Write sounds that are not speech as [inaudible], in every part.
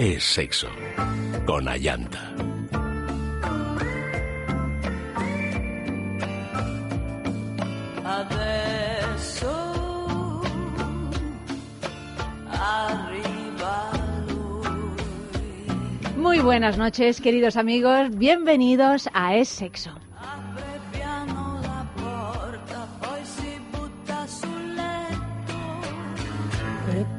es sexo. Con Ayanta. Muy buenas noches, queridos amigos. Bienvenidos a Es Sexo.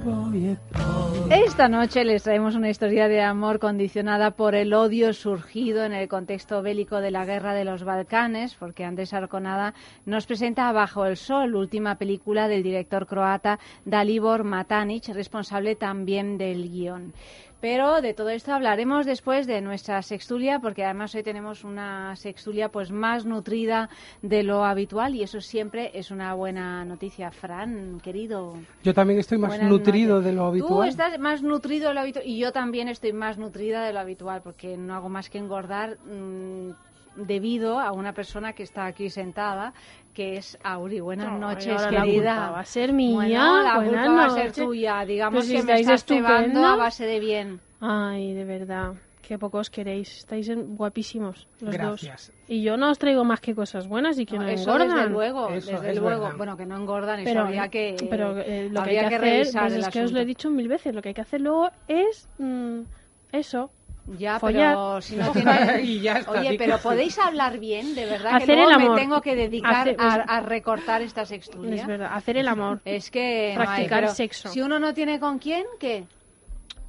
poi Esta noche les traemos una historia de amor condicionada por el odio surgido en el contexto bélico de la guerra de los Balcanes, porque Andrés Arconada nos presenta Bajo el Sol, última película del director croata Dalibor Matanic, responsable también del guion. Pero de todo esto hablaremos después de nuestra sextulia, porque además hoy tenemos una sextulia pues más nutrida de lo habitual y eso siempre es una buena noticia. Fran, querido. Yo también estoy más Buenas nutrido noches. de lo Tú habitual. estás más nutrido de lo habitual y yo también estoy más nutrida de lo habitual porque no hago más que engordar mm, debido a una persona que está aquí sentada que es Auri. Buenas Ay, noches, querida. va a ser mía. Bueno, la Buenas culpa va a ser tuya. Digamos Pues si que me estáis estás estupendos. a base de bien. Ay, de verdad. Qué poco os queréis. Estáis en- guapísimos los Gracias. dos. Y yo no os traigo más que cosas buenas y que no, eso engordan. desde luego, Eso desde es luego. verdad. Bueno, que no engordan, eso Pero, habría que, pero eh, lo que hay que, hacer, revisar pues es que os lo he asunto. dicho mil veces, lo que hay que hacer luego es mm, eso. Ya, follar. pero si no tiene... [laughs] Y ya está, Oye, pero que sí. podéis hablar bien, de verdad, Hacer que luego el me amor. tengo que dedicar Hacer- a, a recortar esta sextulia. Es verdad, hacer el amor. Es que no hay, Practicar sexo. Si uno no tiene con quién, ¿qué?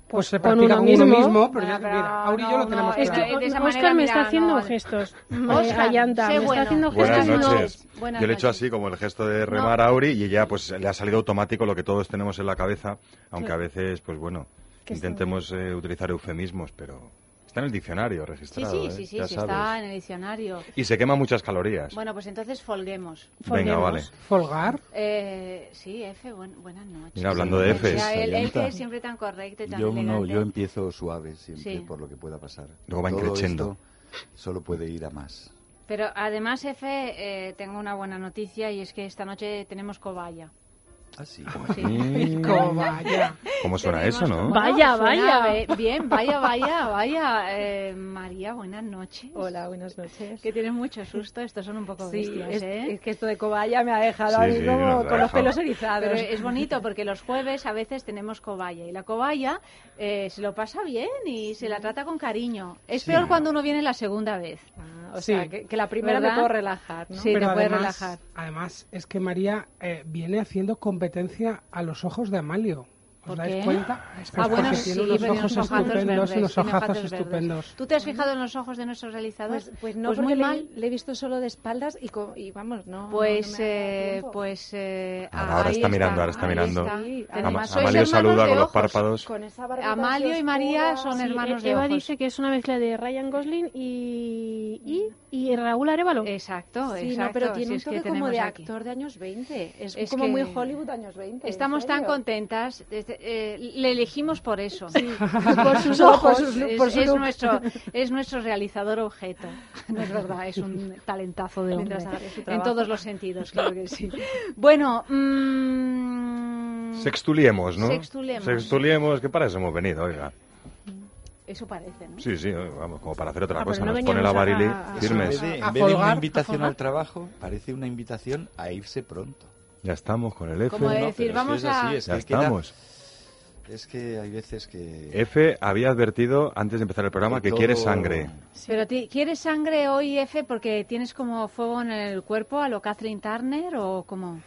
Pues se con practica uno con uno mismo. mismo, pero ya, pero mira, Auri y yo no, lo tenemos no, Es claro. que- Oscar manera, me mira, está haciendo gestos. [laughs] Oscar, Ayanta, sé me bueno. está haciendo Buenas gestos. Buenas no- noches. Buenas Yo le he hecho así como el gesto de remar a Auri y ella pues le ha salido automático lo que todos tenemos en la cabeza, aunque a veces pues bueno, intentemos eh, utilizar eufemismos, pero está en el diccionario Sí, registrado, sí, ¿eh? sí, sí, ya sí, sabes. está en el diccionario. Y se quema muchas calorías. Bueno, pues entonces folguemos. Venga, folguemos. vale. Folgar. Eh, sí, F, buen- buenas noches. Mira, hablando de Él, él Ayanta. que es siempre tan correcto y tan Yo elegante. no, yo empiezo suave siempre Sí. por lo que pueda pasar. Luego va esto solo puede ir a más. Pero además, F, eh, tengo una buena noticia y es que esta noche tenemos cobaya. Ah, sí. Sí. Mm, Cobaya. ¿Cómo suena eso, no? como- Vaya, vaya. Bien, vaya, vaya, vaya. Eh, María, buenas noches. Hola, buenas noches. Que tienes mucho susto, estos son un poco Sí, bestias, es, ¿eh? es que esto de cobaya me ha dejado Sí, a mí sí, como con los pelos erizados. Pero es bonito porque los jueves a veces tenemos cobaya y la cobaya eh, se lo pasa bien y se la trata con cariño. Es peor cuando uno viene la segunda vez. Ah, o Sí. sea, que, que la primera ¿Verdad? me puedo relajar, ¿no? Sí. Pero te puede además, relajar. además es que María eh, viene haciendo competencia a los ojos de Amalio. ¿Os ¿Por dais cuenta? Ah, Pues bueno, sí, tiene unos ojos estupendos, verdes, unos ojazos estupendos. ¿Tú te has fijado en los ojos de nuestros realizadores? Pues, pues no, Pues porque muy le, mal. le he visto solo de espaldas y, y vamos, no. Pues, no eh, pues eh, Ahora- ahora está mirando, ahora está mirando. está. Ama- Amalio saluda con los párpados. Con esa barbita Amalio y María son Sí, hermanos de Eva dice que es una mezcla de Ryan Gosling y, y, y Raúl Arevalo. Exacto, Sí, exacto. no, pero si tiene un es que toque como de actor de años 20. Es, Es como muy Hollywood años 20. ¿en Estamos tan contentas. desde- eh, le elegimos por eso. [laughs] por sus ojos, por su- es- por su es look. nuestro, es nuestro realizador objeto. No es verdad, es un talentazo de hombre. En todos los sentidos, [laughs] claro que sí. Bueno, mm, Sextuliemos, ¿no? Sextuliemos. Sextuliemos, que para eso hemos venido, oiga. eso parece, ¿no? Sí, sí, vamos, como para hacer otra Ah, cosa. no Nos pone la barili a- en firmes. vez de, en A vez de una invitación al trabajo, parece una invitación a irse pronto. Ya estamos con el F. Como de No, decir, pero es que vamos es así, a... es Ya que queda- estamos. Es que hay veces que... F había advertido antes de empezar el programa que todo- quiere sangre. Pero ti- ¿quieres sangre hoy, F, porque tienes como fuego en el cuerpo a lo Catherine Turner o como...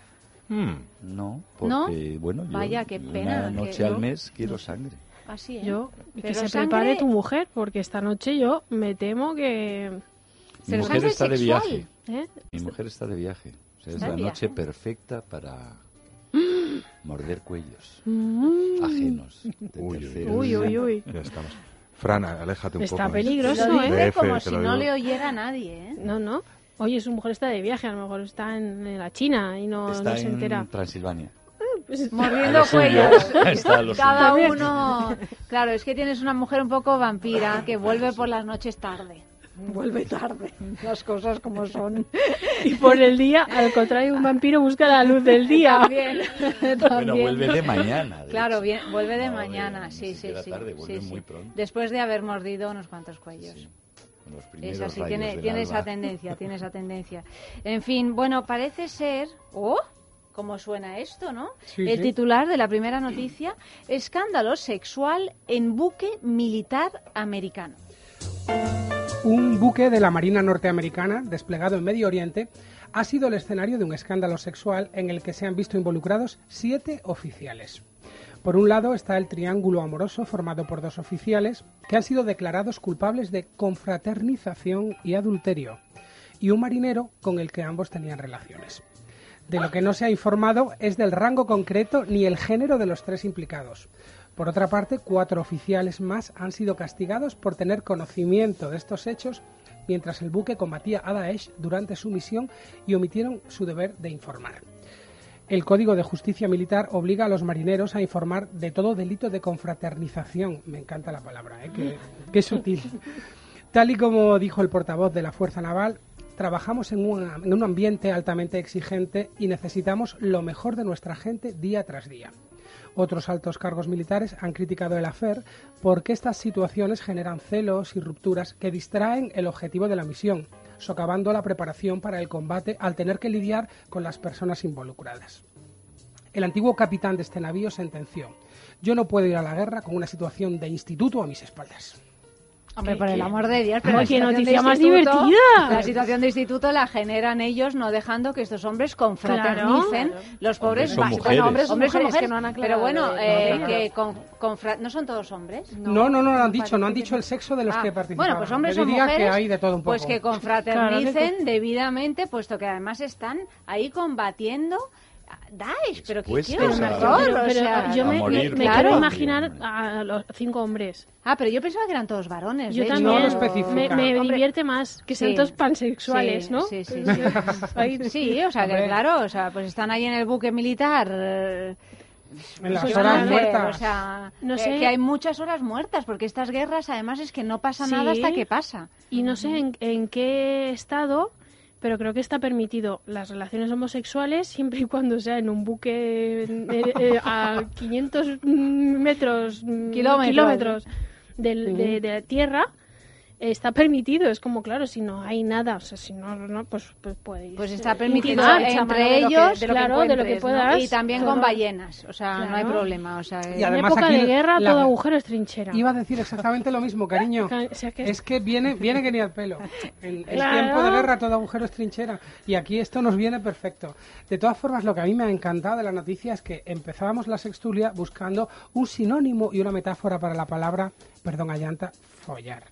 Hmm. No, ¿No? porque, bueno, yo Vaya, qué pena, una noche que- al ¿no? mes quiero sangre. Así, ¿eh? Yo, que Pero se sangre- prepare tu mujer, porque esta noche yo me temo que... Mi Pero mujer está de viaje. ¿eh? Mi mujer está de viaje. O sea, es ¿Está de la viaje? noche perfecta para [gasps] morder cuellos Mm. ajenos. de Uy, terceros. Uy, uy, uy. Ya estamos. Fran, aléjate un Está poco. peligroso, Lo ¿eh? dice como si lo no le oyera a nadie, ¿eh? No, no. Oye, su mujer está de viaje, a lo mejor está en, en la China y no, Está no se en entera. Transilvania. Pues- Mordiendo cuellos. [laughs] Está Cada suyo. uno. Claro, es que tienes una mujer un poco vampira que vuelve por las noches tarde. Vuelve tarde. Las cosas como son. Y por el día, al contrario, un vampiro busca la luz del día. También. [laughs] Bueno, vuelve de mañana. de Claro, bien, vuelve de No, mañana, sí, sí, sí. tarde, vuelve sí, muy sí. pronto. Después de haber mordido unos cuantos cuellos. Sí, los Es así, tiene, tiene esa tendencia, tiene esa tendencia. En fin, bueno, parece ser... ¡Oh! ¿Cómo suena esto, no? Sí, El sí. titular de la primera noticia, escándalo sexual en buque militar americano. Un buque de la Marina norteamericana, desplegado en Medio Oriente, ha sido el escenario de un escándalo sexual en el que se han visto involucrados siete oficiales. Por un lado está el triángulo amoroso formado por dos oficiales que han sido declarados culpables de confraternización y adulterio, y un marinero con el que ambos tenían relaciones. De lo que no se ha informado es del rango concreto ni el género de los tres implicados. Por otra parte, cuatro oficiales más han sido castigados por tener conocimiento de estos hechos mientras el buque combatía a Daesh durante su misión y omitieron su deber de informar. El Código de Justicia Militar obliga a los marineros a informar de todo delito de confraternización. Me encanta la palabra, ¿eh? qué, qué sutil. Tal y como dijo el portavoz de la Fuerza Naval, trabajamos en en un ambiente altamente exigente y necesitamos lo mejor de nuestra gente día tras día. Otros altos cargos militares han criticado el AFER porque estas situaciones generan celos y rupturas que distraen el objetivo de la misión, socavando la preparación para el combate al tener que lidiar con las personas involucradas. El antiguo capitán de este navío sentenció, yo no puedo ir a la guerra con una situación de instituto a mis espaldas. Hombre, por el amor de Dios, pero qué situación de noticia más instituto- divertida. La situación de instituto la generan ellos no dejando que estos hombres confraternicen. Claro. Los pobres mujeres. bueno, hombres, Hombres o mujeres, mujeres, que no han Pero bueno, de- eh, no, que con, confra- ¿no son todos hombres? No, no, no, lo han dicho, no han dicho el sexo de los Ah, que participan. Bueno, pues hombres o mujeres, que hay de todo un poco. pues que confraternicen Claro debidamente, puesto que además están ahí combatiendo Daesh, pero que quiero un a- horror, Pero, o pero sea, yo a me, morir quiero imaginar a los cinco hombres. Ah, pero yo pensaba que eran todos varones. Yo también. no lo me me Hombre, divierte más que sean Sí. todos pansexuales, Sí, ¿no? Sí, sí, sí. Sí, o sea, que claro, o sea, pues están ahí en el buque militar. eh, en las pues, horas muertas. O sea, No que, sé. que hay muchas horas muertas, porque estas guerras además es que no pasa nada hasta que pasa. Y no sé en, en qué estado, pero creo que está permitido las relaciones homosexuales siempre y cuando sea en un buque eh, [laughs] eh, a 500 metros, mm, Kilómetros. kilómetros del- de, de tierra. Está permitido, es como claro, si no hay nada, o sea, si no, no pues, pues podéis Pues está eh, permitido intimar, entre de lo que- ellos, de lo que claro, de lo que puedas. y también con ballenas, o sea, no hay problema, o sea, Y eh, En además época aquí de guerra la- todo agujero es trinchera. Iba a decir exactamente lo mismo, cariño. [laughs] O sea que- Es que viene, viene que ni al pelo. En el Claro. tiempo de guerra todo agujero es trinchera. Y aquí esto nos viene perfecto. De todas formas, lo que a mí me ha encantado de la noticia es que empezábamos la sextulia buscando un sinónimo y una metáfora para la palabra, perdón, Ayanta, follar.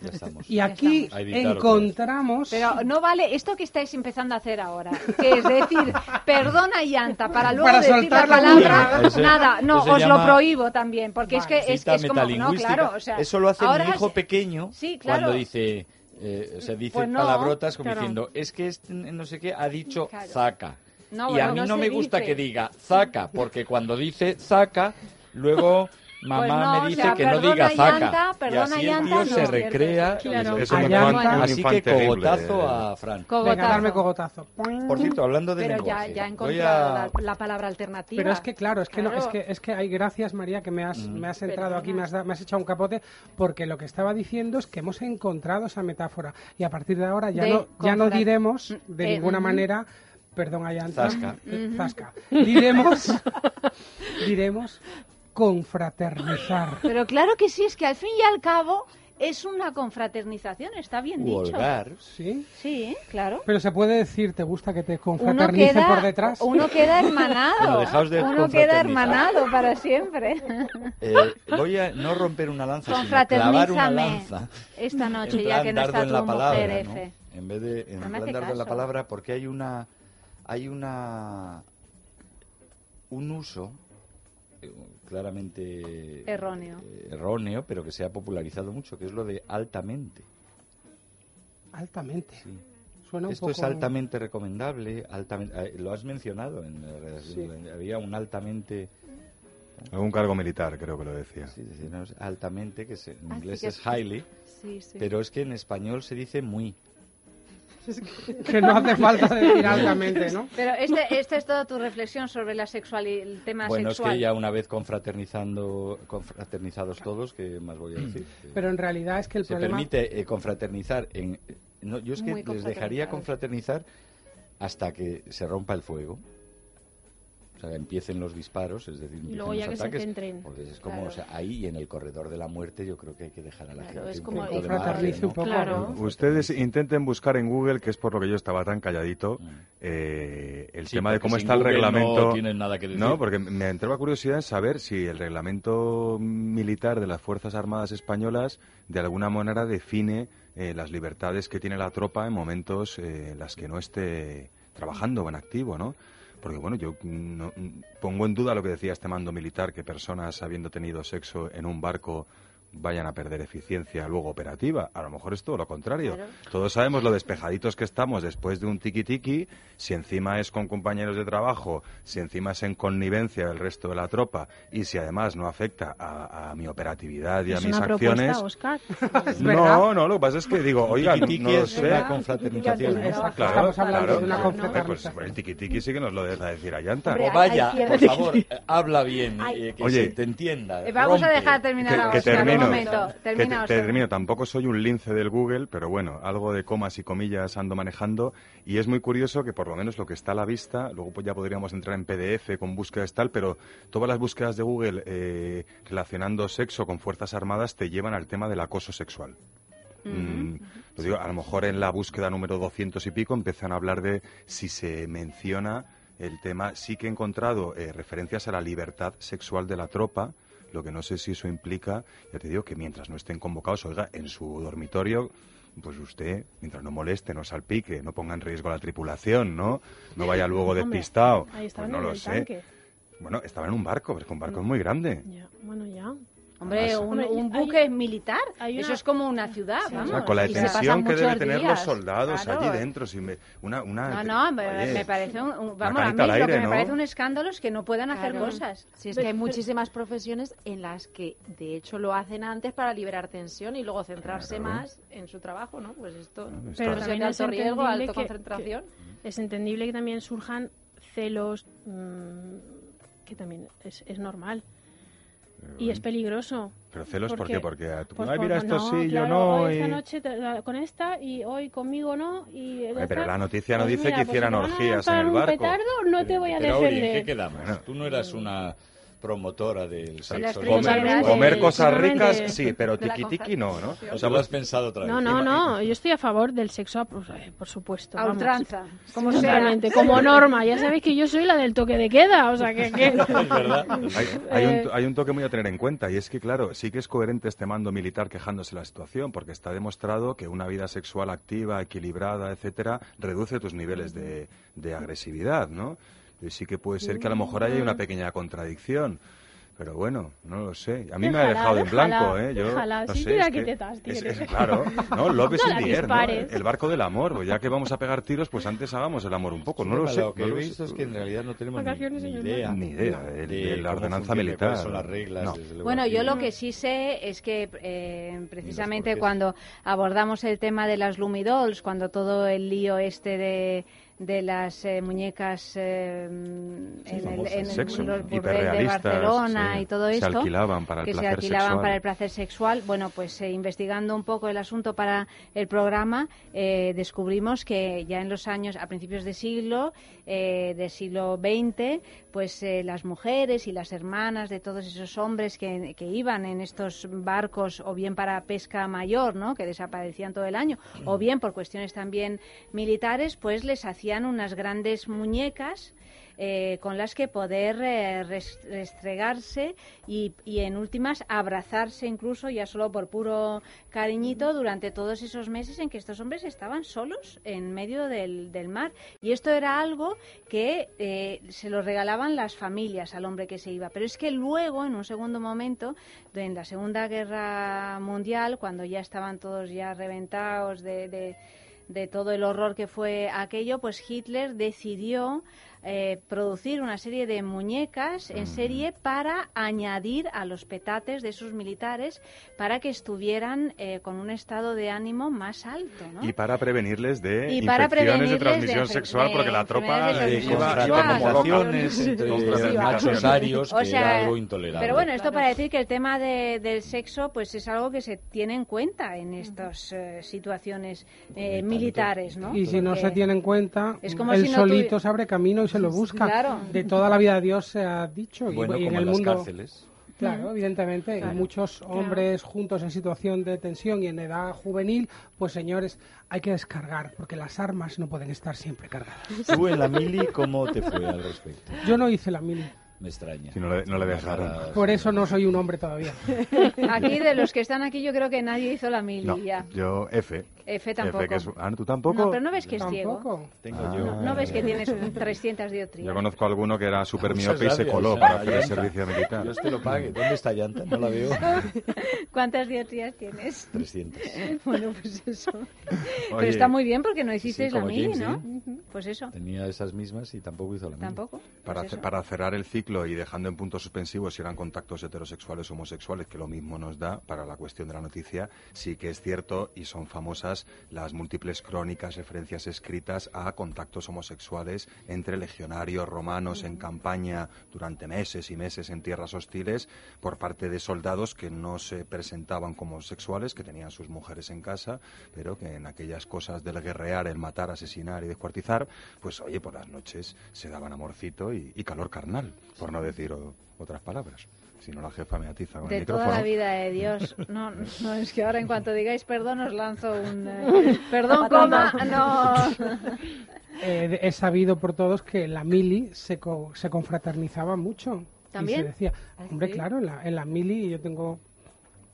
Ya estamos. Y aquí encontramos... Pero no vale esto que estáis empezando a hacer ahora, que es decir, [laughs] perdona llanta, para luego Para decir la palabra, nada, no, os lo prohíbo también, porque es que es, Cita es como, no, claro, o sea, Eso lo hace ahora mi hijo pequeño Sí, claro. cuando dice, eh, o sea, dice Pues no, palabrotas como claro. diciendo, es que este no sé qué ha dicho Claro. zaca. No, y bueno, a mí no me gusta dice. que diga zaca, porque cuando dice zaca, luego mamá Pues no, me o dice sea, que no diga zaca. Llanta, y perdona, así el tío se recrea. Claro. Es un, Allá infan- está. un Así que cogotazo eh. a Fran. Cogotazo. Venga, darme cogotazo. Por cierto, hablando de Pero ya, lenguaje, ya he voy encontrado a... la, la palabra alternativa. Pero es que claro, es que no, es que es que hay gracias María que me has, Mm. me has entrado aquí, me has, da- me has echado un capote porque lo que estaba diciendo es que hemos encontrado esa metáfora y a partir de ahora ya De no ya no diremos de eh, ninguna manera perdón Ayanta Zasca. zasca. diremos [laughs] diremos confraternizar Pero claro que sí, es que al fin y al cabo es una confraternización, está bien dicho. Vulgar. sí Sí, claro. pero se puede decir te gusta que te queda, por detrás uno queda hermanado. Dejaos de uno queda hermanado para siempre. Eh, voy a no romper una lanza, sino clavar una Confraternízame lanza. esta noche, en ya que no está en tu la mujer, palabra, ¿no? En vez de en No plan dardo en la palabra, porque hay una hay una un uso claramente Erróneo. eh, erróneo, pero que se ha popularizado mucho, que es lo de altamente. altamente Sí. suena un Esto poco es altamente recomendable, altamente, eh, lo has mencionado en la redacción, había un altamente Algún cargo militar, creo que lo decía. Sí, sí, no, es altamente, que se- en Ah, inglés que es es- highly, Sí, sí. pero es que en español se dice muy. Que no hace falta decir [laughs] altamente, ¿no? Pero este, esta es toda tu reflexión sobre la sexualidad, el tema Bueno, sexual. es que ya una vez confraternizando, confraternizados todos, ¿qué más voy a decir? [clears throat] Pero en realidad es que el se problema... permite eh, confraternizar en no, yo es que les dejaría confraternizar hasta que se rompa el fuego empiecen los disparos es decir luego ya los que se ataques, centren. porque es como Claro. o sea, ahí y en el corredor de la muerte yo creo que hay que dejar a la Claro, gente es un como poco el de fraternice margen, ¿no? un poco. Claro. Ustedes intenten buscar en Google, que es por lo que yo estaba tan calladito, Mm. eh, el Sí, tema de cómo está el reglamento. no tienen nada que decir. No, porque me entraba curiosidad en saber si el reglamento militar de las Fuerzas Armadas Españolas de alguna manera define eh, las libertades que tiene la tropa en momentos eh, en las que no esté trabajando o en activo, ¿no? Porque bueno, yo mm, no- mm, pongo en duda lo que decía este mando militar, que personas habiendo tenido sexo en un barco vayan a perder eficiencia luego operativa. A lo mejor es todo lo contrario. Claro. Todos sabemos lo despejaditos que estamos después de un tiki-tiki, si encima es con compañeros de trabajo, si encima es en connivencia del resto de la tropa y si además no afecta a, a mi operatividad y a mis una acciones. Oscar. [laughs] Es. No, no, lo que pasa es que digo, oiga, no, no lo es sé. confraternización. Exacto. Claro, claro. de una confraternización. pues el tiki-tiki sí que nos lo deja decir a Llanta. Hombre, O vaya, por favor, eh, habla bien, eh, que Oye, se te entienda. Eh, Vamos a rompe. dejar terminar a que, que termino, momento. que Termina, te- Óscar. termino. Tampoco soy un lince del Google, pero bueno, algo de comas y comillas ando manejando y es muy curioso que por lo menos lo que está a la vista, luego pues ya podríamos entrar en PDF con búsquedas tal, pero todas las búsquedas de Google eh, relacionando sexo con fuerzas armadas te llevan al tema del acoso sexual. Mm, lo digo, a lo mejor en la búsqueda número 200 y pico empiezan a hablar de si se menciona el tema. Sí que he encontrado eh, referencias a la libertad sexual de la tropa, lo que no sé si eso implica, ya te digo, que mientras no estén convocados, oiga, en su dormitorio, pues usted, mientras no moleste, no salpique, no ponga en riesgo a la tripulación, ¿no? No vaya [laughs] luego Hombre, despistado. Ahí Pues no en lo el sé. tanque. Bueno, estaba en un barco, pero es que un barco es muy grande. Ya, bueno, ya. Hombre, un, Hombre, un hay- buque militar. hay Eso es como una ciudad, Sí. vamos. O sea, con la tensión que deben tener los soldados Claro. allí dentro. si me- una, una, No, no, me, oye, me parece un, un- vamos, a mí lo que me parece un escándalo es que no puedan hacer Claro. cosas. Si es que hay muchísimas profesiones en las que, de hecho, lo hacen antes para liberar tensión y luego centrarse Claro. más en su trabajo, ¿no? Pues esto, Pero también de es alto riesgo, alta que- concentración. Es entendible que también surjan celos, mm, que también es, es normal. Y es peligroso. Pero celos, ¿por Porque- qué? Porque, ah, tú, Pues ay, mira, esto no, sí, yo no. Hoy esta y- noche te- la- con esta y hoy conmigo no. Y pero la noticia no Pues dice mira, que pues hicieran si a orgías en el un barco. petardo, no te voy a Pero, ¿en qué defender. quedamos? Bueno. Tú no eras una promotora del sexo. Comer, comer cosas ricas, sí, pero tiki-tiki no, ¿no? O sea, lo has pensado otra vez. No, no, no. Yo estoy a favor del sexo, pues, eh, por supuesto. A ultranza. Como sea. Como norma. Ya sabéis que yo soy la del toque de queda, o sea que... que- [laughs] Es verdad. Hay, hay Eh, un, hay un toque muy a tener en cuenta y es que, claro, sí que es coherente este mando militar quejándose de la situación porque está demostrado que una vida sexual activa, equilibrada, etcétera, reduce tus niveles de, de agresividad, ¿no? Sí que puede ser que a lo mejor haya una pequeña contradicción. Pero bueno, no lo sé. A mí me ha Déjala, dejado en déjala, blanco, ¿eh? Yo, déjala. no Sí, sé, mira que- tetas es- es- claro, [laughs] no, love is No. El barco del amor, pues ya que vamos a pegar tiros, pues antes hagamos el amor un poco. No lo sé. Lo que no he visto es que en realidad no tenemos ni, idea. Ni idea de- de la ordenanza militar. cuáles son las reglas. No. desde luego, Bueno, yo lo que sí sé es que eh, precisamente cuando abordamos el tema de las Lumidolls, cuando todo el lío este de, de las eh, muñecas eh, en, el, en sexo, los de Barcelona y todo se esto, alquilaban para el que se alquilaban sexual. para el placer sexual, bueno, pues eh, investigando un poco el asunto para el programa, eh, descubrimos que ya en los años, a principios de siglo, eh, del siglo XX, pues eh, las mujeres y las hermanas de todos esos hombres que, que iban en estos barcos, o bien para pesca mayor, ¿no? que desaparecían todo el año, o bien por cuestiones también militares, pues les hacían unas grandes muñecas eh, con las que poder eh, res- restregarse y, y en últimas abrazarse incluso ya solo por puro cariñito durante todos esos meses en que estos hombres estaban solos en medio del, del mar. Y esto era algo que eh, se lo regalaban las familias al hombre que se iba. Pero es que luego, en un segundo momento, en la Segunda Guerra Mundial, cuando ya estaban todos ya reventados de- de de todo el horror que fue aquello, pues Hitler decidió eh, producir una serie de muñecas en serie para añadir a los petates de sus militares para que estuvieran eh, con un estado de ánimo más alto. ¿no? Y para prevenirles de Y para infecciones de prevenirles de transmisión sexual, porque la tropa machos arios O que sea, era algo intolerable. Pero bueno, esto para decir que el tema de- del sexo pues es algo que se tiene en cuenta en estas eh, situaciones eh, militares, ¿no? Y si no se tiene en cuenta, Es como él si no solito se abre camino y se lo busca. Claro. De toda la vida de Dios se ha dicho. y- bueno, y, en como el en las mundo. cárceles. Claro, evidentemente. y muchos hombres juntos en situación de tensión y en edad juvenil, pues señores, hay que descargar, porque las armas no pueden estar siempre cargadas. Tú en la mili, ¿cómo te fue al respecto? Yo no hice la mili, Me extraña. Si no le- no le dejaron. Por eso no soy un hombre todavía. Aquí de los que están aquí yo creo que nadie hizo la mili No, ya. yo F. F tampoco. que es- ah, ¿tú tampoco? No, pero no ves que es ciego. Tampoco. Tengo Ah. yo. No, no ves que tienes un 300 dioptrías. Yo conozco a alguno que era súper miope y se coló para hacer el servicio militar. Dios te lo pague. ¿Dónde está Llanta? No la veo. [laughs] ¿Cuántas dioptrías tienes? 300. [laughs] Bueno, pues eso. Pero Oye, está muy bien porque no hicisteis Sí, la James ¿no? Dean. Ujú. Pues eso. Tenía esas mismas y tampoco hizo la mili. Tampoco. Para, Pues ce- eso. para cerrar el ciclo y dejando en puntos suspensivos si eran contactos heterosexuales o homosexuales, que lo mismo nos da para la cuestión de la noticia, sí que es cierto y son famosas las múltiples crónicas, referencias escritas a contactos homosexuales entre legionarios romanos en campaña durante meses y meses en tierras hostiles por parte de soldados que no se presentaban como sexuales, que tenían sus mujeres en casa, pero que en aquellas cosas del guerrear, el matar, asesinar y descuartizar, pues oye, por las noches se daban amorcito y, y calor carnal, por no decir o- otras palabras. Si no, la jefa me atiza con el De toda micrófono. la vida de Dios. [laughs] No, no, es que ahora en cuanto digáis perdón os lanzo un... eh, [laughs] perdón, coma, no. [laughs] Eh, he sabido por todos que la mili se, co- se confraternizaba mucho. ¿También? Y se decía, hombre, claro, en la, en la mili yo tengo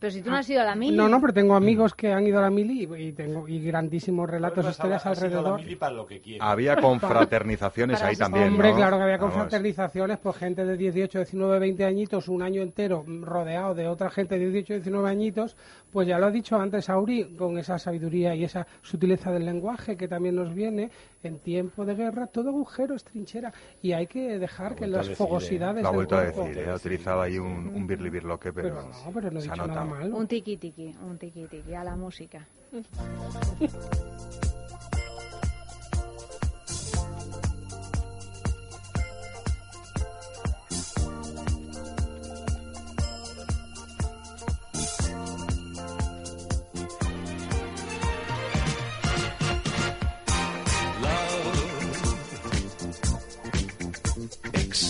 Pero si tú no has ido a la mili. No, no, pero tengo amigos que han ido a la mili y, y tengo y grandísimos relatos, Pues la alrededor. mili para lo que. Había confraternizaciones ahí también, Hombre, ¿no? claro que había confraternizaciones, pues gente de 18, 19, 20 añitos, un año entero mm, rodeado de otra gente de 18, 19 añitos, pues ya lo ha dicho antes Auri, con esa sabiduría y esa sutileza del lenguaje que también nos viene, en tiempo de guerra todo agujero es trinchera y hay que dejar que vuelto a las decir, fogosidades Lo ha vuelto a decir, ¿eh? utilizaba ahí un, un birli birloque, pero, Pero no, pero no he se dicho nada. Un tiki tiki, un tiki tiki, a la música. [laughs]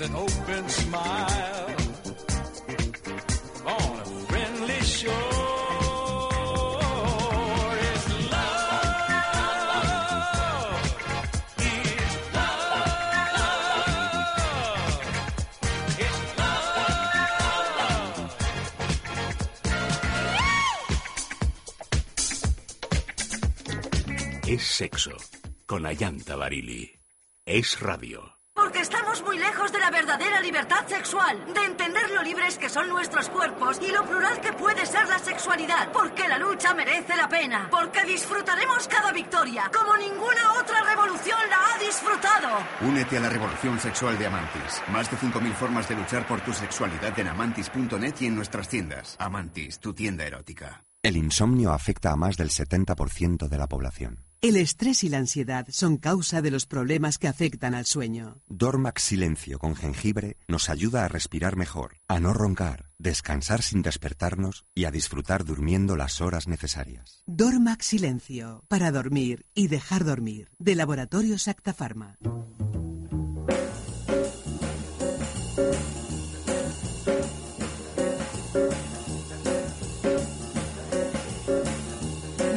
It's an open smile on a friendly shore. Es sexo. Con Ayanta Barili. Es radio. Porque estamos muy lejos de la verdadera libertad sexual, de entender lo libres que son nuestros cuerpos y lo plural que puede ser la sexualidad. Porque la lucha merece la pena. Porque disfrutaremos cada victoria, como ninguna otra revolución la ha disfrutado. Únete a la revolución sexual de Amantis. Más de 5.000 formas de luchar por tu sexualidad en amantis.net y en nuestras tiendas. Amantis, tu tienda erótica. El insomnio afecta a más del 70% de la población. El estrés y la ansiedad son causa de los problemas que afectan al sueño. Dormax Silencio con jengibre nos ayuda a respirar mejor, a no roncar, descansar sin despertarnos y a disfrutar durmiendo las horas necesarias. Dormax Silencio, para dormir y dejar dormir, de Laboratorios Acta Pharma.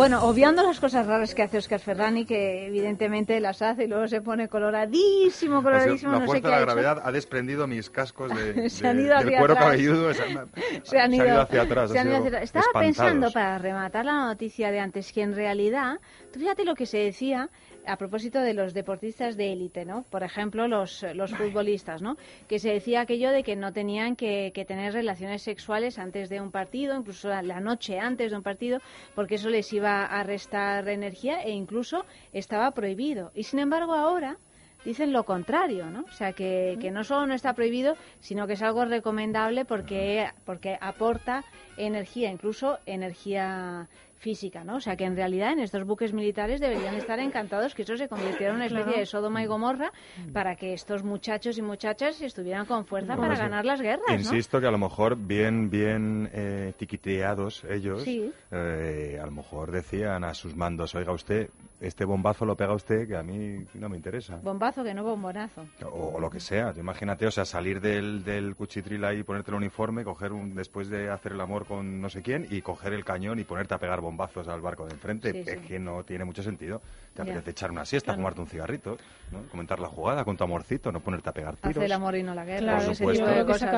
Bueno, obviando las cosas raras que hace Oscar Ferrani, que evidentemente las hace y luego se pone coloradísimo, coloradísimo, la no sé qué de la ha hecho. gravedad ha desprendido mis cascos de, [laughs] Se han de- ido del hacia cuero atrás. cabelludo. Se han, [laughs] se han se ido, hacia atrás. se ha han ido sido hacia atrás. Estaba espantados. pensando para rematar la noticia de antes que en realidad, tú fíjate lo que se decía a propósito de los deportistas de élite, ¿no? Por ejemplo, los, los futbolistas, ¿no? Que se decía aquello de que no tenían que, que tener relaciones sexuales antes de un partido, incluso la, noche antes de un partido, porque eso les iba a restar energía e incluso estaba prohibido. Y sin embargo ahora dicen lo contrario, ¿no? O sea, que, que no solo no está prohibido, sino que es algo recomendable porque, porque aporta energía, incluso energía física, ¿no? O sea, que en realidad en estos buques militares deberían estar encantados que eso se convirtiera en una especie Claro. de Sodoma y Gomorra para que estos muchachos y muchachas estuvieran con fuerza Bueno, para sí. ganar las guerras, ¿no? Insisto que a lo mejor bien, bien eh, tiquiteados ellos, Sí. eh, a lo mejor decían a sus mandos, oiga usted, este bombazo lo pega usted que a mí no me interesa. Bombazo que no bombonazo. O, o lo que sea, imagínate, o sea, salir del, del cuchitril ahí, ponerte el uniforme, coger un, después de hacer el amor con no sé quién y coger el cañón y ponerte a pegar bombazos al barco de enfrente. Sí, es sí. que no tiene mucho sentido. Te Ya. apetece echar una siesta, Claro. fumarte un cigarrito, ¿no? comentar la jugada con tu amorcito, no ponerte a pegar tiros. Hace el amor y no la guerra. Claro, supuesto. yo creo que se que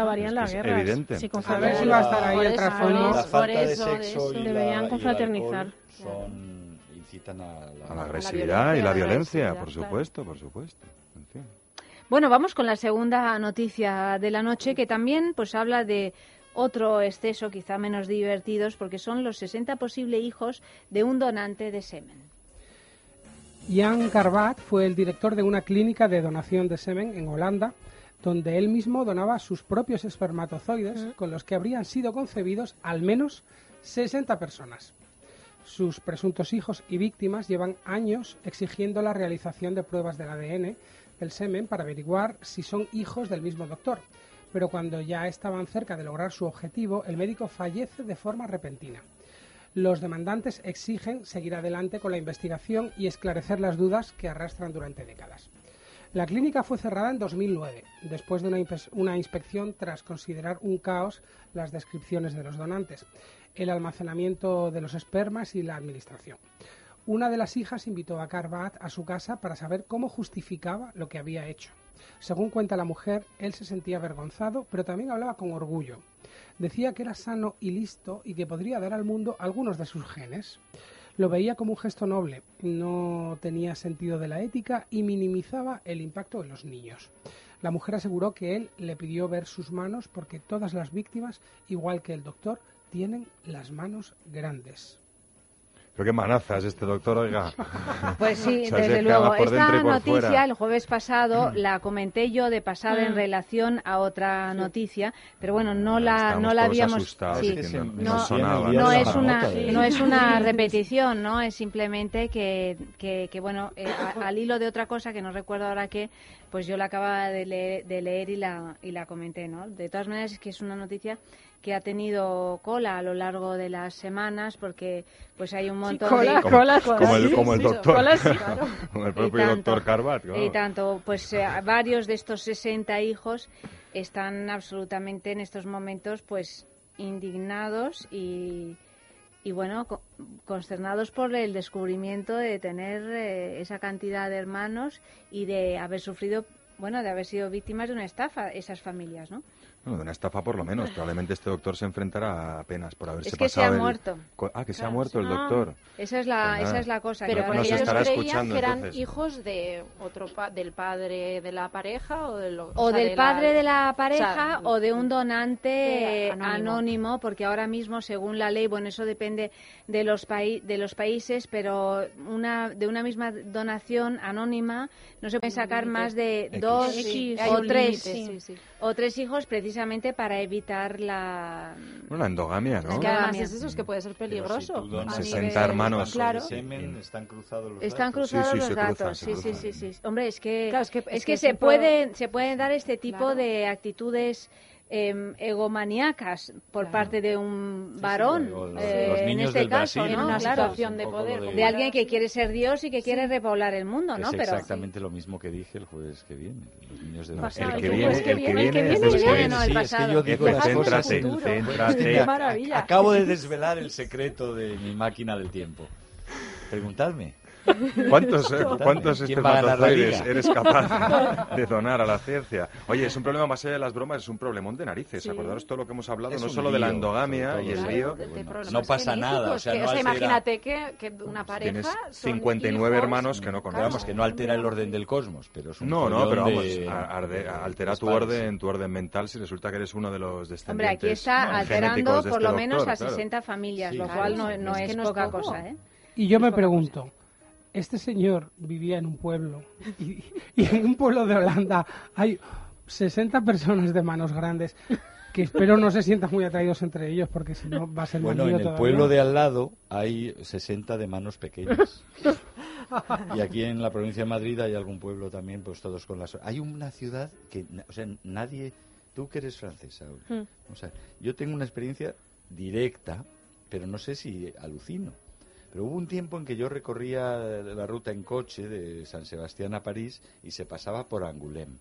es guerras. evidente. Si A ver si va a estar ahí el trasfondo. por La falta de eso, de sexo eso. y, Deberían la, y el confraternizar. son, incitan a la, A la agresividad y la violencia, por claro. supuesto, por supuesto. En fin. Bueno, vamos con la segunda noticia de la noche que también pues habla de otro exceso quizá menos divertidos porque son los 60 posibles hijos de un donante de semen. Jan Carvat fue el director de una clínica de donación de semen en Holanda, donde él mismo donaba sus propios espermatozoides con los que habrían sido concebidos al menos 60 personas. Sus presuntos hijos y víctimas llevan años exigiendo la realización de pruebas del ADN del semen para averiguar si son hijos del mismo doctor. Pero cuando ya estaban cerca de lograr su objetivo, el médico fallece de forma repentina. Los demandantes exigen seguir adelante con la investigación y esclarecer las dudas que arrastran durante décadas. La clínica fue cerrada en 2009, después de una, una inspección tras considerar un caos las descripciones de los donantes, el almacenamiento de los espermas y la administración. Una de las hijas invitó a Carvat a su casa para saber cómo justificaba lo que había hecho. Según cuenta la mujer, él se sentía avergonzado, pero también hablaba con orgullo. Decía que era sano y listo y que podría dar al mundo algunos de sus genes. Lo veía como un gesto noble, no tenía sentido de la ética y minimizaba el impacto en los niños. La mujer aseguró que él le pidió ver sus manos porque todas las víctimas, igual que el doctor, tienen las manos grandes. Pero qué manazas este doctor, oiga. [laughs] Pues sí, [laughs] O sea, desde luego. Esta noticia fuera. el jueves pasado la comenté yo de pasada en Mm. relación a otra noticia, pero bueno, no la, no la habíamos. sí. No, no no no es una no es una repetición no es simplemente que, que, que, bueno eh, a- al hilo de otra cosa que no recuerdo ahora qué pues yo la acababa de leer, de leer y la y la comenté no de todas maneras es que es una noticia que ha tenido cola a lo largo de las semanas porque pues hay un montón cola, de Como, cola, como el, como doctor. cola sí, [laughs] como el Y propio tanto, doctor Carvat. claro. Y tanto, pues eh, [laughs] varios de estos 60 hijos están absolutamente en estos momentos pues indignados y, y bueno, co- consternados por el descubrimiento de tener eh, esa cantidad de hermanos y de haber sufrido, bueno, de haber sido víctimas de una estafa esas familias, ¿no? Bueno, de una estafa por lo menos. Probablemente este doctor se enfrentará a penas por haberse Es que se pasado ha el- muerto. Ah, que se ha muerto el doctor. Esa es la, Pues esa es la cosa. Pero que nos ellos estará creían escuchando, que eran entonces. hijos de otro pa- del padre de la pareja o, de lo- o sea, del de padre de la o pareja sea, o de un donante eh, anónimo. anónimo. porque ahora mismo según la ley bueno eso depende de los de los países pero una de una misma donación anónima no se pueden sacar más de X. dos X, o tres sí, sí. O tres hijos precisamente para evitar la... Bueno, la endogamia, ¿no? Es que además es eso, es que puede ser peligroso. tú donas a 60 nivel- hermanos. Claro. semen, están cruzados los Están datos. cruzados Sí, sí, los se datos, cruzan, se sí, sí. Hombre, es que, Claro, es que- es es que que se, pueden, se pueden dar este tipo Claro. de actitudes eh, egomaníacas por parte de un varón, los- eh, los en este del caso, Brasil, ¿no? en una Claro. situación de poder. de- alguien que quiere ser Dios y que quiere repoblar el mundo, ¿no? es Pero exactamente lo mismo que dije el jueves que viene. Los niños de Pasado, El el que viene, el que el viene, que es viene, después. viene, no, el sí, es que pasado. yo digo las Céntrate, cosas. Qué maravilla. Acabo de desvelar el secreto de mi máquina del tiempo. Preguntadme. ¿Cuántos, eh, cuántos ¿Quién va a ganar la espermatozoides eres capaz [laughs] de donar a la ciencia? Oye, es un problema más allá de las bromas, es un problemón de narices. Sí. Acordaros todo lo que hemos hablado, Es no solo de la lío, endogamia y el lío. de- de no pasa nada, o sea, que- no altera- imagínate que, que una pareja Tienes son 59 hijos, hermanos que no vamos, que no altera el orden del cosmos, pero es un No, no, pero vamos, de- a- altera tu orden, tu orden mental si resulta que eres uno de los Hombre, descendientes aquí está alterando por este lo menos doctor, a claro. 60 familias, Sí, lo cual no, es poca cosa, ¿eh? Y yo me pregunto, este señor vivía en un pueblo y, y en un pueblo de Holanda hay 60 personas de manos grandes que espero no se sientan muy atraídos entre ellos porque si no va a ser Bueno, en el todavía. pueblo de al lado hay 60 de manos pequeñas. y aquí en la provincia de Madrid hay algún pueblo también, pues todos con las... Hay una ciudad que, o sea, nadie... Tú que eres francesa, Aura, Mm. o sea, yo tengo una experiencia directa, pero no sé si alucino. Pero hubo un tiempo en que yo recorría la ruta en coche de San Sebastián a París y se pasaba por Angoulême.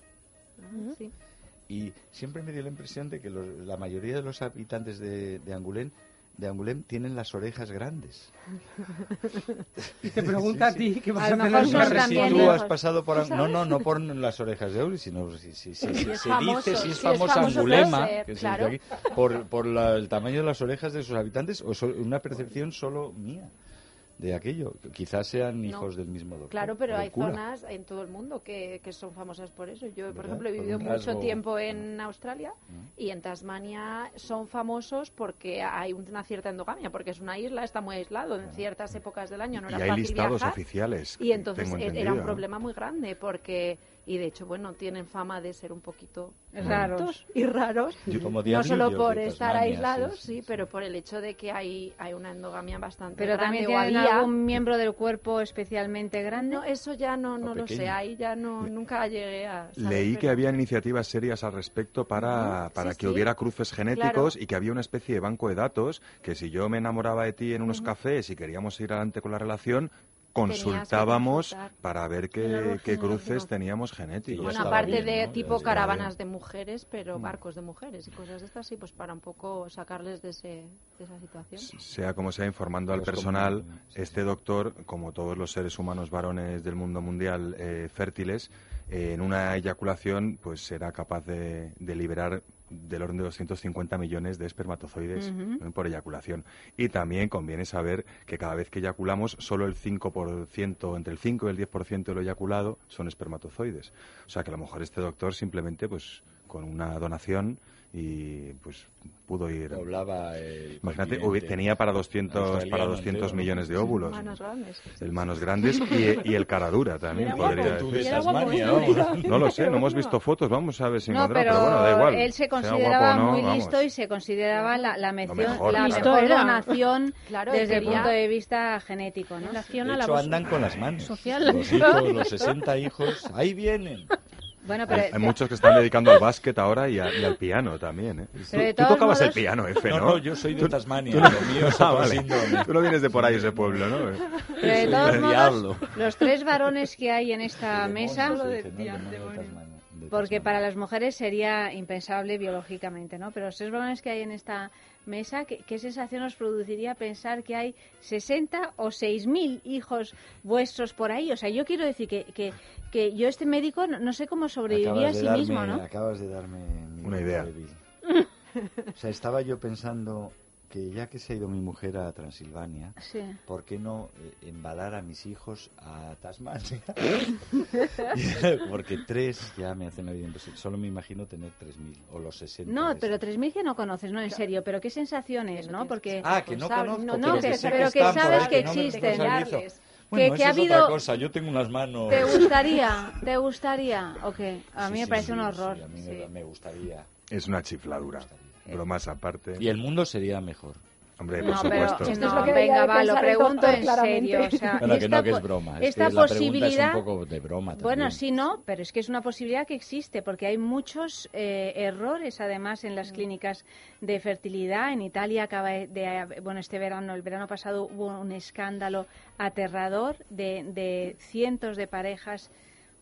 Sí. Y siempre me dio la impresión de que los- la mayoría de los habitantes de, de Angoulême de tienen las orejas grandes. [laughs] Y te pregunta [laughs] a ti qué vas A a, tener que tú lejos. has pasado por... ¿Tú An- No, no, no por las orejas de Auri, sino si, si- si- Si si es se famoso, dice si es famosa famoso, Angulema, puede ser, que se claro. dice aquí, por, por la- el tamaño de las orejas de sus habitantes, o es una percepción solo mía de aquello. Quizás sean hijos del mismo doctor. Claro, pero hay cura. zonas en todo el mundo que, que son famosas por eso. Yo, por ejemplo, he vivido mucho rasgo- tiempo en Australia Mm. y en Tasmania son famosos porque hay una cierta endogamia, porque es una isla, está muy aislado en ciertas épocas del año, no Y era hay fácil listados viajar. oficiales. Y entonces tengo e- era un problema muy grande porque y de hecho bueno tienen fama de ser un poquito Raros. y raros Como no solo por estar Tasmania, aislados sí, sí, sí, pero por el hecho de que hay hay una endogamia bastante Pero grande también tienen había. algún miembro del cuerpo especialmente grande. no eso ya no no lo sé ahí ya no nunca llegué a saber, Leí que pero- había iniciativas serias al respecto para, Ujú, para sí, que sí. hubiera cruces genéticos Claro. y que había una especie de banco de datos que si yo me enamoraba de ti en unos cafés y queríamos ir adelante con la relación, consultábamos para ver qué, cruces teníamos genéticos. bueno aparte bien, de tipo estaba caravanas bien. de mujeres pero Mm. barcos de mujeres y cosas de estas sí pues para un poco sacarles de ese de esa situación Sea como sea, informando al Pues como- personal, este doctor, como todos los seres humanos varones del mundo mundial eh, fértiles, eh, en una eyaculación pues será capaz de, de liberar del orden de 250 millones de espermatozoides por eyaculación. Y también conviene saber que cada vez que eyaculamos, solo el 5%, entre el 5 y el 10% de lo eyaculado son espermatozoides. O sea que a lo mejor este doctor simplemente pues con una donación y pues pudo ir Poblaba el Imagínate, tenía para 200, para australiano 200 entero, ¿no? millones de óvulos. manos grandes El manos grandes y, y el cara dura también, Era podría guapo, decir. de Era guapo, ¿no? vamos. Lo sé, no hemos visto fotos, vamos a ver si No, pero, pero bueno, da igual. él se consideraba no, muy vamos. listo y se consideraba la, la, mención- mejor, la claro. mejor donación Claro, desde el punto de vista genético, ¿no? De hecho, andan con las manos. social. Los hijos, los 60 hijos, ahí vienen. Bueno, pero, Hay, hay muchos que están dedicando al básquet ahora y, a- y al piano también, ¿eh? De Tú, tú tocabas el modos- piano, Efe, No, ¿no? no, yo soy de Tú- Tasmania, tú- lo mío es [laughs] Ah, vale. Tú no vienes de por ahí, ese pueblo, ¿no? pero de todos modos, diablo. los tres varones que hay en esta mesa, Solo de Tasmania. De porque para las mujeres sería impensable biológicamente, ¿no? Pero los tres varones que hay en esta mesa, ¿qué, qué sensación os produciría pensar que hay 60 o 6.000 hijos vuestros por ahí? O sea, yo quiero decir que, que, que yo este médico no, no sé cómo sobreviviría a sí darme- mismo, ¿no? Acabas de darme Una idea. O sea, estaba yo pensando que ya que se ha ido mi mujer a Transilvania, Sí. ¿por qué no eh, embalar a mis hijos a Tasmania? [laughs] [laughs] Porque tres ya me hacen la vida imposible. Solo me imagino tener 3.000 o los 60. No, pero esos. 3.000 que no conoces, no, en serio, pero qué sensaciones, Que ¿no? no Porque Ah, que no Sabes, conozco, no, pero no, que, que- pero que sabes que no me existen. Darles. Bueno, que eso ha es otra habido- cosa. Yo tengo unas manos... ¿Te gustaría? ¿Te gustaría? ¿O qué? A Sí, mí me sí, parece sí, un sí, horror. a mí sí. me, me gustaría. Es una chifladura. Bromas aparte. Y el mundo sería mejor. Hombre, por No, pero supuesto. Esto es lo que venga, va, lo pregunto en serio. O sea, Bueno, que no, que es broma. Es esta que la pregunta posibilidad, es un poco de broma también. Bueno, sí, no, pero es que es una posibilidad que existe, porque hay muchos eh, errores, además, en las clínicas de fertilidad. En Italia acaba de, bueno, este verano, el verano pasado hubo un escándalo aterrador de, de cientos de parejas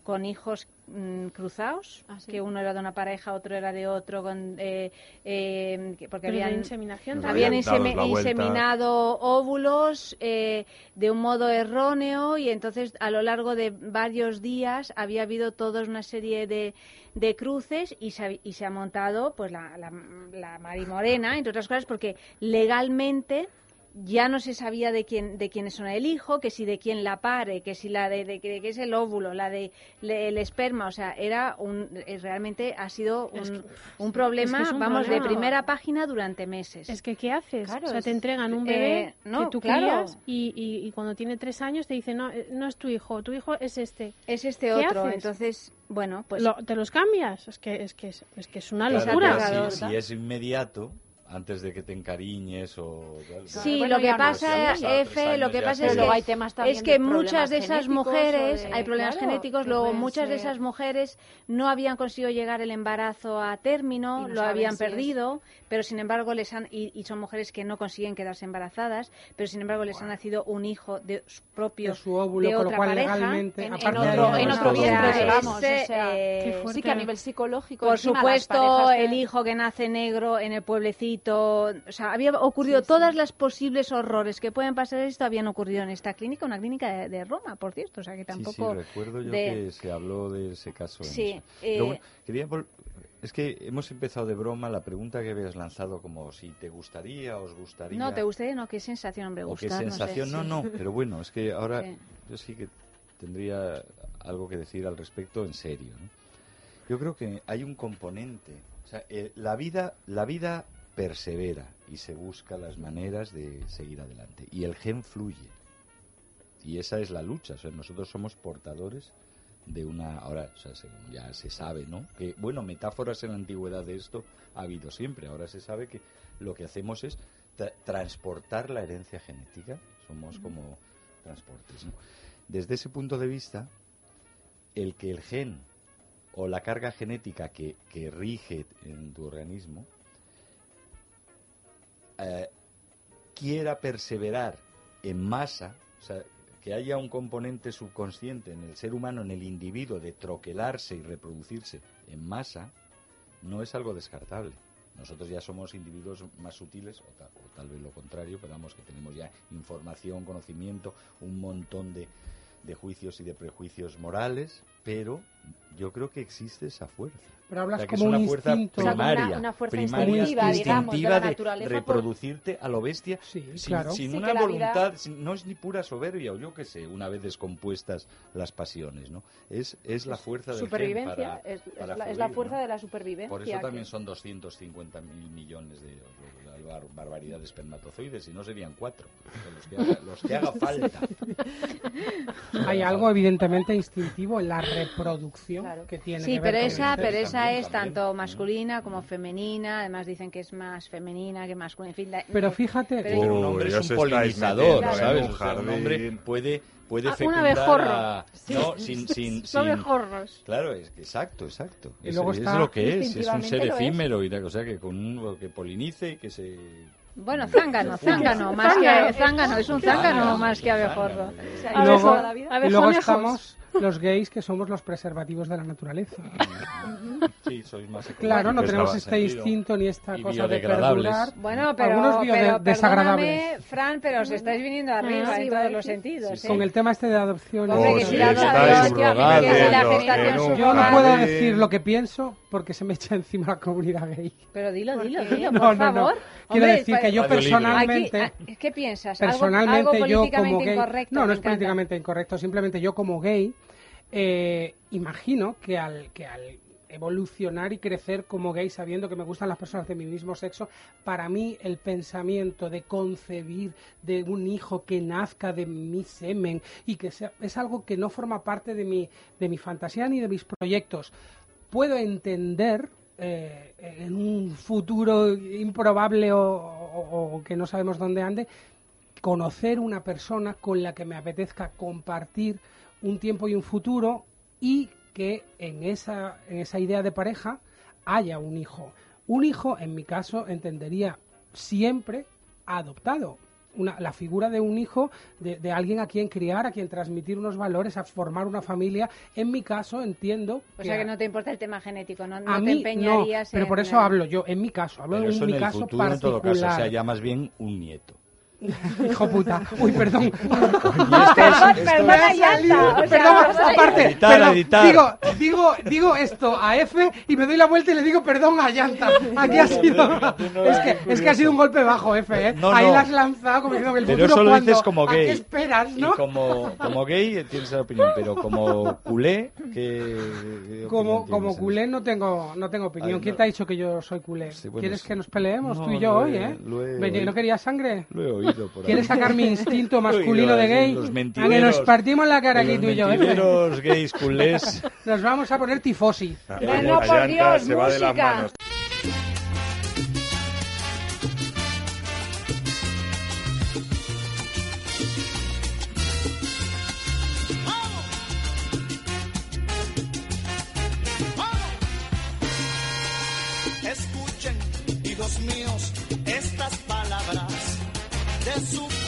con hijos mm, cruzados, Ah, sí. que uno era de una pareja, otro era de otro, con, eh, eh, que- porque Pero habían inseminación habían insemi- inseminado óvulos eh, de un modo erróneo y entonces a lo largo de varios días había habido toda una serie de, de cruces y se, ha- y se ha montado pues la, la, la marimorena, entre otras cosas, porque legalmente ya no se sabía de quién de quiénes son el hijo, que si de quién la pare, que si la de, de, de qué es el óvulo, la de le- el esperma, o sea, era un eh, realmente ha sido Es un, que- un problema, es que es un vamos, de primera página durante meses. Es que, ¿qué haces? Claro, o sea, te entregan un eh, bebé no, que tú claro. crías y, y- y cuando tiene tres años te dicen, no, eh, no es tu hijo, tu hijo es este. es este ¿Qué otro, haces? entonces, bueno, pues Lo- ¿Te los cambias? Es que es, que es, es, que es una Claro, locura. si, si es inmediato, antes de que te encariñes o... tal, Sí, Bueno, lo que no, pasa, han tres lo que pasa es que, hay temas también es que de muchas de esas mujeres, de- hay problemas claro, genéticos, luego muchas de esas mujeres no habían conseguido llegar el embarazo a término, no lo habían si es- perdido, pero sin embargo les han, y, y son mujeres que no consiguen quedarse embarazadas, pero sin embargo les ha nacido un hijo de su propio De su óvulo, de otra cual pareja, legalmente, en, otro, de en otro vientre, digamos. Ese, o sea, eh, sí que a nivel psicológico. Por supuesto, el hijo que nace negro en el pueblecito. O sea, había ocurrido todas las posibles horrores que pueden pasar esto habían ocurrido en esta clínica, una clínica de, de Roma, por cierto. O sea, que tampoco. Sí, recuerdo yo de- que se habló de ese caso. Sí, eh, bueno- quería es que hemos empezado de broma la pregunta que habías lanzado como si te gustaría, os gustaría... No, te gustaría, no, qué sensación, hombre, o qué sensación, no, sé, no, pero bueno, es que ahora [laughs] yo sí que tendría algo que decir al respecto en serio. ¿no? Yo creo que hay un componente, o sea, eh, la vida, la vida persevera y se busca las maneras de seguir adelante. Y el gen fluye. Y esa es la lucha, o sea, nosotros somos portadores de una ahora o sea, según ya se sabe no que bueno metáforas en la antigüedad de esto ha habido siempre. Ahora se sabe que lo que hacemos es tra- transportar la herencia genética. Somos como transportes ¿no? desde ese punto de vista el que el gen o la carga genética que, que rige en tu organismo eh, quiera perseverar en masa, o sea, que haya un componente subconsciente en el ser humano, en el individuo, de troquelarse y reproducirse en masa, no es algo descartable. Nosotros ya somos individuos más sutiles, o, o tal vez lo contrario, pero vamos que tenemos ya información, conocimiento, un montón de, de juicios y de prejuicios morales, pero yo creo que existe esa fuerza. Pero hablas O sea, que como es un una fuerza instinto. O sea, una- primaria, una fuerza primaria, instintiva, digamos, de la instintiva de naturaleza por- reproducirte a lo bestia Sí, sin, claro. sin Sí, una la vida- voluntad, sin- no es ni pura soberbia o yo qué sé, una vez descompuestas las pasiones, ¿no? Es, es la fuerza del gen supervivencia, para, es, es para la, es la fluir, fuerza ¿no? de la supervivencia. Por eso también que- son 250 mil millones de, de la bar- barbaridad de espermatozoides, si no serían cuatro, los que haga, los que haga falta. Hay algo evidentemente instintivo en la reproducción Claro. que tiene Sí, que ver pero con esa, pero esa También, es también. tanto masculina como femenina. Además dicen que es más femenina que masculina. En fin, la- Pero fíjate, Pero- Pero un hombre es un polinizador, metiendo en ¿sabes? un sea, un hombre jardín. puede, puede Ah, un fecundar a- No, sin... sin, No sin- abejorros. Claro, es que exacto, exacto. Y Es, luego es está- lo que es, es un ser efímero y tal, o sea, que con un, que polinice y que se... Bueno, zángano, zángano, más que zángano, es un zángano. más que abejorro. Y luego, y estamos los gays que somos los preservativos de la naturaleza. [laughs] Sí, sois más Claro, no tenemos en este sentido. instinto ni esta y cosa de perdurar. Bueno, pero, Algunos bio- pero desagradables. perdóname, Fran, pero os estáis viniendo arriba sí, en todos los sentidos. Sí, ¿eh? Con el tema este de adopción. Oh, sí, la estáis adopción, Yo no puedo decir lo que pienso porque se me echa encima la comunidad gay. Pero dilo, dilo, dilo, [laughs] No, por no, no. favor. Quiero Hombre, decir que yo Radio Libre. personalmente... Aquí, ah, ¿Qué piensas? ¿Algo- personalmente algo, yo como gay incorrecto? no no es políticamente incorrecto simplemente yo como gay eh, imagino que al que al evolucionar y crecer como gay sabiendo que me gustan las personas de mi mismo sexo para mí el pensamiento de concebir de un hijo que nazca de mi semen y que sea es algo que no forma parte de mi de mi fantasía ni de mis proyectos. Puedo entender eh, en un futuro improbable o, o- o que no sabemos dónde ande, conocer una persona con la que me apetezca compartir un tiempo y un futuro y que en esa, en esa idea de pareja haya un hijo. Un hijo, en mi caso, entendería siempre adoptado. Una, la figura de un hijo, de, de alguien a quien criar, a quien transmitir unos valores, a formar una familia. En mi caso, entiendo O sea que no te importa el tema genético, no, no a te mí empeñarías no, pero en- por eso hablo yo, en mi caso, hablo Pero en eso mi el caso futuro, en todo particular. caso, o sea, ya más bien un nieto. [laughs] Hijo puta. Uy, perdón. Perdón, perdón, aparte, Editar, perdón, editar. Digo, digo, digo esto a F y me doy la vuelta y le digo perdón a Llanta. Aquí ha sido. Es que, es que ha sido un golpe bajo, F, ¿eh? No, Ahí no. la has lanzado como diciendo que el Pero futuro eso lo dices como ¿A gay. qué esperas, Y no? como, como gay tienes esa opinión, pero como culé, ¿qué, qué Como, como culé no tengo, no tengo opinión. Ay, ¿Quién no. te ha dicho que yo soy culé? bueno, ¿Quieres sí. que nos peleemos No, tú y yo hoy, eh? lo he Ven. ¿No querías sangre? Lo he oído por ahí. ¿Quieres sacar mi instinto [laughs] masculino oído, de gay? los A que nos partimos la cara aquí Los tú y yo, ¿eh? mentideros gays culés. [laughs] Nos vamos a poner tifosi. Bueno, por Dios, música. Escuchen, de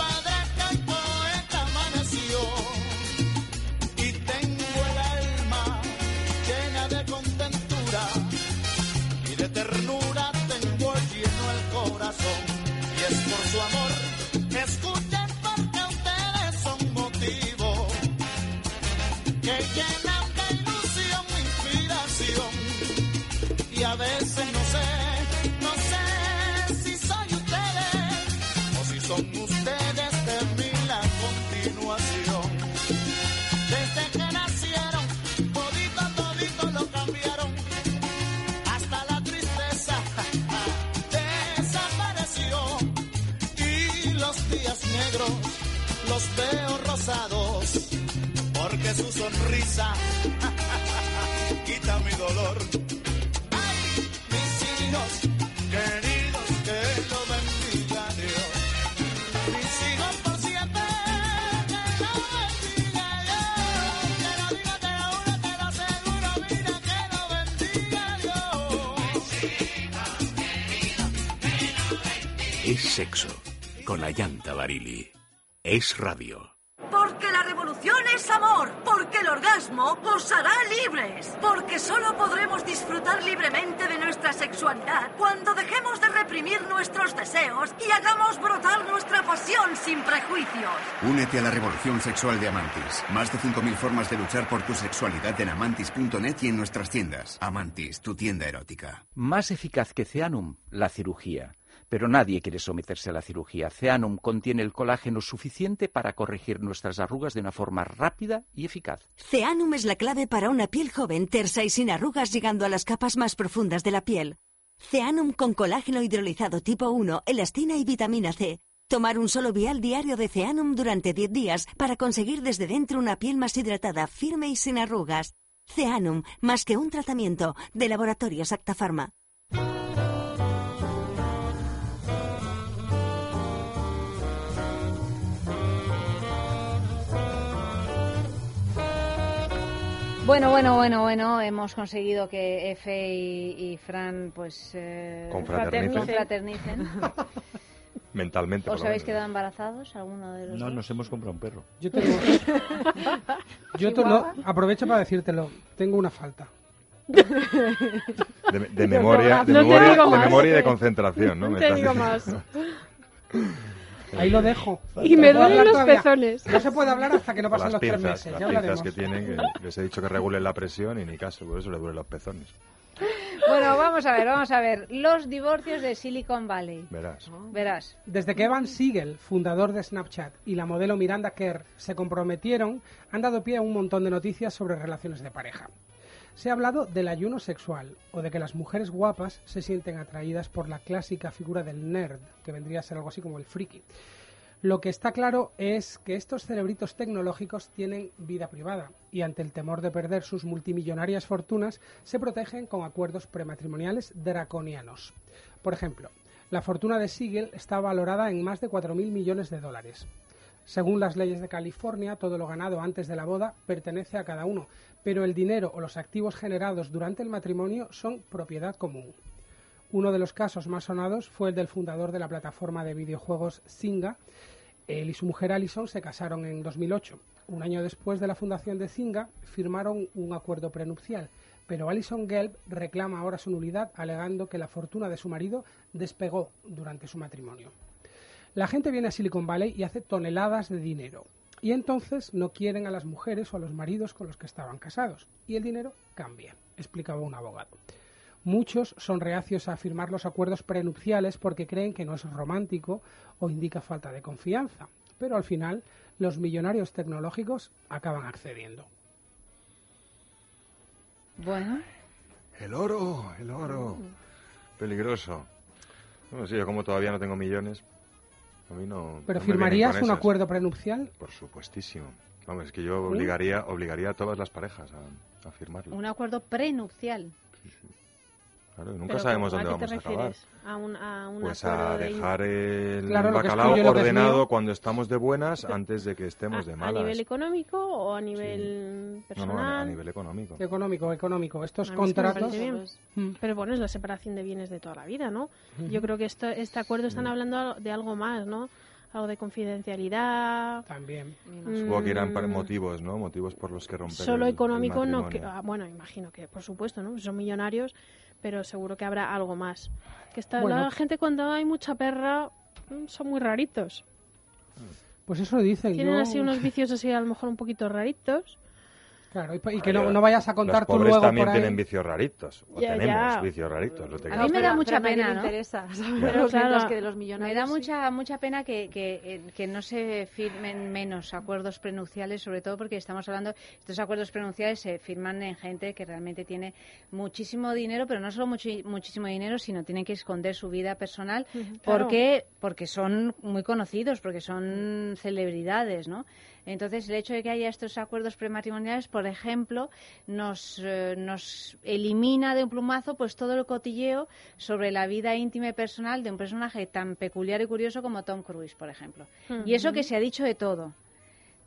su sonrisa [laughs] quita mi dolor mis hijos queridos, que lo bendiga Dios. Mis hijos por siempre, que lo bendiga Dios. Que lo diga, te lo juro, te lo aseguro, mira, que lo bendiga Dios. Es sexo con Ayanta Barili. Es radio. Porque la revolución es amor, porque el orgasmo os hará libres, porque solo podremos disfrutar libremente de nuestra sexualidad cuando dejemos de reprimir nuestros deseos y hagamos brotar nuestra pasión sin prejuicios. Únete a la revolución sexual de Amantis. Más de 5.000 formas de luchar por tu sexualidad en amantis.net y en nuestras tiendas. Amantis, tu tienda erótica. Más eficaz que Ceanum, la cirugía. Pero nadie quiere someterse a la cirugía. Ceanum contiene el colágeno suficiente para corregir nuestras arrugas de una forma rápida y eficaz. Ceanum es la clave para una piel joven, tersa y sin arrugas llegando a las capas más profundas de la piel. Ceanum con colágeno hidrolizado tipo 1, elastina y vitamina C. Tomar un solo vial diario de Ceanum durante 10 días para conseguir desde dentro una piel más hidratada, firme y sin arrugas. Ceanum, más que un tratamiento, de Laboratorios Acta Bueno, bueno, bueno, bueno, hemos conseguido que Efe y, y Fran pues eh, Confraternicen. confraternicen. [laughs] Mentalmente. ¿Os habéis quedado embarazados alguno de los No, dos? nos hemos comprado un perro. Yo tengo. [laughs] Yo te lo, aprovecho para decírtelo. Tengo una falta. De, de memoria, [laughs] de, No memoria, de más. memoria y de concentración, ¿no? No te digo diciendo. Ahí lo dejo. Y me duelen los todavía. pezones. No se puede hablar hasta que no pasen las los tres pinzas, meses. las Ya pinzas que tienen, que les he dicho que regulen la presión y ni caso, por eso les duelen los pezones. Bueno, vamos a ver, vamos a ver. Los divorcios de Silicon Valley. Verás. Verás. Desde que Evan Siegel, fundador de Snapchat, y la modelo Miranda Kerr se comprometieron, han dado pie a un montón de noticias sobre relaciones de pareja. Se ha hablado del ayuno sexual o de que las mujeres guapas se sienten atraídas por la clásica figura del nerd, que vendría a ser algo así como el friki. Lo que está claro es que estos cerebritos tecnológicos tienen vida privada y ante el temor de perder sus multimillonarias fortunas se protegen con acuerdos prematrimoniales draconianos. Por ejemplo, la fortuna de Siegel está valorada en más de 4.000 millones de dólares. Según las leyes de California, todo lo ganado antes de la boda pertenece a cada uno, pero el dinero o los activos generados durante el matrimonio son propiedad común. Uno de los casos más sonados fue el del fundador de la plataforma de videojuegos Zynga. Él y su mujer Alison se casaron en 2008. Un año después de la fundación de Zynga, firmaron un acuerdo prenupcial, pero Alison Gelb reclama ahora su nulidad alegando que la fortuna de su marido despegó durante su matrimonio. La gente viene a Silicon Valley y hace toneladas de dinero. Y entonces no quieren a las mujeres o a los maridos con los que estaban casados. Y el dinero cambia, explicaba un abogado. Muchos son reacios a firmar los acuerdos prenupciales porque creen que no es romántico o indica falta de confianza. Pero al final, los millonarios tecnológicos acaban accediendo. Bueno. El oro, el oro. Peligroso. Bueno, sí, yo como todavía no tengo millones, a mí no... ¿Pero no firmarías un acuerdo prenupcial? Por supuestísimo. Vamos, es que yo obligaría, obligaría a todas las parejas a, a firmarlo. Un acuerdo prenupcial. Claro, nunca Pero sabemos ¿cómo- dónde ¿A qué vamos te a acabar. ¿A un, a un Pues a de- dejar el Claro, es bacalao tuyo es ordenado mío. cuando estamos de buenas antes de que estemos [laughs] de ¿A malas. nivel económico o a nivel No, no, personal? a nivel económico. Económico, económico. Estos A sí contratos... bien. Mm. Pero bueno, es la separación de bienes de toda la vida, ¿no? Ujú. Yo creo que esto, este acuerdo están hablando de algo más, ¿no? Algo de confidencialidad. También. Supongo que eran Mm, motivos, ¿no? Motivos por los que romper Solo el- el económico no. Que, ah, bueno, imagino que, por supuesto, ¿no? Son millonarios, pero seguro que habrá algo más. Que está, Bueno. la gente cuando hay mucha perra mm, son muy raritos. Pues eso dicen. Tienen yo- así unos vicios así a lo mejor un poquito raritos. Claro, y, que no, no vayas a contar Los tú pobres luego también por ahí... tienen vicios raritos. O Ya, tenemos ya. vicios raritos. lo A mí me da mucha pena, ¿no? interesa saber Pero los claro, mientras que de los me da sí. mucha mucha pena que, que, eh, que no se firmen menos acuerdos prenupciales, sobre todo porque estamos hablando, estos acuerdos prenupciales se firman en gente que realmente tiene muchísimo dinero, pero no solo muchi- muchísimo dinero, sino tienen que esconder su vida personal porque porque son muy conocidos, porque son celebridades, ¿no? Entonces, el hecho de que haya estos acuerdos prematrimoniales, por ejemplo, nos, eh, nos elimina de un plumazo pues todo el cotilleo sobre la vida íntima y personal de un personaje tan peculiar y curioso como Tom Cruise, por ejemplo. Y eso que se ha dicho de todo.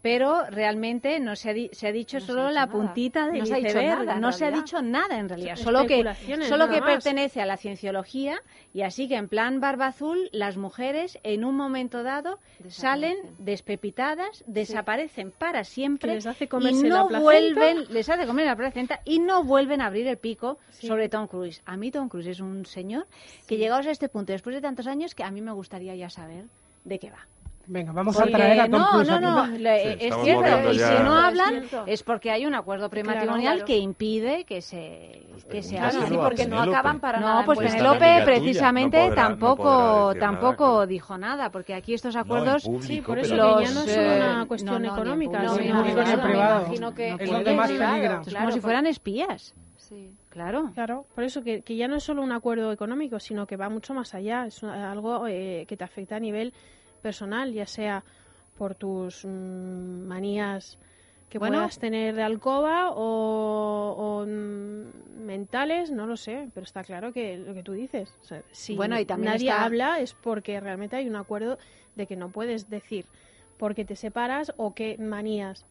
Pero realmente no se ha, di- se ha dicho No se ha solo la puntita del No iceberg. nada, no se ha dicho nada en realidad. Solo que, solo que más. pertenece a la cienciología y así que en plan barba azul las mujeres en un momento dado salen despepitadas, desaparecen para siempre les hace y no la placenta. vuelven, les hace comer la placenta y no vuelven a abrir el pico sobre Tom Cruise. A mí Tom Cruise es un señor que llegados a este punto después de tantos años que a mí me gustaría ya saber de qué va. Venga, vamos Porque a traer a Tom no, Cruise no, no, le- Sí, es cierto. Y ya- si no hablan es porque hay un acuerdo prematrimonial claro. que impide que se que se haga. Sí, porque no acaban para No, nada. en pues buena Esta Penélope precisamente No podrá- no tampoco nada, tampoco dijo nada, porque aquí estos No, acuerdos público, Sí, por eso los, que ya no es eh, una cuestión no, no, económica. No, ni público ni privado. que Es que donde en más peligra. Como si fueran espías. Sí. Claro. Claro, por eso que, que ya no es solo un acuerdo económico, sino que va mucho más allá. Es algo eh, que te afecta a nivel personal, ya sea por tus mm, manías que Bueno. puedas tener de alcoba o, o, mm, mentales, no lo sé, pero está claro que lo que tú dices. O sea, si Bueno, y también nadie está- habla es porque realmente hay un acuerdo de que no puedes decir porque te separas o qué manías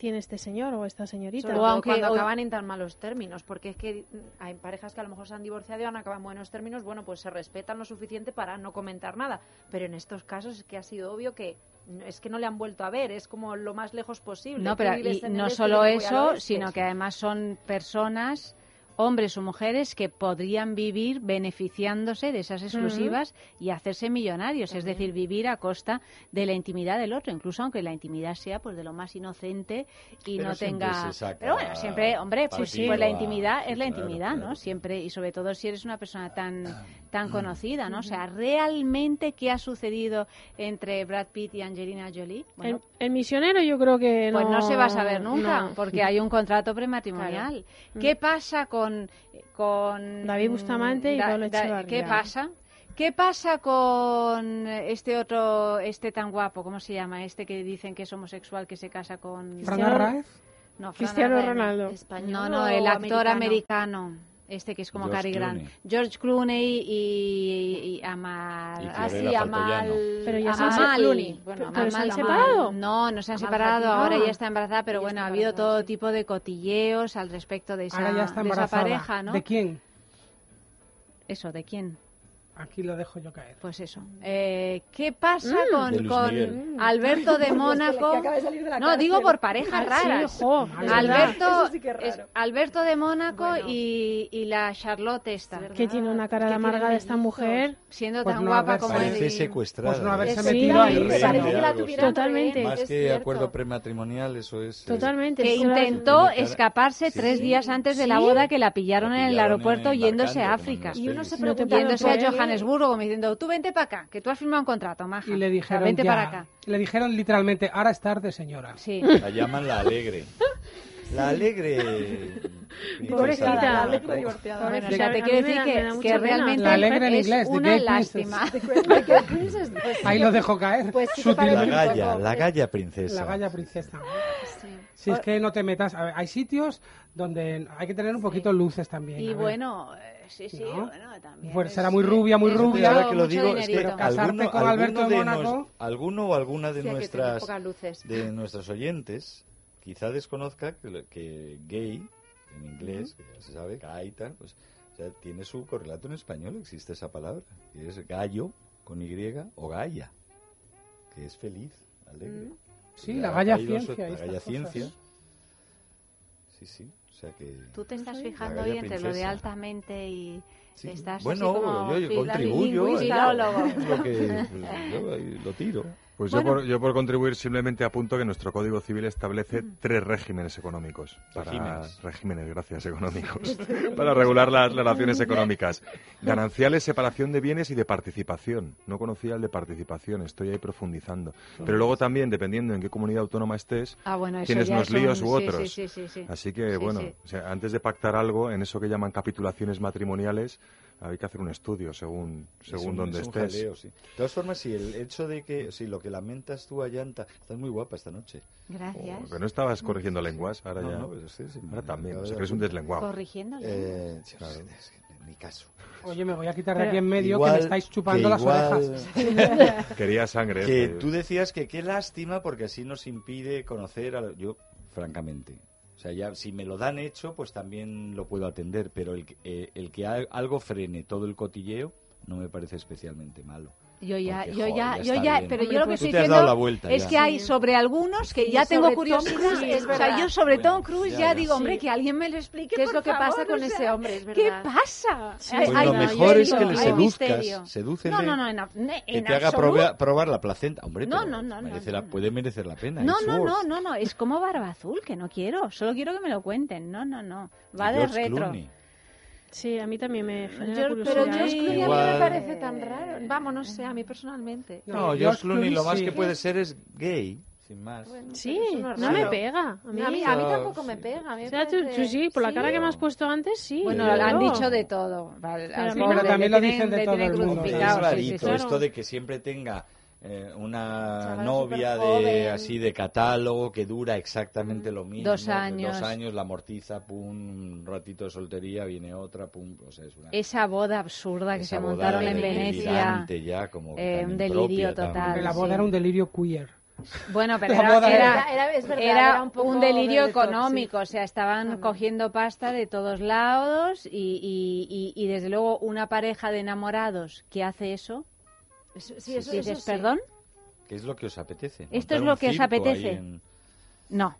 tiene este señor o esta señorita. Sobre O aunque- cuando o- acaban en tan malos términos, porque es que hay parejas que a lo mejor se han divorciado y han acabado en buenos términos, bueno, pues se respetan lo suficiente para no comentar nada, pero en estos casos es que ha sido obvio que no- es que no le han vuelto a ver, es como lo más lejos posible. No, pero y no este, solo eso, sino que además son personas, hombres o mujeres, que podrían vivir beneficiándose de esas exclusivas y hacerse millonarios, es decir, vivir a costa de la intimidad del otro, incluso aunque la intimidad sea pues de lo más inocente y Pero no tenga. se Pero bueno, siempre, hombre, pues, partido pues la intimidad sí, es la claro, intimidad, claro. ¿no? Siempre y sobre todo si eres una persona tan [clears throat] tan Mm. conocida, ¿no? O sea, realmente qué ha sucedido entre Brad Pitt y Angelina Jolie. Bueno, el, el misionero yo creo que no... pues no se va a saber nunca, no. porque hay un contrato [laughs] prematrimonial. Claro. ¿Qué pasa con, con David Bustamante y Da- Pablo Da- Echevarría. ¿Qué pasa? ¿Qué pasa con este otro, este tan guapo, ¿cómo se llama? Este que dicen que es homosexual, que se casa con... ¿Fran Arraez? No, Cristiano. Ronaldo. ¿Español No, no, el actor americano? americano. Este que es como George Cary Grant. Clooney. George Clooney y, y Amal. Y ah, Amal. Faltoyano. Pero ya se han Amal. Clooney. Bueno, Pero Amal, se han Amal. separado. No, no se han Amal separado. Fatima. Ahora Ah. ya está embarazada, pero bueno, ha habido todo sí. tipo de cotilleos al respecto de esa, Ahora ya está de esa embarazada. pareja, ¿no? ¿De quién? Eso, ¿de quién? Aquí lo dejo yo caer. Pues eso. Eh, ¿Qué pasa Mm. con, De con Miguel. Alberto de [laughs] Mónaco? que acaba de salir de la No, cárcel. digo por parejas Ah, sí, raras. jo. Alberto, Eso sí que es es raro. Alberto de Mónaco Bueno. y, y la Charlotte esta. Que tiene una cara de amarga de esta mujer. Siendo Pues tan no guapa haberse- como Parece secuestrada. Pues no haberse Sí, metido ahí. parece que la. Totalmente. Más es que cierto. acuerdo prematrimonial, eso es... eh, Totalmente. que intentó escaparse Sí, tres sí. días antes de la boda que la pillaron La en el aeropuerto yéndose a África. Y uno se pregunta. Johannesburgo como diciendo, tú vente para acá, que tú has firmado un contrato, maja. Y le O sea, dijeron vente ya- para acá. Le dijeron literalmente, ahora es tarde, señora. Sí. La llaman la alegre. La alegre. [laughs] Pobrecita. La alegre divorciada. Bueno, o Sí, sea, te quiero decir da- que, da realmente La alegre en es inglés, The una lástima. [laughs] Sí Ahí lo dejo caer. Pues sí La galla, la galla princesa. La galla princesa. Sí. Si es que no te metas. a ver, hay sitios donde hay que tener un poquito luces también. Y bueno, eh, sí, sí, ¿No? bueno, también. Pues es- será muy rubia, muy rubia. ahora que lo digo, es que. Casarte alguno, con Alberto alguno de de Mónaco. nos- alguno o alguna de Sí, nuestras pocas luces. de nuestros oyentes quizá desconozca que, que gay en inglés, que ya se sabe, tal, pues o sea, tiene su correlato en español, existe esa palabra, que es gallo con Y o gaya, que es feliz, alegre. Mm. Sí, Ya la galla su- ciencia. La galla cosas. ciencia. Sí, sí, sea que Tú te estás fijando hoy entre lo de altamente y Sí. estás bueno, así como yo, yo contribuyo, lo- que pues, [laughs] yo lo tiro. Pues Bueno. yo, por, yo por contribuir simplemente apunto que nuestro Código Civil establece tres regímenes económicos. Para, Regímenes. regímenes, gracias, económicos. [laughs] [laughs] para regular las relaciones económicas. Gananciales, separación de bienes y de participación. No conocía el de participación, estoy ahí profundizando. Pero luego también, dependiendo en qué comunidad autónoma estés, Ah, bueno, tienes unos líos u sí, otros. sí, sí, sí, sí. Así que, Sí, bueno, sí. o sea, antes de pactar algo, en eso que llaman capitulaciones matrimoniales, hay que hacer un estudio según, según Es un- donde es un estés. jaleo, sí. De todas formas, sí, el hecho de que, sí, lo que lamentas tú, Ayanta, estás muy guapa esta noche. Gracias. Oh, que no estabas corrigiendo lenguas, ahora No, ya. no, pero sí, sí, ahora también, o sea, que eres un deslenguado. Corrigiéndole. Eh, sí, es que en mi caso. Oye, me voy a quitar de aquí en medio Igual que me estáis chupando las igual- orejas. [laughs] Quería sangre. Que eh, tú decías que qué lástima porque así nos impide conocer a... lo- Yo, francamente, o sea, ya si me lo dan hecho, pues también lo puedo atender, pero el, que- eh, el que al- algo frene todo el cotilleo no me parece especialmente malo. Yo ya, Porque, yo joder, ya, yo ya, bien. pero Hombre, yo lo que pues- Tú estoy diciendo dado la vuelta es ya. que hay Sí. sobre algunos que Sí, ya tengo curiosidad. Es o sea, yo sobre Bueno, Tom Cruise ya, ya, digo, hombre, Sí. que alguien me lo explique, ¿Qué es lo que favor, pasa con o sea, ese hombre? Es ¿Qué pasa? Sí, Hay- Pues hay lo no, mejor es que misterio, le seduzcas, sedúcele, No, no, no, en, en, que te haga probar, probar la placenta. Hombre, No, no, no, no, merece no, la- no. puede merecer la pena. No, no, no, no, no, es como Barba Azul, que no quiero, solo quiero que me lo cuenten. No, no, no, va de retro. Sí, a mí también me genera Yo- curiosidad. Pero George Clooney a mí igual. me parece tan raro. Vamos, no sé, a mí personalmente. No, George George Clooney lo más sí. que puede ser es gay, sin más. Bueno, Sí, pero no me pega. A mí, A mí, a mí tampoco sí. me pega. a mí O sea, parece- tú sí, por la cara Sí. que me has puesto antes, sí. Bueno, pero- han dicho de todo. Vale, Pero le también lo dicen de todo el mundo. Es sí, sí, rarito sí. esto de que siempre tenga eh, una novia de así de catálogo que dura exactamente lo mismo. Dos años. Dos años, la amortiza, pum, un ratito de soltería, viene otra, pum. O sea, es una, Esa boda absurda que esa se montaron en Venecia. ya, como eh, un delirio total. La sí. boda era un delirio queer. Bueno, pero [laughs] era, boda era, era- era- es verdad, era era un poco un delirio económico, sí. o sea, estaban También. cogiendo pasta de todos lados y, y, y, y desde luego una pareja de enamorados que hace eso, Sí, eso, dices, eso sí. perdón, ¿Qué es lo que os apetece? Esto es lo que os apetece. en- no,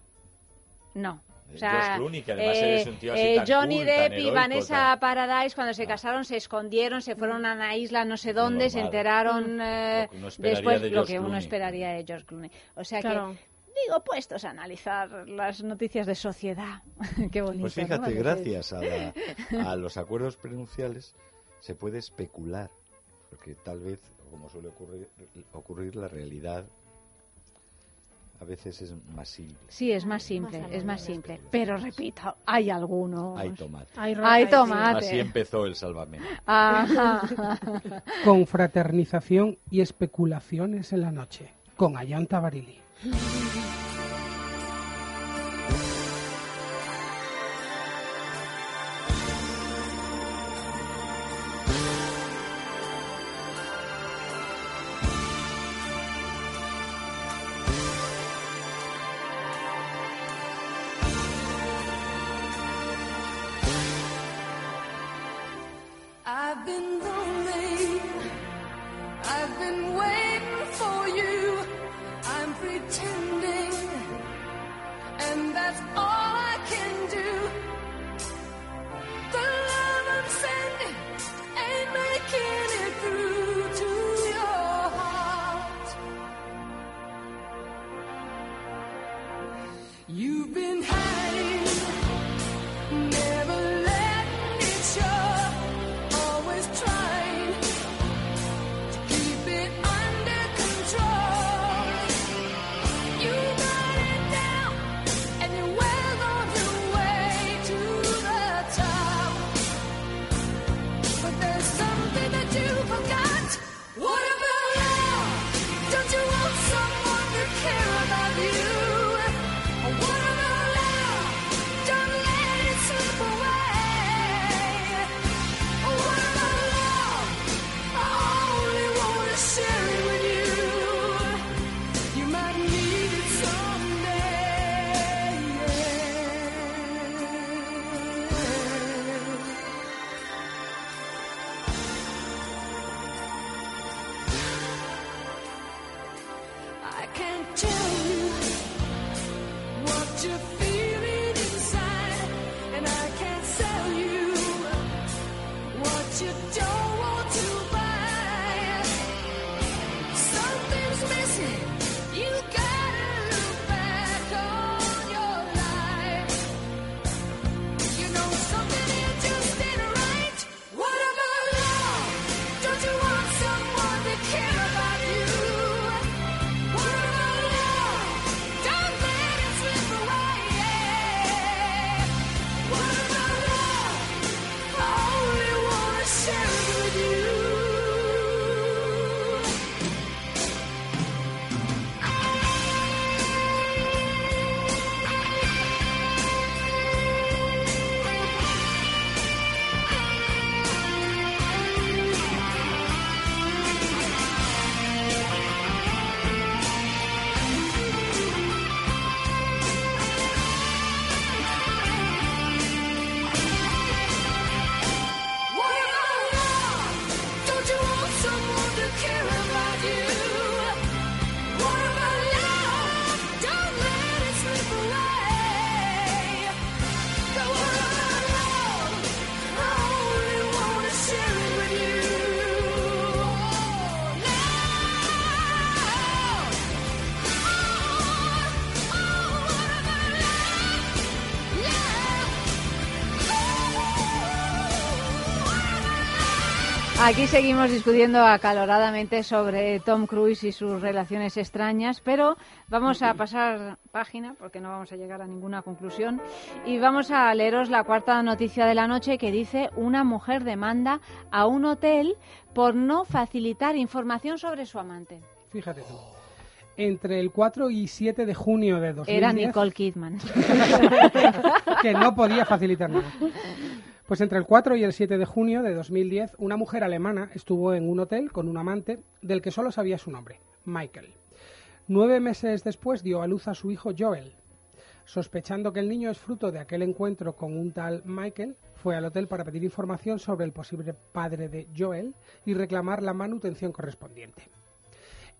no. O sea, George Clooney, que además eres un tío así eh, tan Johnny cool, tan Depp y Vanessa tan- Paradise cuando se casaron se escondieron, se fueron a una isla no sé dónde, se enteraron eh, después de lo que uno esperaría de George Clooney. O sea Claro. que digo puestos a analizar las noticias de sociedad. [laughs] Qué bonito. Pues fíjate, gracias a, la- a los acuerdos prenupciales se puede especular, porque tal vez, como suele ocurrir, ocurrir la realidad a veces es más simple. Sí, es más simple, es más simple. Pero repito, hay algunos. Hay tomate. Hay, hay tomate. Así empezó el salvamento. Ajá. [laughs] Confraternización y especulaciones en la noche. Con Ayanta Barili. Aquí seguimos discutiendo acaloradamente sobre Tom Cruise y sus relaciones extrañas, pero vamos a pasar página porque no vamos a llegar a ninguna conclusión y vamos a leeros la cuarta noticia de la noche que dice una mujer demanda a un hotel por no facilitar información sobre su amante. Fíjate tú. Entre el 4 y 7 de junio de 2010... Era Nicole Kidman. [laughs] que no podía facilitar nada. Pues entre el 4 y el 7 de junio de 2010, una mujer alemana estuvo en un hotel con un amante del que solo sabía su nombre, Michael. Nueve meses después dio a luz a su hijo Joel. Sospechando que el niño es fruto de aquel encuentro con un tal Michael, fue al hotel para pedir información sobre el posible padre de Joel y reclamar la manutención correspondiente.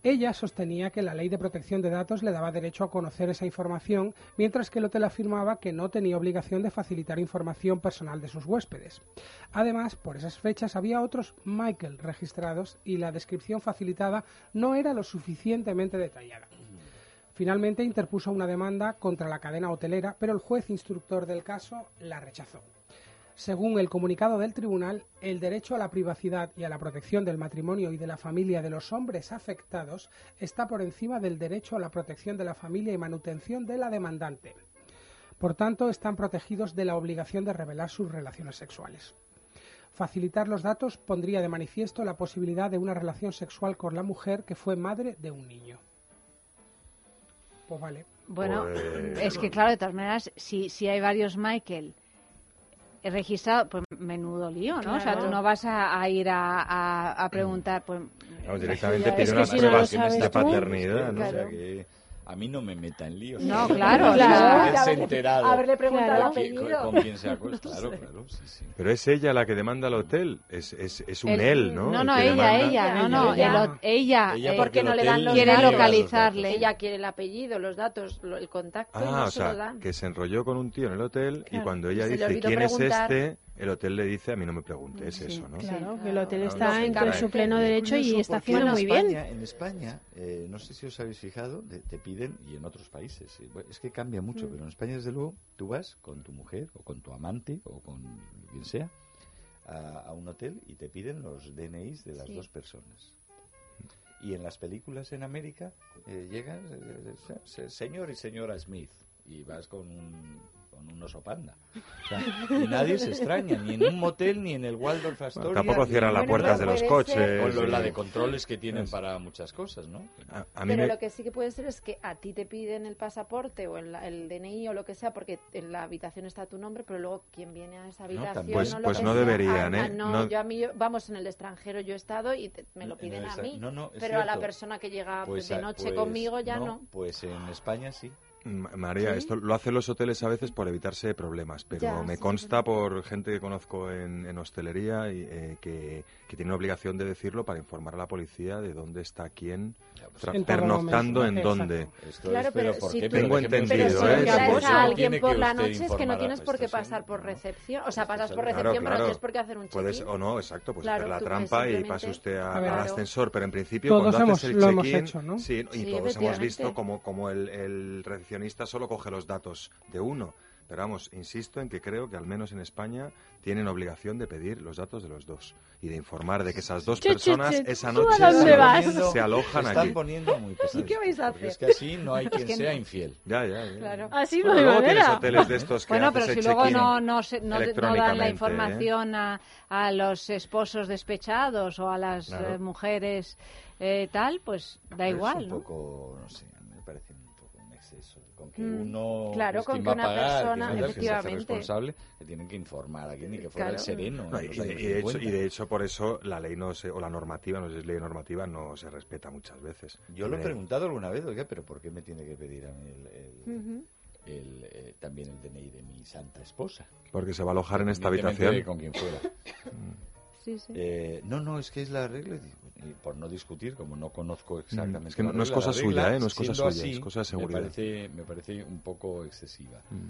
Ella sostenía que la ley de protección de datos le daba derecho a conocer esa información, mientras que el hotel afirmaba que no tenía obligación de facilitar información personal de sus huéspedes. Además, por esas fechas había otros Michael registrados y la descripción facilitada no era lo suficientemente detallada. Finalmente interpuso una demanda contra la cadena hotelera, pero el juez instructor del caso la rechazó. Según el comunicado del tribunal, el derecho a la privacidad y a la protección del matrimonio y de la familia de los hombres afectados está por encima del derecho a la protección de la familia y manutención de la demandante. Por tanto, están protegidos de la obligación de revelar sus relaciones sexuales. Facilitar los datos pondría de manifiesto la posibilidad de una relación sexual con la mujer que fue madre de un niño. Pues vale. Bueno, Pues- es que claro, de todas maneras, si, si hay varios Michael registrados, pues menudo lío, ¿no? O sea, tú no vas a, a ir a, a- a preguntar, pues... Vamos, directamente pide que unas si no de tú, paternidad, ¿no? O sea que a mí no me meta en líos. No, [laughs] claro, claro. Haberle- enterado. haberle preguntado con quién- apellido. Con, con quién se acuesta, [laughs] claro, claro, sí, sí. Pero es ella la que demanda el hotel. Es, es, es un El- él, ¿no? No, no, ella, ella, no, no, Ella. ella, Ella eh, porque no le dan los quiere datos. localizarle. Ella quiere el apellido, los datos, lo- el contacto y Ah, no o se lo sea, dan. que se enrolló con un tío en el hotel y cuando ella Se dice quién preguntar. es este, el hotel le dice a mí no me pregunte, es eso, ¿no? Claro, que el hotel está no, en su no. pleno derecho y está haciendo en muy España- bien. En España, eh, no sé si os habéis fijado, te, te piden, y en otros países, eh, es que cambia mucho, Mm. pero en España, desde luego, tú vas con tu mujer o con tu amante o con quien sea a, a un hotel y te piden los DNIs de las Sí. dos personas. Y en las películas en América eh, llegan, eh, eh, se- señor y señora Smith, y vas con un, con un oso panda. O sea, y nadie se extraña, ni en un motel, ni en el Waldorf Astoria. tampoco cierran las puertas de los coches. Con lo- la de controles que tienen Es- para muchas cosas, ¿no? A, a mí Pero me- lo que sí que puede ser es que a ti te piden el pasaporte o el, el DNI o lo que sea porque en la habitación está tu nombre, pero luego quien viene a esa habitación. Pues- o lo pues no sea, deberían, ¿eh? no, No- yo a mí, yo- vamos, en el extranjero yo he estado y te- me lo No, piden no, a mí. no, no, pero a la persona que llega Pues, de noche pues, conmigo ya no, no. Pues en España sí. Ma- María, ¿Sí? esto lo hacen los hoteles a veces por evitarse problemas, pero Ya, me sí, consta por gente que conozco en, en hostelería y, eh, que, que tiene obligación de decirlo para informar a la policía de dónde está quién todo pernoctando en dónde. Esto Claro, es, pero ¿por si tú- Tengo ¿por qué me entendido, Pero si ¿eh? Pues a no alguien por la noche es que no tienes por qué pasar por recepción. O sea, pasas por Claro, recepción, pero no claro. tienes por qué hacer un check-in. o no, exacto, Claro, hacer la trampa y pase usted a- A ver, al claro. ascensor, pero en principio Todos cuando haces el check-in, sí, y todos hemos visto como, como el, solo coge los datos de uno. Pero vamos, insisto en que creo que al menos en España tienen obligación de pedir los datos de los dos y de informar de que esas dos Che, che, personas che, esa ¿tú a noche se? Poniendo- se alojan se están aquí. poniendo muy [laughs] pesados. qué vais a Porque Es hacer? que así no hay quien sea no. infiel. Ya, ya, ya. Claro. Así no Bueno, hay luego tienes manera. hoteles de estos que Bueno, pero si luego no, no, se- no, no dan la ¿eh? información a, a los esposos despechados o a las Claro. eh, mujeres eh, tal, pues da Pero igual, Es ¿no? un poco, no sé, que Mm, uno claro, es con que va a una pagar, persona, que se hace efectivamente. responsable, que tienen que informar a quien ni que fuera Claro. el sereno. No, y, y- y de hecho, 50. y de hecho por eso la ley no se, o la normativa, no sé si es ley o normativa, no se respeta muchas veces. Yo lo he preguntado alguna vez, oiga, pero ¿por qué me tiene que pedir a mí el, el- Ujú. el, eh, también el DNI de mi santa esposa? Porque se va a alojar en esta habitación. de con quien fuera. [laughs] Sí, sí. Eh, no, no, es que es la regla. y- por no discutir, como no conozco exactamente. Mm, es que la no- no es cosa la regla, suya, ¿eh? No es cosa suya, así, es cosa de seguridad. Me parece, me parece un poco excesiva. Mm.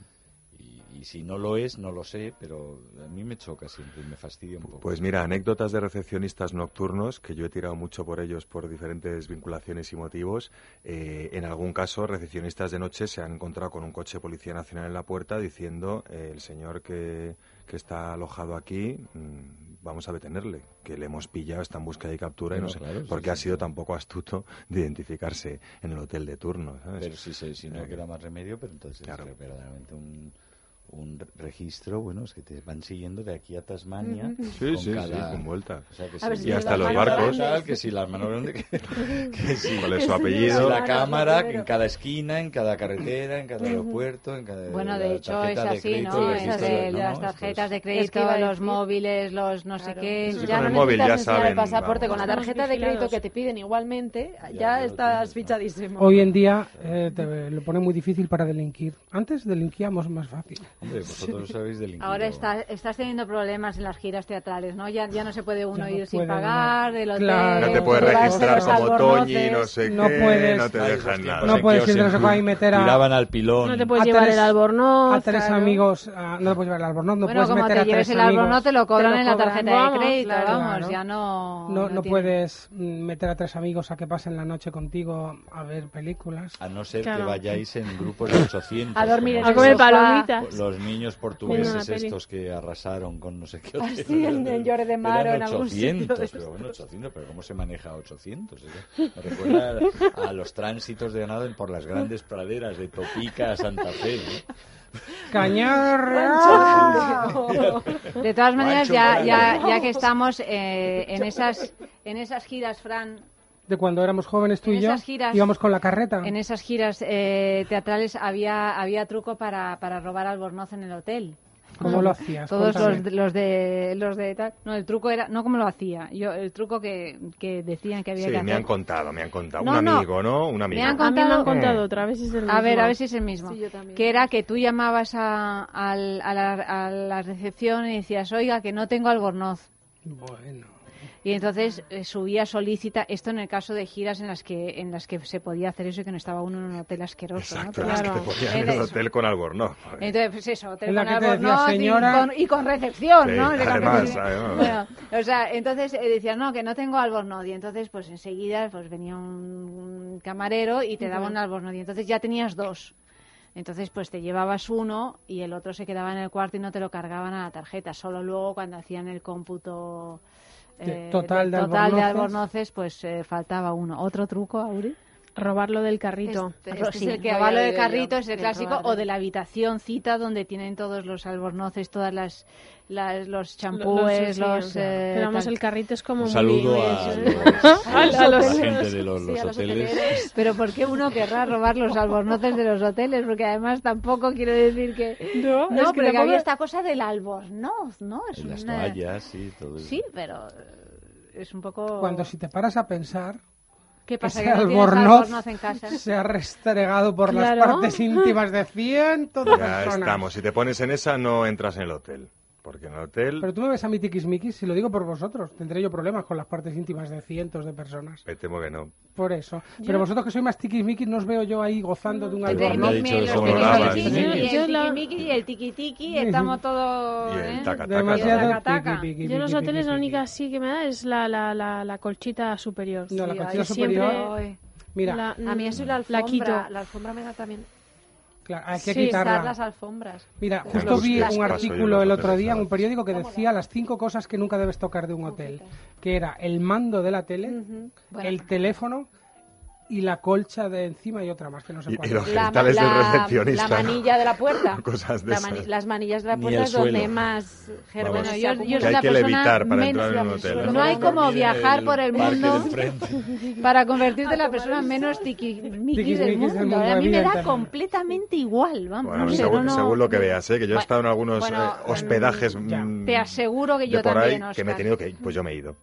Y, y si no lo es, no lo sé, pero a mí me choca siempre y me fastidia un poco. Pues mira, anécdotas de recepcionistas nocturnos, que yo he tirado mucho por ellos por diferentes vinculaciones y motivos. Eh, en algún caso, recepcionistas de noche se han encontrado con un coche de Policía Nacional en la puerta diciendo eh, el señor que, que está alojado aquí, mm, vamos a detenerle, que le hemos pillado, está en búsqueda y captura, y No, sé, claro, sí, porque sí, ha sido tan poco astuto de identificarse en el hotel de turno. ¿sabes? Pero si, se- si no queda más remedio, pero entonces Claro. es verdaderamente un, un re- registro, bueno, es que te van siguiendo de aquí a Tasmania. Sí, con sí, sí, cada- con vuelta. O sea, que ver si- Y hasta los barcos. grandes. que si las manos grandes, que, [laughs] que si, ¿Cuál es su que apellido? si la cámara, que en cada esquina, en cada carretera, en cada aeropuerto, en cada Bueno, la de hecho es así, crédito, ¿no? Entre de- no, las tarjetas es- de Es crédito, que los móviles, los no sé Claro. qué. Sí, ya con no el móvil ya saben, el pasaporte, vamos. con la tarjeta de crédito que te piden igualmente, Ya, ya, estás fichadísimo. Hoy en día eh, te lo pone muy difícil para delinquir. Antes delinquíamos más fácil. Hombre, vosotros sabéis delinquido. Ahora está, estás teniendo problemas en las giras teatrales, ¿no? Ya, ya no se puede uno Ya no ir sin puede pagar, del hotel... Claro. No te puedes registrar los como. Toñi, no sé No qué, puedes. no te dejan los nada. tiempos No puedes ir de os no sé cuál y meter a- Tiraban al pilón. No te puedes A llevar tres- el albornoz. a tres claro. amigos, a- no te puedes llevar el albornoz, no bueno, puedes como meter te a lleves tres el amigos. albornoz te lo cobran en la tarjeta vamos, de crédito, claro. vamos, ya no... No, puedes mm, meter a tres amigos a que pasen la noche contigo a ver películas. A no ser que vayáis en grupos de 800. A dormir como en A comer el palomitas. Los niños portugueses estos que arrasaron con no sé qué Ah, hotel. sí, en- en Lloret de Mar o Eran en algún 800, pero bueno, 800, pero ¿cómo se maneja 800? eh? Me recuerda a los tránsitos de ganado por las grandes praderas de Topica a Santa Fe. ¿no? Cañar. De todas maneras, ya, ya, ya que estamos eh, en esas en esas giras, Fran, De cuando éramos jóvenes tú En y yo, giras- íbamos con la carreta. en esas giras eh, teatrales había había truco para, para robar albornoz en el hotel. ¿Cómo lo hacías? Todos los, de- los de los de tal. No, el truco era no como lo hacía. Yo el truco que, que decían que había Sí, que me hacer. han contado, me han contado. No, un no. amigo, ¿no? Un amigo. Me han A mí me han contado- contado otra vez si es el mismo. A ver, a ver si es el mismo. Sí, yo también. Que era que tú llamabas a, al- a la, a la recepción y decías, oiga, que no tengo albornoz. Bueno. Y entonces eh, subía solícita, esto en el caso de giras en las que en las que se podía hacer eso y que no estaba uno en un hotel asqueroso. ¿no? Exacto, es que te ponían en el hotel con albornoz. Entonces, pues eso, hotel con albornoz y "Señora". con- y, con, recepción, Sí, ¿no? Y además, además. Bueno, o sea, entonces eh, decías, no, que no tengo albornoz. Y entonces, pues enseguida pues venía un, un camarero y te daba Ujú. un albornoz. Y entonces ya tenías dos. Entonces, pues te llevabas uno y el otro se quedaba en el cuarto y no te lo cargaban a la tarjeta. Solo luego cuando hacían el cómputo eh, total de total de albornoces. albornoces, pues eh, faltaba uno. ¿Otro truco, Auri? Robarlo del carrito. Este- este sí, es el que robarlo del oído yo, carrito es el clásico robar o de la habitación cita donde tienen todos los albornoces, todas las, las- los Los- champúes, sí, los... o sea, eh, pero vamos, tal. el carrito es como Un saludo muy- a sí. [laughs] [laughs] los- a, a a los la gente de los, sí, los a los hoteles. hoteleros. [laughs] Pero ¿por qué uno querrá robar los albornoces de los hoteles? Porque además tampoco quiero decir que... No, No, es que pero que había esta cosa del albornoz, ¿no? Es En las una- toallas, sí, todo eso. Sí, pero eh, es un poco... Cuando si te paras a pensar, ¿Qué pasa? ese ¿Que no tienes albornoz albornoz en casa? se ha restregado por Claro. las partes íntimas de cientos de Ya personas. estamos. Si te pones en esa, no entras en el hotel. Porque en el hotel Pero tú me ves a mi tiquismiquis, si lo digo por vosotros, tendré yo problemas con las partes íntimas de cientos de personas. me temo que no. Por eso. Pero vosotros que sois más tiquismiquis, no os veo yo ahí gozando de un Albornoz. Yo el tiquismiquis y el tiquitiqui, estamos todos... Y el ¿eh? taca, taca, Demasiado Yo en los hoteles la única sí que me da es la, la, la, la colchita superior. No, la colchita superior. Mira, A mí eso y la alfombra. La alfombra me da también. Claro, hay que Sí, quitarla. las alfombras. Mira, justo vi un artículo el otro día en un periódico que decía las cinco cosas que nunca debes tocar de un hotel, que era el mando de la tele, Bueno. el teléfono y la colcha de encima y otra más que no sé Y- y cuál. los La, genitales del la- recepcionista. la manilla de la puerta. [laughs] Cosas de La esas. mani- las manillas de la puerta es donde más Vamos. se yo- yo Que hay que levitar para entrar en un hotel. No hay como viajar el por el mundo [laughs] para convertirte en la persona menos tiquismiquis del del mundo. a mí me da completamente igual, vamos. Bueno, no sé, según, no, no- según lo que veas, ¿eh? que yo he estado en algunos bueno, eh, hospedajes. ya. mm, Te aseguro que yo por ahí también, que me he tenido que ir. Pues yo me he ido.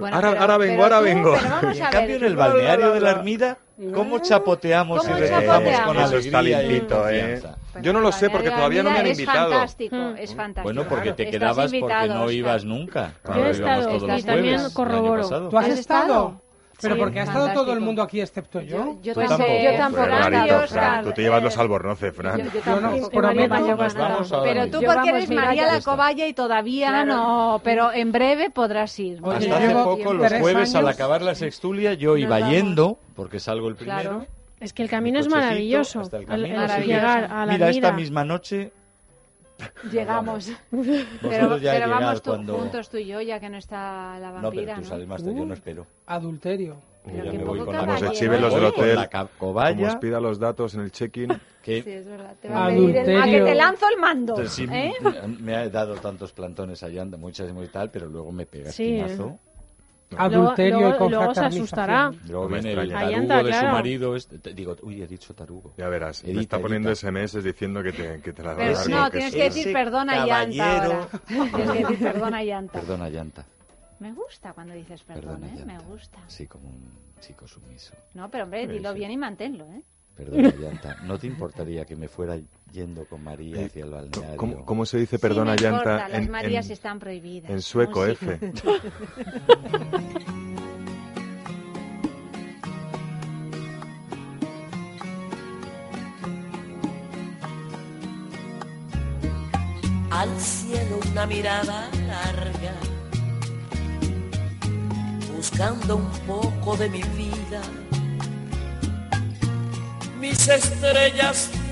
Bueno, ahora, pero- ahora vengo, ahora tú- vengo. en cambio ver, en el balneario de la Ermida, ¿cómo chapoteamos ¿Cómo y rezamos con chapoteamos? Eso está limpito, ¿eh? Yo no lo sé porque todavía no me han Mira, es invitado. fantástico, Mm. es fantástico. Bueno, porque te quedabas porque invitado, no ibas nunca. Yo he Cuando íbamos estado, todos y los también corroboro. ¿Tú ¿Has estado? Pero Sí, porque ha estado todo el mundo aquí excepto yo. Yo Tú tampoco. tampoco. Yo tampoco. Pero, Fran, tú te llevas los eh, albornoces, Fran. Yo, yo Yo no, tampoco. prometo. Yo Pero tú Yo, porque vamos, eres mira, María la. Cobaya y todavía Claro. no, pero en breve podrás ir. Oye, Hasta yo hace poco, los jueves, al años- acabar la sextulia, yo iba vamos. yendo, porque salgo el primero. Claro. Es que el camino es maravilloso. hasta el El- camino, el sí. llegar a la Mira, esta Ermida. misma noche Llegamos. [laughs] Pero, ya pero vamos tú- cuando... juntos tú y yo, ya que no está la No, vampira, pero tú ¿no? sales más tarde, yo no espero. Adulterio. Pero voy poco con caballero chiven los del hotel, la como os pida los datos en el check-in. [laughs] que Sí, es verdad. Te va a pedir el-. A que te lanzo el mando. Entonces, sí, ¿eh? me ha dado tantos plantones allá, muchas y muy tal, pero luego me pega Sí, espinazo. Adulterio luego- y con luego se asustará. Luego viene el tarugo anda, de su marido. este- te- digo, uy, he dicho tarugo. Ya verás, me Edita, está poniendo edita. SMS diciendo que te, que te la va a Pero dar no, tienes que decir perdona llanta ahora. Tienes que decir perdona llanta. Perdona, llanta. Me gusta cuando dices perdón, Perdona, ¿eh? Me gusta. Sí, como un chico sumiso. No, pero hombre, dilo sí. bien y manténlo, ¿eh? Perdona, llanta. ¿No te importaría que me fuera yendo con María Eh, hacia el balneario? ¿Cómo, cómo se dice perdona sí, llanta importa, las en, Marías en- están prohibidas. en sueco. F? [laughs] al cielo una mirada larga, buscando un poco de mi vida. Mis estrellas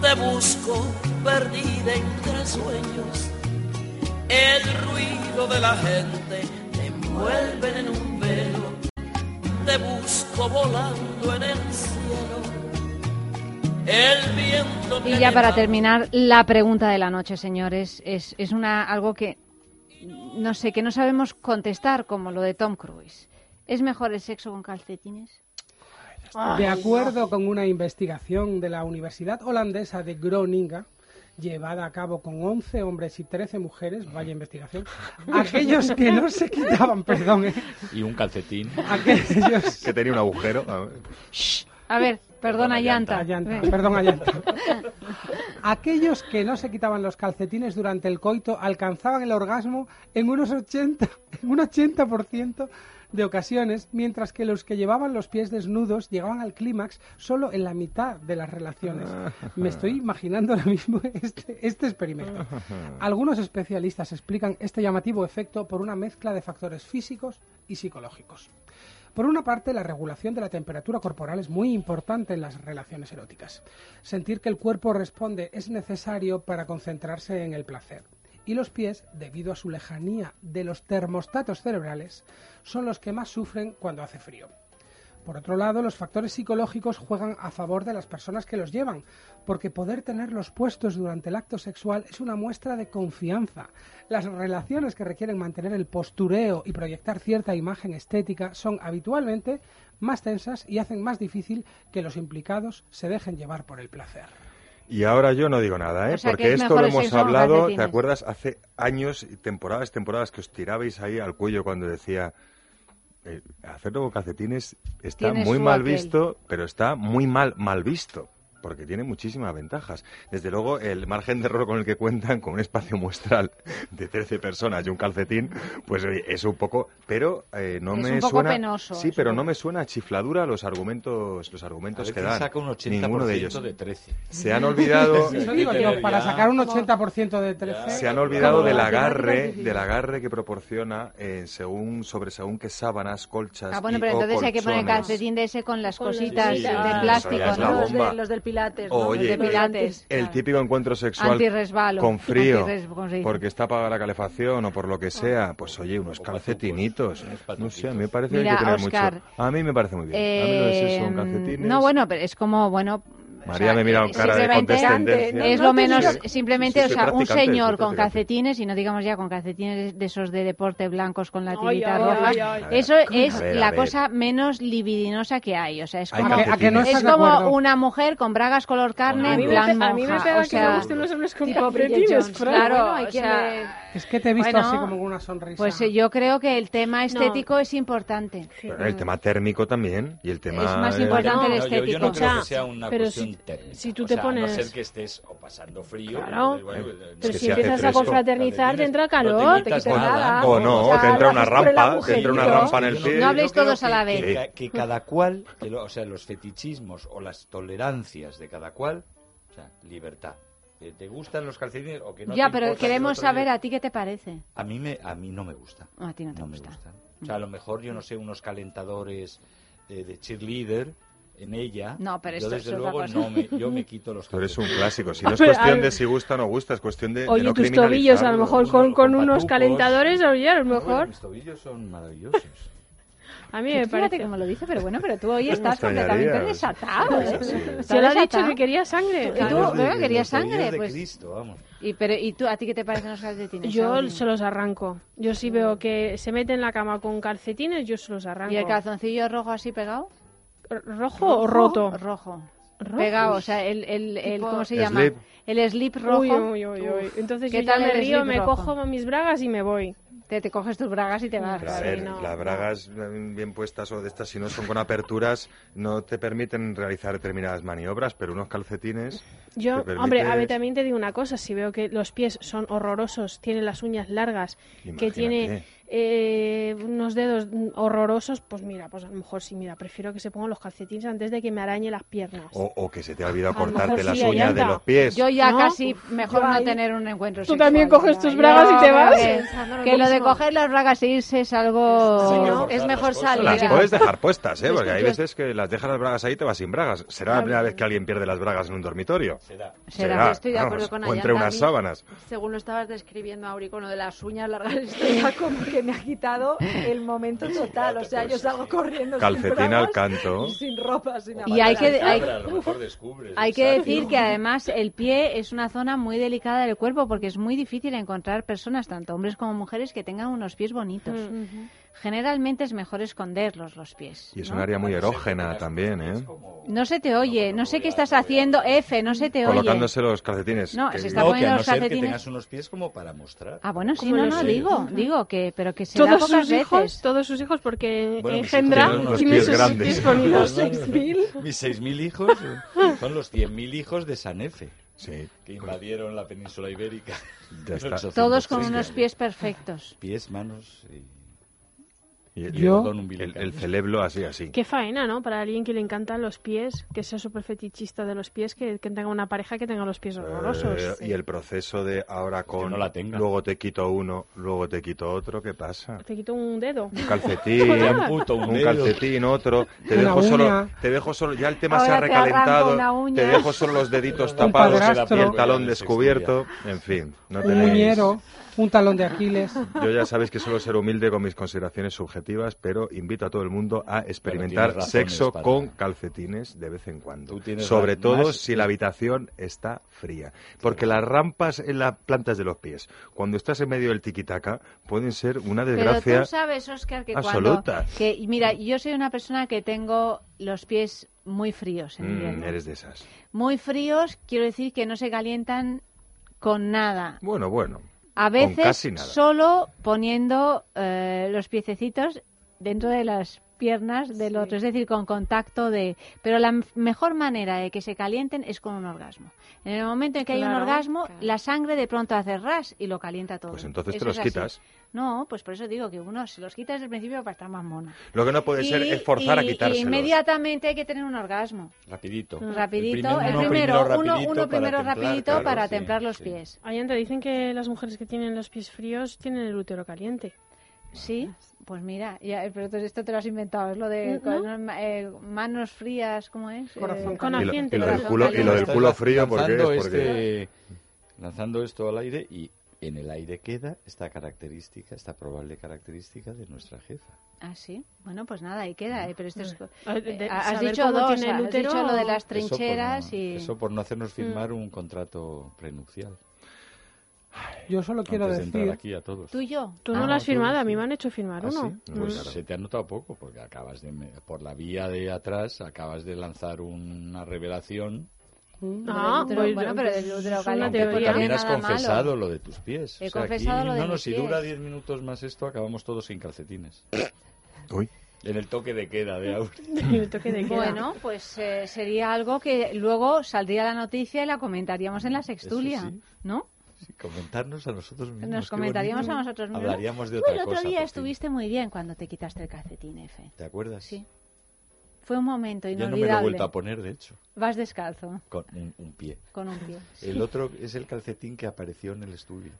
Te busco perdida entre sueños, el ruido de la gente te envuelve en un velo, te busco volando en el cielo, el viento Y ya para terminar, la pregunta de la noche, señores, es, es una algo que no sé, que no sabemos contestar, como lo de Tom Cruise. ¿Es mejor el sexo con calcetines? De acuerdo con una investigación de la Universidad Holandesa de Groningen, llevada a cabo con 11 hombres y 13 mujeres, vaya investigación, [laughs] aquellos que no se quitaban, perdón, ¿eh? Y un calcetín. aquellos Que tenía un agujero. A ver. A ver, perdona, llanta. Allanta, Ven. perdón, allanta. [laughs] Aquellos que no se quitaban los calcetines durante el coito alcanzaban el orgasmo en unos 80, en un 80% de ocasiones, mientras que los que llevaban los pies desnudos llegaban al clímax solo en la mitad de las relaciones. [laughs] Me estoy imaginando ahora mismo este, este experimento. [laughs] Algunos especialistas explican este llamativo efecto por una mezcla de factores físicos y psicológicos. Por una parte, la regulación de la temperatura corporal es muy importante en las relaciones eróticas. Sentir que el cuerpo responde es necesario para concentrarse en el placer. Y los pies, debido a su lejanía de los termostatos cerebrales, son los que más sufren cuando hace frío. Por otro lado, los factores psicológicos juegan a favor de las personas que los llevan, porque poder tenerlos puestos durante el acto sexual es una muestra de confianza. Las relaciones que requieren mantener el postureo y proyectar cierta imagen estética son habitualmente más tensas y hacen más difícil que los implicados se dejen llevar por el placer. Y ahora yo no digo nada, ¿eh? O sea, que porque es esto lo hemos hablado, ¿te acuerdas? Hace años, y temporadas, temporadas que os tirabais ahí al cuello cuando decía eh, hacerlo con calcetines está muy mal aquel. visto, pero está muy mal mal visto. Porque tiene muchísimas ventajas. Desde luego, el margen de error con el que cuentan, con un espacio muestral de 13 personas y un calcetín, pues es un poco. Pero eh, no Es me un poco suena. penoso, sí, pero no me suena a chifladura los argumentos, los argumentos que dan. saca un 80% Ninguno de ellos. de 13. Se han olvidado. [laughs] Eso digo yo, [laughs] para sacar un 80% de 13... Se han olvidado del agarre, del agarre que proporciona eh, según sobre según qué sábanas, colchas Ah, bueno, y- pero entonces hay que poner calcetín de ese con las Con cositas de Ah, plástico, ¿no? Los, de- los del Pilates. ¿no? Oye, de Pilates. El típico encuentro sexual Antirresbalo, con frío, porque está apagada la calefacción o por lo que sea, pues oye, unos calcetinitos. No sé, a mí me parece que hay Mira, que tener mucho. A mí me parece muy bien. a mí lo de sexo con calcetines. No, bueno, pero es como, bueno... o María sea, me mira con cara de simplemente condescendencia. Es lo menos, simplemente, Sí, o sea, un señor con calcetines, y no digamos ya con calcetines de esos de deporte blancos con la tirita ay, roja, ay, ay. eso es la cosa menos libidinosa que hay. O sea, es como, ¿A que, que no es como una mujer con bragas color carne A en mí, me, plan a mí me pega o que sea, me gusten los hombres con calcetines. Claro, Bueno, hay o quien sea, le- Es que te he visto Bueno, así como con una sonrisa. Pues eh, yo creo que el tema estético es importante. Pero el tema térmico también y el tema Es más importante el No, yo, estético. no creo O sea, que sea una pero cuestión si- térmica. si tú O te sea, A no pones- ser que estés o pasando frío. Claro. bueno, Eh, eh, Pero que si empiezas a confraternizar, te entra No calor. te te quitas nada. nada. O no, O sea, te entra una rampa, te entra una rampa en el pie. No habléis todos a la vez. Que, ca- que cada cual, que lo- o sea, los fetichismos o las tolerancias de cada cual, o sea, libertad. Que ¿Te gustan los calcetines o que no ya, te pero queremos saber a ti qué te parece. A mí, me, a mí no me gusta. A ti no te me gusta. gustan. O sea, a lo mejor, yo no sé, unos calentadores de, de cheerleader en ella. No, pero yo esto desde luego no me, yo me [laughs] quito los Pero es un clásico. Si no es cuestión de si gusta o no gusta, es cuestión de, de Oye, no tus tobillos, a lo mejor con, con unos calentadores, oye, a lo Bueno, mejor. mis tobillos son maravillosos. A mí Que me Fíjate parece. cómo lo dice, pero bueno, pero tú hoy me estás completamente desatado. ¿eh? Se lo ha dicho que quería sangre. Que Claro. tú, de- bueno, querías sangre, de pues. Cristo, vamos. Y, pero, ¿Y tú, a ti qué te parecen los calcetines? Yo se los arranco. Yo sí veo que se mete en la cama con calcetines, yo se los arranco. ¿Y el calzoncillo rojo así pegado? ¿Rojo, o roto? Rojo. ¿Rojo? Pegado, o sea, el, el, el ¿cómo se Slip. llama? El slip rojo. Uy, uy, uy, uy. Entonces ¿Qué yo ya tal me el río, slip me rojo? cojo mis bragas y me voy. Te, te coges tus bragas y te vas. A Sí, ver, no, las bragas bien puestas o de estas, si no son con aperturas, no te permiten realizar determinadas maniobras, pero unos calcetines Yo, permite- hombre, a ver, también te digo una cosa, si veo que los pies son horrorosos, tiene las uñas largas, que tiene eh, unos dedos horrorosos, pues mira, pues a lo mejor sí, mira, prefiero que se pongan los calcetines antes de que me arañe las piernas. O, o que se te ha olvidado cortarte las sí, uñas de los pies. Yo ya ¿No? casi mejor Yo no ahí- tener un encuentro Tú sexual. también coges tus Yo, bragas y te vas. Que lo de coger las bragas e irse es algo... Sí, ¿no? Es mejor salir. Las puedes dejar puestas, ¿eh? Porque que hay yo- veces que las dejas las bragas ahí y te vas sin bragas. ¿Será la primera vez que alguien pierde las bragas en un dormitorio? Será. Será. Yo estoy de acuerdo vamos, con O entre unas sábanas. Según lo estabas describiendo, Auri, con lo de las uñas largas, [laughs] esto ya como que me ha quitado el momento total. O sea, yo salgo corriendo Calcetín sin bragas al canto. y sin ropa. Sin Y hay que, hay, a lo mejor descubres. hay que decir que además el pie es una zona muy delicada del cuerpo porque es muy difícil encontrar personas, tanto hombres como mujeres, que tengan unos pies bonitos. Generalmente es mejor esconderlos los pies. Y es ¿no? un área muy erógena también, ¿eh? No se te oye, no sé qué estás haciendo, F, no se te oye. Colocándose los calcetines. No, que- se está No, que poniendo a no los ser que calcetines. tengas unos pies como para mostrar. Ah, bueno, sí, no, no, digo, [laughs] digo que, pero que se da Todos pocas sus hijos, veces. todos sus hijos, porque Bueno, mis engendra hijos tiene sus grandes. pies bonitos. Bueno, 6.000. Mis 6.000 hijos eh, son los 100.000 hijos de Sanefe. Sí. Que invadieron la península ibérica. Ya [laughs] está. Todos con unos pies perfectos. Pies, manos y... Y Yo- umbilical. el, el celebro así, así. Qué faena, ¿no? Para alguien que le encantan los pies, que sea súper fetichista de los pies, que, que tenga una pareja que tenga los pies horrorosos. Eh, Y el proceso de ahora con... no la tenga. Luego te quito uno, luego te quito otro, ¿qué pasa? Te quito un dedo. Un calcetín, [laughs] Te amputo un un calcetín, otro. Te Una dejo uña. solo, te dejo solo. Ya el tema se ha Ahora te arranco recalentado. uña. Te dejo solo los deditos Un tapados y el talón descubierto. En fin, no Un tenéis. muñero, un talón de Aquiles. Yo ya sabéis que suelo ser humilde con mis consideraciones subjetivas, pero invito a todo el mundo a experimentar sexo para- con calcetines de vez en cuando. Sobre todo más- si la habitación está fría. Porque las rampas en las plantas de los pies, cuando estás en medio del tiquitaca, pueden ser una Pero desgracia. tú sabes, Oscar, que absoluta. cuando... Que, y mira, yo soy una persona que tengo los pies muy fríos en Mm, eres de esas. Muy fríos, quiero decir que no se calientan con nada. Bueno, bueno. A veces solo poniendo eh, los piececitos dentro de las piernas del otro, es decir, con contacto de... Pero la mejor manera de que se calienten es con un orgasmo. En el momento en que hay un Claro, orgasmo, la sangre de pronto hace ras y lo calienta todo. Pues entonces te Eso los es así. quitas. No, pues por eso digo que uno se los quita desde el principio para estar más mona. Lo que no puede ser es forzar a y- y quitárselos. inmediatamente hay que tener un orgasmo. Rapidito. Rapidito, El el primero- primero, uno uno, rapidito uno para primero templar, rapidito claro, para sí, templar los sí. pies. Allá te dicen que las mujeres que tienen los pies fríos tienen el útero caliente. Sí, pues mira, ya, pero entonces esto te lo has inventado, es lo de ¿No? con, eh, manos frías, ¿cómo es? Corazón Eh, Con Y lo- asiento. y lo del culo- y lo del culo frío, ¿por qué lanzando es? Porque- este- lanzando esto al aire y en el aire queda esta característica, esta probable característica de nuestra jefa. Ah, sí. Bueno, pues nada, ahí queda. eh, pero esto es, eh, has dicho dos, tiene el has dicho lo de las Eso por no- trincheras y... Eso por no hacernos firmar un contrato prenupcial. Yo solo quiero antes de entrar decir aquí a todos. ¿Tú y yo? Tú no Ah, lo has tú firmado, a mí me han hecho firmar ¿Ah, uno. sí? Mm. Pues se te ha notado poco, porque acabas de, me- por la vía de atrás, acabas de lanzar una revelación. Ah, Pero, pues, bueno, pero del pues, es una teoría. También has nada malo. confesado lo de tus pies. He O sea, confesado aquí- lo de No, no, mis si pies. dura 10 minutos más esto, acabamos todos sin calcetines. Uy. En el toque de queda de [laughs] Auri. Me toque de queda. Bueno, pues eh, sería algo que luego saldría la noticia y la comentaríamos en la sextulia, sí. ¿no? Sí, comentarnos a nosotros mismos. Nos comentaríamos a nosotros mismos. Hablaríamos de otra el otro cosa. día por fin. estuviste muy bien cuando te quitaste el calcetín, F. ¿Te acuerdas? Sí. Fue un momento Yo no me lo he inolvidable. vuelto a poner, de hecho, Vas descalzo, con un, un pie. con un pie. El otro es el calcetín que apareció en el estudio.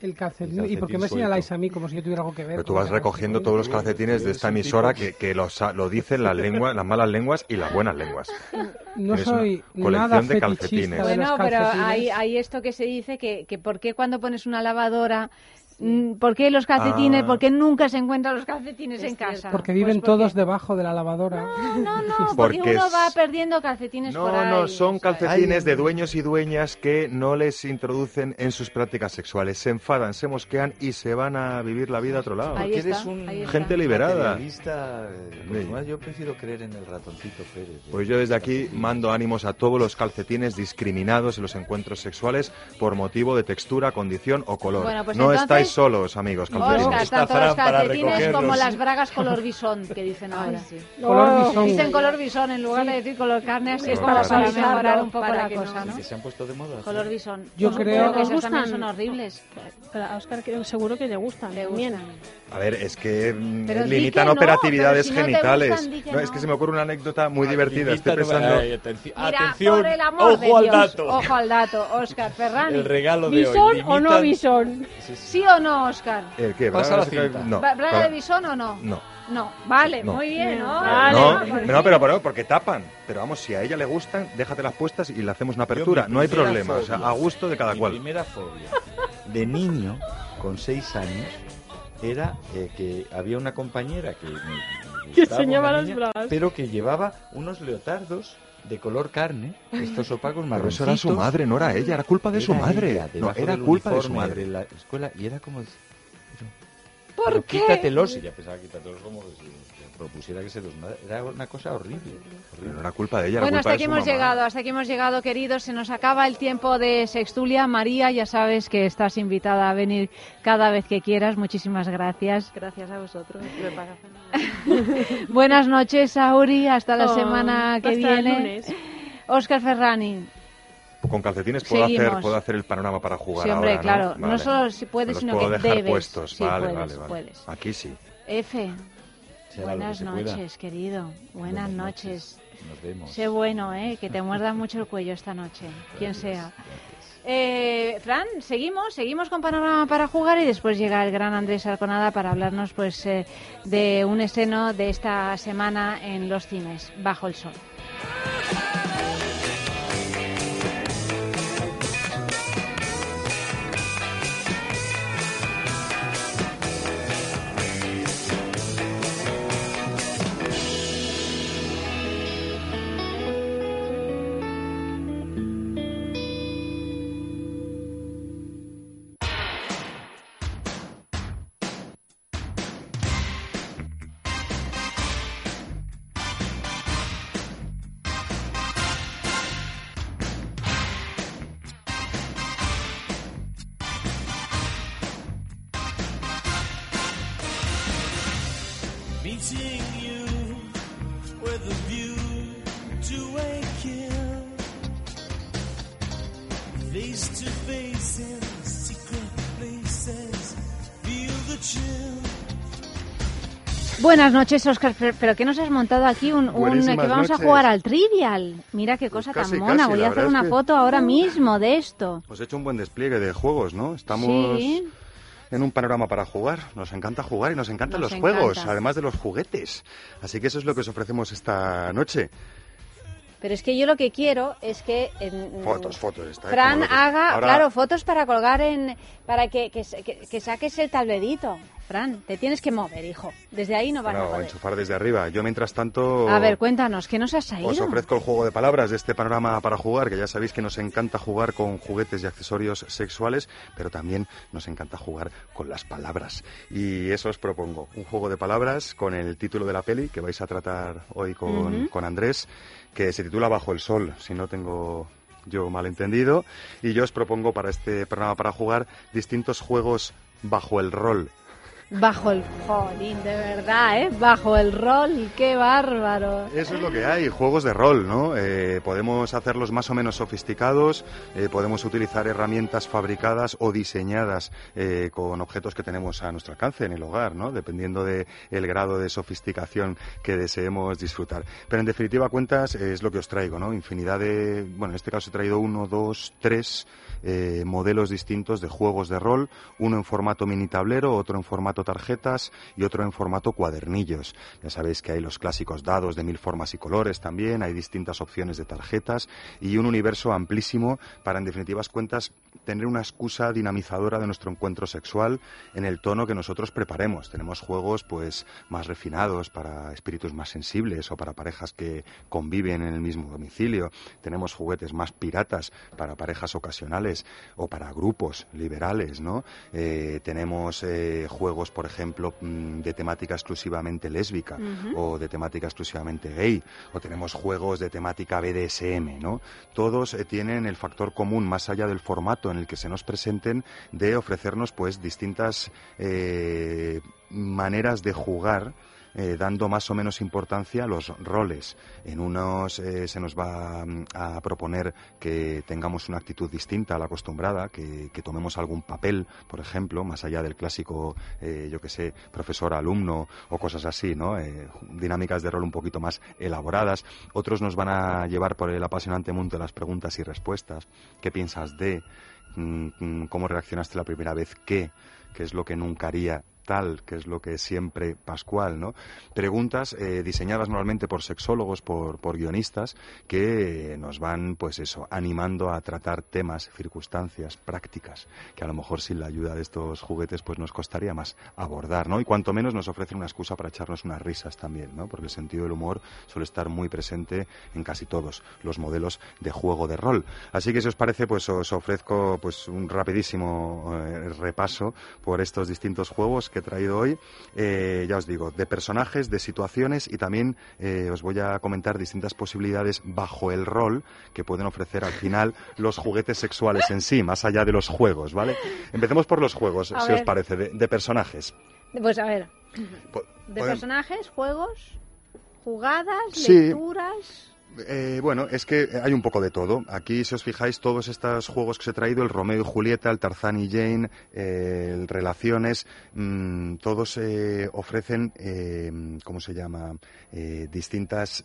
El calcetín. El ¿Y por qué me suelto. señaláis a mí como si yo tuviera algo que ver? Pero tú vas recogiendo todos los calcetines de esta emisora que, que lo, sa- lo dicen las lenguas, las malas lenguas y las buenas lenguas. No Tienes soy colección nada de calcetines. los Bueno, pero hay, hay esto que se dice que, que por qué cuando pones una lavadora, mm, ¿por qué los calcetines, Ah. por qué nunca se encuentran los calcetines Es en cierto. casa? Porque Pues viven porque- todos debajo de la lavadora. No, no, no, [laughs] porque, Porque uno es- va perdiendo calcetines No, por ahí. no, son ¿sabes? calcetines de dueños y dueñas que no les introducen en sus prácticas sexuales. Se enfadan, se mosquean y se van a vivir la vida a otro lado. Ahí Porque está, eres un ahí está. Gente liberada. pues, yo prefiero creer en el ratoncito Pérez. ¿eh? Pues yo desde aquí mando ánimos a todos los calcetines discriminados en los encuentros sexuales por motivo de textura, condición o color. Bueno, pues no entonces, estáis solos, amigos. Oscar, tanto los calcetines como las bragas color bisón, que dicen ahora. Color bisón. Dicen color bisón en lugar de decir color carne, así es para mejorar un poco Para la que cosa, no- ¿no? Que se han puesto de moda. Color bisón. Yo Pues creo- que son horribles. Pero a Oscar creo- seguro que le gustan. Le gustan. A ver, es que mm, Pero limitan que no, operatividades si no genitales. gustan, di que no, es que se me ocurre una anécdota muy divertida. Estoy pensando. Ay, atenci- Mira, atención, por el amor ojo de al dato. ojo al dato, Oscar Ferrani. El regalo de hoy. ¿Bisón o no bisón? ¿Sí o no, Oscar? ¿El qué? Pasa ¿Bragas la de- cinta. No. ¿Bra- ¿Braga Para- de bisón o no? No. No, vale, No. muy bien, ¿no? Vale, no, pero, pero porque tapan. Pero vamos, si a ella le gustan, déjatelas puestas y le hacemos una apertura. No hay problema. O sea, a gusto de cada mi cual. primera fobia de niño, con seis años, era eh, que había una compañera que me, Que las bragas. pero que llevaba unos leotardos de color carne, estos opacos Pero marroncitos. eso era su madre, no era ella, era culpa de su madre. ella, No, era culpa de su madre. la escuela y era como... ¿Por pero qué? Quítatelos, y ya pensaba quítatelos como que si propusiera que se los... Era una cosa horrible. Pero no era culpa de ella, era Bueno, culpa hasta de aquí hemos mamá. llegado, hasta aquí hemos llegado, queridos. Se nos acaba el tiempo de Sextulia. María, ya sabes que estás invitada a venir cada vez que quieras. Muchísimas gracias. Gracias a vosotros. [laughs] Buenas noches, Auri. Hasta la Oh, semana que hasta el viene. lunes. Oscar Ferrani. Con calcetines puedo hacer, Seguimos. puedo hacer el panorama para jugar Sí, hombre, claro. No Vale. solo si puedes, Me sino puedo que dejar debes. puestos. Sí, vale, puedes, vale, vale. puedes. Aquí sí. F. Será lo que Buenas noches, querido. Buenas noches. Nos vemos. Sé bueno, ¿eh? Que te muerda mucho el cuello esta noche, quien sea. Eh, Fran, seguimos, seguimos con Panorama para jugar y después llega el gran Andrés Arconada para hablarnos pues eh, de un estreno de esta semana en los cines, Bajo el Sol. Buenas noches, Oscar, pero ¿qué nos has montado aquí? Un, que vamos a jugar al Trivial. Mira qué cosa Pues casi, tan mona. casi, Voy a hacer una que- foto ahora mismo de esto. Pues he hecho un buen despliegue de juegos, ¿no? Estamos Sí. en un panorama para jugar. Nos encanta jugar y nos encantan Nos los juegos, además de los juguetes. Así que eso es lo que os ofrecemos esta noche. Pero es que yo lo que quiero es que en- Fotos, fotos. Está Fran haga, Ahora- claro, fotos para colgar en, para que, que, que- que saques el tablerito. Fran, te tienes que mover, hijo. Desde ahí no vas a Bueno, poder. enchufar desde arriba. Yo, mientras tanto, A ver, cuéntanos, ¿qué nos has traído? os ofrezco el juego de palabras de este panorama para jugar, que ya sabéis que nos encanta jugar con juguetes y accesorios sexuales, pero también nos encanta jugar con las palabras. Y eso os propongo, un juego de palabras con el título de la peli que vais a tratar hoy con, Ujú. con Andrés, que se titula Bajo el Sol, si no tengo yo malentendido. Y yo os propongo para este programa para jugar distintos juegos bajo el rol. Bajo el jolín, de verdad, ¿eh? Bajo el rol, qué bárbaro. Eso es lo que hay, juegos de rol, ¿no? Eh, podemos hacerlos más o menos sofisticados, eh, podemos utilizar herramientas fabricadas o diseñadas eh, con objetos que tenemos a nuestro alcance en el hogar, ¿no? Dependiendo del grado de sofisticación que deseemos disfrutar. Pero en definitiva cuentas es lo que os traigo, ¿no? Infinidad de, bueno, en este caso he traído uno, dos, tres eh, modelos distintos de juegos de rol, uno en formato mini tablero, otro en formato tarjetas y otro en formato cuadernillos. Ya sabéis que hay los clásicos dados de mil formas y colores también, hay distintas opciones de tarjetas y un universo amplísimo para, en definitivas cuentas, tener una excusa dinamizadora de nuestro encuentro sexual en el tono que nosotros preparemos. Tenemos juegos pues más refinados para espíritus más sensibles o para parejas que conviven en el mismo domicilio. Tenemos juguetes más piratas para parejas ocasionales liberales o para grupos liberales, ¿no? Eh, tenemos eh, juegos, por ejemplo, mm, de temática exclusivamente lésbica o de temática exclusivamente gay, o tenemos juegos de temática BDSM, ¿no? Todos eh, tienen el factor común, más allá del formato en el que se nos presenten, de ofrecernos pues distintas maneras de jugar eh, dando más o menos importancia a los roles. En unos eh, se nos va mm, a proponer que tengamos una actitud distinta a la acostumbrada, que, tomemos algún papel, por ejemplo, más allá del clásico, eh, yo que sé, profesor-alumno o cosas así, ¿no? Dinámicas de rol un poquito más elaboradas. Otros nos van a llevar por el apasionante mundo de las preguntas y respuestas. ¿Qué piensas de? Mm, mm, ¿Cómo reaccionaste la primera vez? ¿Qué? ¿Qué es lo que nunca haría? Tal, que es lo que es siempre Pascual, ¿no? Preguntas eh, diseñadas normalmente por sexólogos, por, por guionistas, que nos van, pues eso, animando a tratar temas, circunstancias, prácticas, que a lo mejor sin la ayuda de estos juguetes, pues nos costaría más abordar, ¿no? Y cuanto menos nos ofrecen una excusa para echarnos unas risas también, ¿no? Porque el sentido del humor suele estar muy presente en casi todos los modelos de juego de rol. Así que si os parece, pues os ofrezco pues un rapidísimo eh, repaso por estos distintos juegos que he traído hoy. Eh, ya os digo, de personajes, de situaciones y también eh, os voy a comentar distintas posibilidades bajo el rol que pueden ofrecer al final los juguetes sexuales en sí, más allá de los juegos, ¿vale? Empecemos por los juegos, A si os parece, de, de personajes. Pues a ver, de personajes, juegos, jugadas, Sí. lecturas. Eh, bueno, es que hay un poco de todo. Aquí, si os fijáis, todos estos juegos que os he traído, el Romeo y Julieta, el Tarzán y Jane, eh, el Relaciones, mm, todos eh, ofrecen, eh, ¿cómo se llama?, Eh, distintas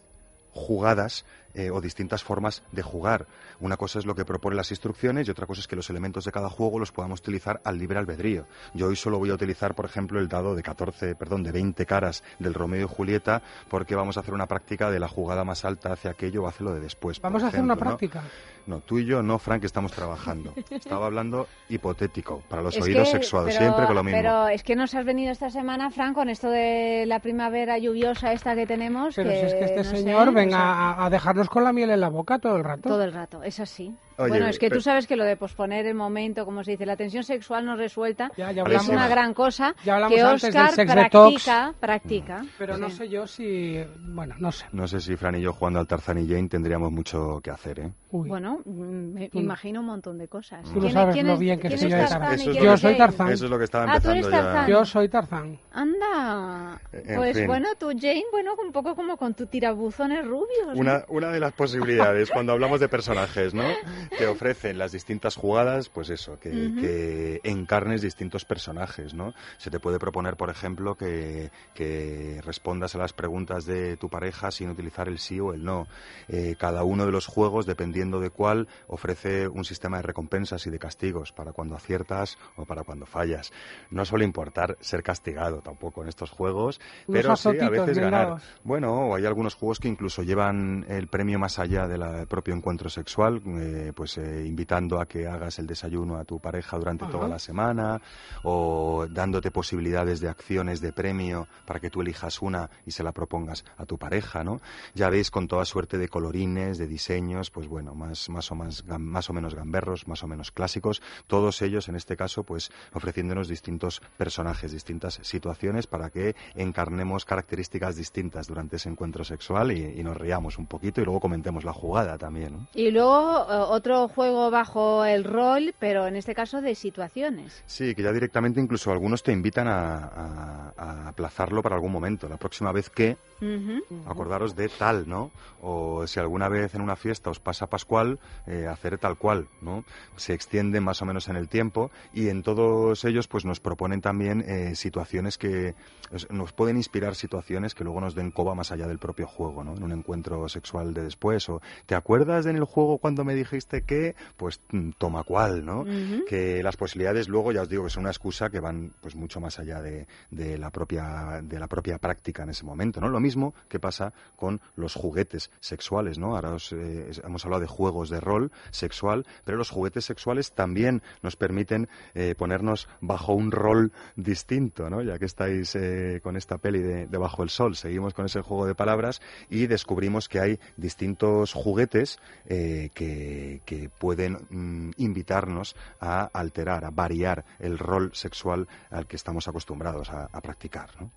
jugadas eh, o distintas formas de jugar. Una cosa es lo que proponen las instrucciones y otra cosa es que los elementos de cada juego los podamos utilizar al libre albedrío. Yo hoy solo voy a utilizar, por ejemplo, el dado de 14, perdón, de 20 caras del Romeo y Julieta porque vamos a hacer una práctica de la jugada más alta hacia aquello o hacia lo de después. Vamos a hacer una práctica. No, tú y yo no, Frank, estamos trabajando. Estaba hablando hipotético, para los Es oídos que- sexuados, pero- siempre con lo mismo. Pero es que nos has venido esta semana, Fran, con esto de la primavera lluviosa esta que tenemos. Pero si es que este no sé, señor o venga a dejarnos con la miel en la boca todo el rato. Todo el rato, es así. Oye, bueno, es que pero- tú sabes que lo de posponer el momento, como se dice, la tensión sexual no resuelta, ya es hablamos- una gran cosa Ya hablamos que antes del Oscar practica, practica. Pero no sé yo si... Bueno, no sé. No sé si Fran y yo jugando al Tarzán y Jane tendríamos mucho que hacer, ¿eh? Bueno, mm, me Tú- imagino un montón de cosas. Tú no ¿Quién- sabes lo bien que soy es yo de Tarzán Eso lo Yo soy? Tarzán. Eso es lo que estaba Ah, tú eres empezando ya. Tarzán. Yo soy Tarzán. Anda. En Pues fin. bueno, tú, Jane, bueno, un poco como con tu tirabuzones rubios. ¿no? Una, una de las posibilidades cuando hablamos de personajes, ¿no? [laughs] Que ofrecen las distintas jugadas, pues eso, que, encarnes distintos personajes, ¿no? Se te puede proponer, por ejemplo, que, que respondas a las preguntas de tu pareja sin utilizar el sí o el no. Eh, cada uno de los juegos, dependiendo de cuál, ofrece un sistema de recompensas y de castigos para cuando aciertas o para cuando fallas. No suele importar ser castigado tampoco en estos juegos, Unos pero sí a veces ganar. dados. Bueno, o hay algunos juegos que incluso llevan el premio más allá del propio encuentro sexual, eh, pues eh, invitando a que hagas el desayuno a tu pareja durante Ajá. toda la semana, o dándote posibilidades de acciones de premio para que tú elijas una y se la propongas a tu pareja, ¿no? Ya veis con toda suerte de colorines, de diseños, pues bueno, más, más, o, más, más o menos gamberros, más o menos clásicos, todos ellos en este caso pues ofreciéndonos distintos personajes, distintas situaciones para que encarnemos características distintas durante ese encuentro sexual y, y nos riamos un poquito y luego comentemos la jugada también. ¿no? Y luego eh, otro juego bajo el rol, pero en este caso de situaciones. Sí, que ya directamente incluso algunos te invitan a, a- a aplazarlo para algún momento. La próxima vez que, Ujú. acordaros de tal, ¿no? O si alguna vez en una fiesta os pasa Pascual, eh, hacer tal cual, ¿no? Se extiende más o menos en el tiempo y en todos ellos pues nos proponen también eh, situaciones que os- nos pueden inspirar situaciones que luego nos den coba más allá del propio juego, ¿no? En un encuentro sexual de después o ¿te acuerdas de en el juego cuando me dijiste que? Pues mm, toma cual, ¿no? Que las posibilidades luego ya os digo que son una excusa que van pues mucho más allá de, de la propia de la propia práctica en ese momento no lo mismo que pasa con los juguetes sexuales no ahora os, eh, hemos hablado de juegos de rol sexual pero los juguetes sexuales también nos permiten eh, ponernos bajo un rol distinto no ya que estáis eh, con esta peli de, de bajo el sol seguimos con ese juego de palabras y descubrimos que hay distintos juguetes eh, que, que pueden mm, invitarnos a alterar, a variar el rol sexual al que estamos acostumbrados a, a practicar. ¿no?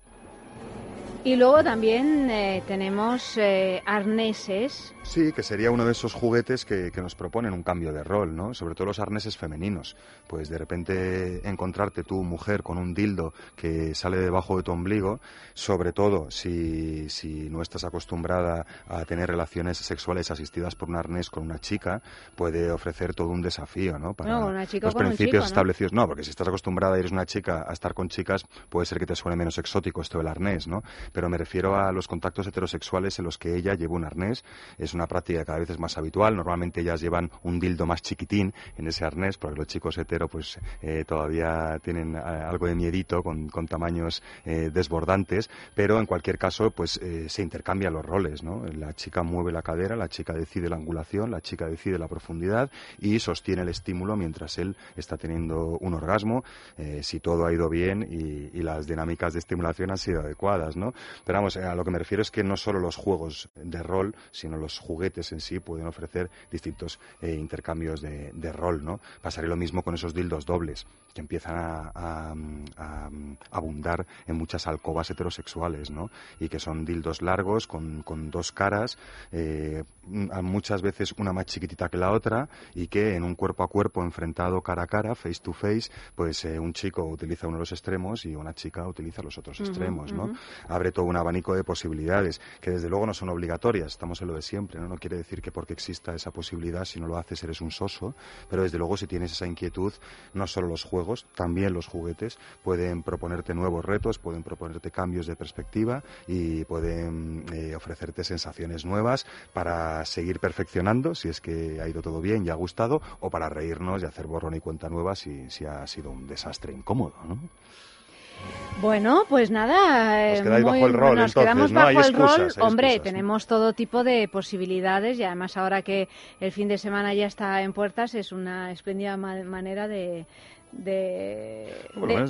Y luego también eh, tenemos eh, arneses. Sí, que sería uno de esos juguetes que, que nos proponen un cambio de rol, ¿no? Sobre todo los arneses femeninos. Pues de repente encontrarte tú, mujer, con un dildo que sale debajo de tu ombligo, sobre todo si, si no estás acostumbrada a tener relaciones sexuales asistidas por un arnés con una chica, puede ofrecer todo un desafío, ¿no? Para No, una chica los con un principios establecidos. No, porque si estás acostumbrada y eres una chica a estar con chicas, puede ser que te suene menos exótico esto del arnés, ¿no? Pero me refiero a los contactos heterosexuales en los que ella lleva un arnés. Es una práctica que cada vez es más habitual. Normalmente ellas llevan un dildo más chiquitín en ese arnés, porque los chicos hetero pues eh, todavía tienen eh, algo de miedito con, con tamaños eh, desbordantes, pero en cualquier caso pues eh, se intercambian los roles, ¿no? La chica mueve la cadera, la chica decide la angulación, la chica decide la profundidad y sostiene el estímulo mientras él está teniendo un orgasmo, si todo ha ido bien y, y las dinámicas de estimulación han sido adecuadas, ¿no? Pero vamos, a lo que me refiero es que no solo los juegos de rol, sino los juguetes en sí pueden ofrecer distintos eh, intercambios de, de rol, ¿no? Pasaré lo mismo con esos dildos dobles, que empiezan a, a- a abundar en muchas alcobas heterosexuales, ¿no? Y que son dildos largos, con, con dos caras, eh, muchas veces una más chiquitita que la otra, y que en un cuerpo a cuerpo enfrentado cara a cara, face to face, pues eh, un chico utiliza uno de los extremos y una chica utiliza los otros extremos, ¿no? Todo un abanico de posibilidades que desde luego no son obligatorias, estamos en lo de siempre, ¿no? No quiere decir que porque exista esa posibilidad, si no lo haces eres un soso, pero desde luego si tienes esa inquietud, no solo los juegos, también los juguetes pueden proponerte nuevos retos, pueden proponerte cambios de perspectiva y pueden eh, ofrecerte sensaciones nuevas para seguir perfeccionando si es que ha ido todo bien y ha gustado o para reírnos y hacer borrón y cuenta nueva si, si ha sido un desastre incómodo, ¿no? Bueno, pues nada. Eh, quedáis bajo el rol, Nos entonces, quedamos ¿no? bajo el rol. hay Hombre, tenemos todo tipo de posibilidades y además ahora que el fin de semana ya está en puertas es una espléndida ma- manera de, de,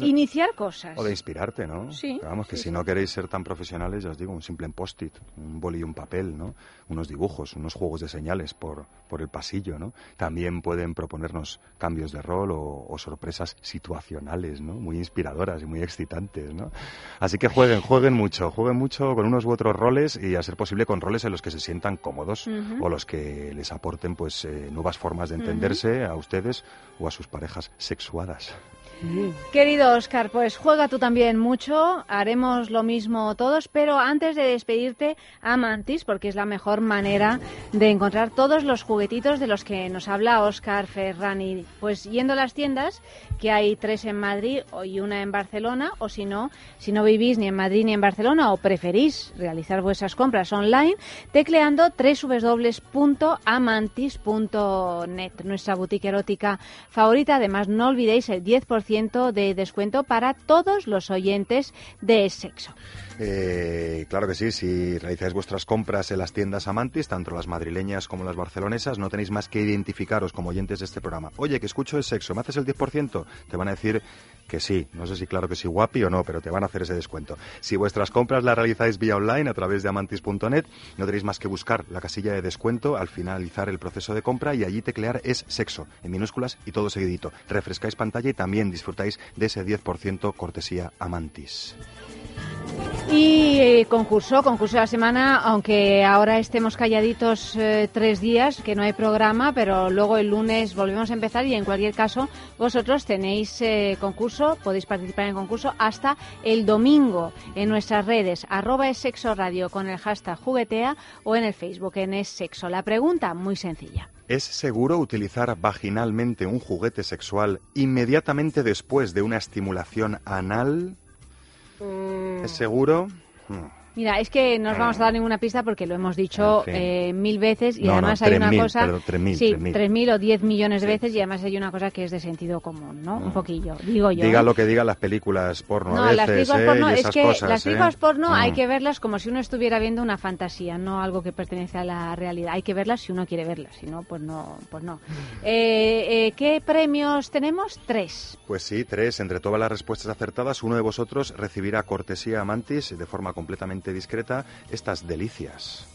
iniciar cosas. O de inspirarte, ¿no? Sí, vamos, que sí, si no queréis ser tan profesionales, ya os digo, un simple post-it, un boli y un papel, ¿no? Unos dibujos, unos juegos de señales por, por el pasillo, ¿no? También pueden proponernos cambios de rol o, o sorpresas situacionales, ¿no? Muy inspiradoras y muy excitantes, ¿no? Así que jueguen, jueguen mucho, jueguen mucho con unos u otros roles y a ser posible con roles en los que se sientan cómodos o los que les aporten pues eh, nuevas formas de entenderse a ustedes o a sus parejas sexuadas. Querido Oscar, pues juega tú también mucho, haremos lo mismo todos, pero antes de despedirte, Amantis, porque es la mejor manera de encontrar todos los juguetitos de los que nos habla Oscar Ferrani. Pues yendo a las tiendas, que hay tres en Madrid y una en Barcelona, o si no, si no vivís ni en Madrid ni en Barcelona o preferís realizar vuestras compras online, tecleando www.amantis.net, nuestra boutique erótica favorita. Además, no olvidéis el 10% de descuento para todos los oyentes de sexo. Eh, claro que sí, si realizáis vuestras compras en las tiendas Amantis, tanto las madrileñas como las barcelonesas, no tenéis más que identificaros como oyentes de este programa. Oye, que escucho el sexo, ¿me haces el 10%? Te van a decir que sí. No sé si claro que sí guapi o no, pero te van a hacer ese descuento. Si vuestras compras las realizáis vía online a través de amantis.net, no tenéis más que buscar la casilla de descuento al finalizar el proceso de compra y allí teclear es sexo, en minúsculas y todo seguidito. Refrescáis pantalla y también disfrutáis de ese 10% cortesía Amantis. Y eh, concurso, concurso de la semana, aunque ahora estemos calladitos eh, tres días, que no hay programa, pero luego el lunes volvemos a empezar y en cualquier caso vosotros tenéis eh, concurso, podéis participar en el concurso hasta el domingo en nuestras redes, arroba es sexo radio con el hashtag juguetea o en el Facebook en es sexo. La pregunta muy sencilla. ¿Es seguro utilizar vaginalmente un juguete sexual inmediatamente después de una estimulación anal? ¿Es seguro? Hmm. Mira, es que no os vamos a dar ninguna pista porque lo hemos dicho En fin. eh, mil veces y No, no, además hay una 3.000, cosa... perdón, 3.000, sí, 3.000. 3.000 o 10 millones de Sí. veces y además hay una cosa que es de sentido común, ¿no? Un poquillo, digo yo. Diga ¿eh? lo que digan las películas porno No, a las películas ¿eh? porno, es que cosas, las ¿eh? películas porno hay Mm. que verlas como si uno estuviera viendo una fantasía, no algo que pertenece a la realidad. Hay que verlas si uno quiere verlas, si no, pues no. Pues no. [laughs] ¿Qué premios tenemos? Tres. Pues sí, tres. Entre todas las respuestas acertadas, uno de vosotros recibirá cortesía Mantis de forma completamente discreta estas delicias.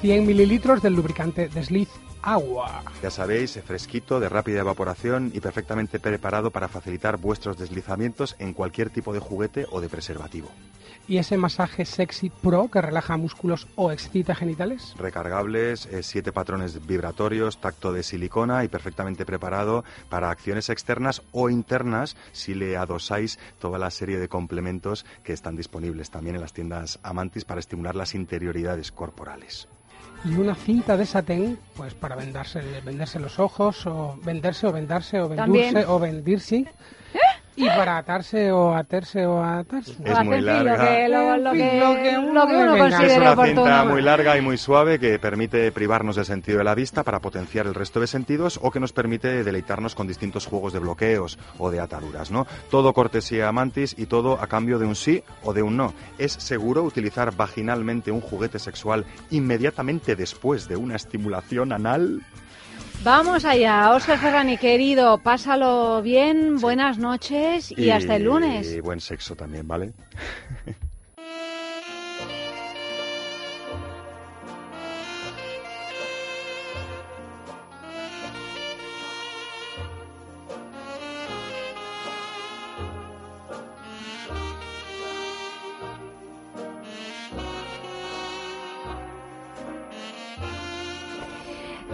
100 mililitros del lubricante Desliz agua. Ya sabéis, fresquito, de rápida evaporación y perfectamente preparado para facilitar vuestros deslizamientos en cualquier tipo de juguete o de preservativo. ¿Y ese masaje sexy pro que relaja músculos o excita genitales? Recargables, eh, siete patrones vibratorios, tacto de silicona y perfectamente preparado para acciones externas o internas si le adosáis toda la serie de complementos que están disponibles también en las tiendas Amantis para estimular las interioridades corporales. Y una cinta de satén, pues para vendarse, venderse los ojos, o venderse, o vendarse, o También. vendurse, o vendirse. Y para atarse, o atarse, o atarse. Es muy larga. Lo que, lo, lo En fin, que, lo que uno lo que uno le venga. Es una oportuno. cinta muy larga y muy suave que permite privarnos del sentido de la vista para potenciar el resto de sentidos o que nos permite deleitarnos con distintos juegos de bloqueos o de ataduras, ¿no? Todo cortesía Mantis y todo a cambio de un sí o de un no. ¿Es seguro utilizar vaginalmente un juguete sexual inmediatamente después de una estimulación anal? Vamos allá, Oscar Ferrani, querido, pásalo bien, buenas noches y, hasta el lunes. Y buen sexo también, ¿vale? [laughs]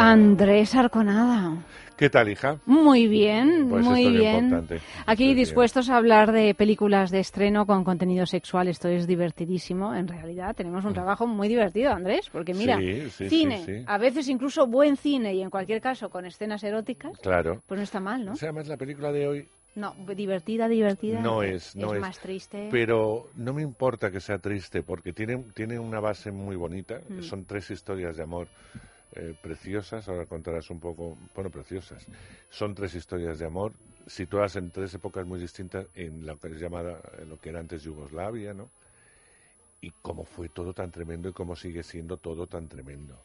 Andrés Arconada. ¿Qué tal, hija? Muy bien, Pues muy esto es bien. importante. Aquí dispuestos a hablar de películas de estreno con contenido sexual. Esto es divertidísimo. En realidad tenemos un trabajo muy divertido, Andrés, porque mira, Mm. Sí, sí, cine, a veces incluso buen cine y en cualquier caso con escenas eróticas, Claro. pues no está mal, ¿no? O sea, además la película de hoy No, divertida, divertida. no es, no es. más triste. Pero no me importa que sea triste porque tiene, tiene una base muy bonita. Mm. Son tres historias de amor eh, preciosas. Ahora contarás un poco, bueno, preciosas. Son tres historias de amor situadas en tres épocas muy distintas en lo que es llamada, en lo que era antes Yugoslavia, ¿no? Y cómo fue todo tan tremendo y cómo sigue siendo todo tan tremendo.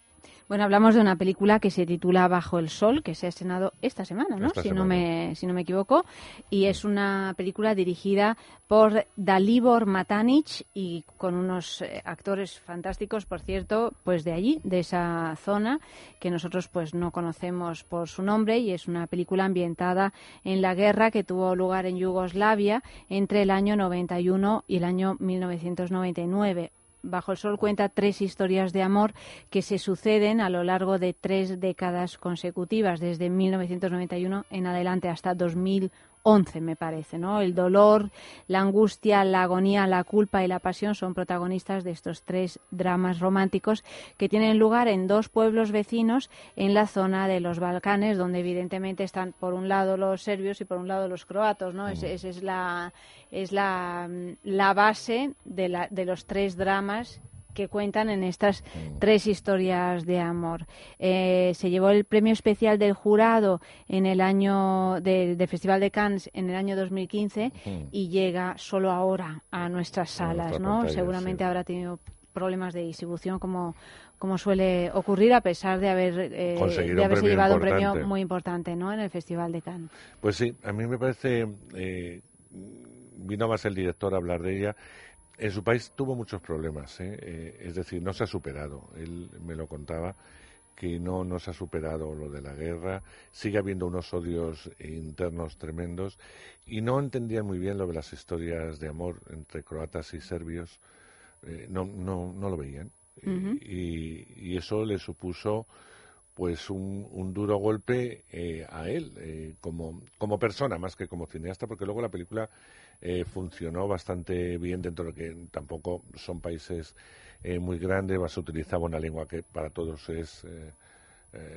Bueno, hablamos de una película que se titula Bajo el Sol, que se ha estrenado esta semana, ¿no? Esta si, No me, si no me equivoco. Y es una película dirigida por Dalibor Matanic y con unos eh, actores fantásticos, por cierto, pues de allí, de esa zona, que nosotros pues no conocemos por su nombre. Y es una película ambientada en la guerra que tuvo lugar en Yugoslavia entre el año 91 y el año 1999. Bajo el Sol cuenta tres historias de amor que se suceden a lo largo de tres décadas consecutivas, desde 1991 en adelante hasta 2011, me parece. ¿no? El dolor, la angustia, la agonía, la culpa y la pasión son protagonistas de estos tres dramas románticos que tienen lugar en dos pueblos vecinos en la zona de los Balcanes, donde evidentemente están por un lado los serbios y por un lado los croatos. ¿no? Esa es la, es la, mm, la base de, la, de los tres dramas que cuentan en estas tres historias de amor. Eh, se llevó el premio especial del jurado en el año de- del Festival de Cannes en el año 2015 Ujú. y llega solo ahora a nuestras salas, ¿no? pantalla, Seguramente sí. habrá tenido problemas de distribución como como suele ocurrir a pesar de haber eh, de haberse llevado un premio muy importante ¿no? en el Festival de Cannes. Pues sí, a mí me parece, eh, vino más el director a hablar de ella. En su país tuvo muchos problemas, ¿eh? Eh, es decir, no se ha superado. Él me lo contaba que no, no se ha superado lo de la guerra, sigue habiendo unos odios internos tremendos y no entendían muy bien lo de las historias de amor entre croatas y serbios, Eh, no, no, no lo veían. Y eso le supuso pues un, un duro golpe eh, a él eh, como, como persona más que como cineasta porque luego la película eh, funcionó bastante bien dentro de que tampoco son países eh, muy grandes se utilizaba una lengua que para todos es eh,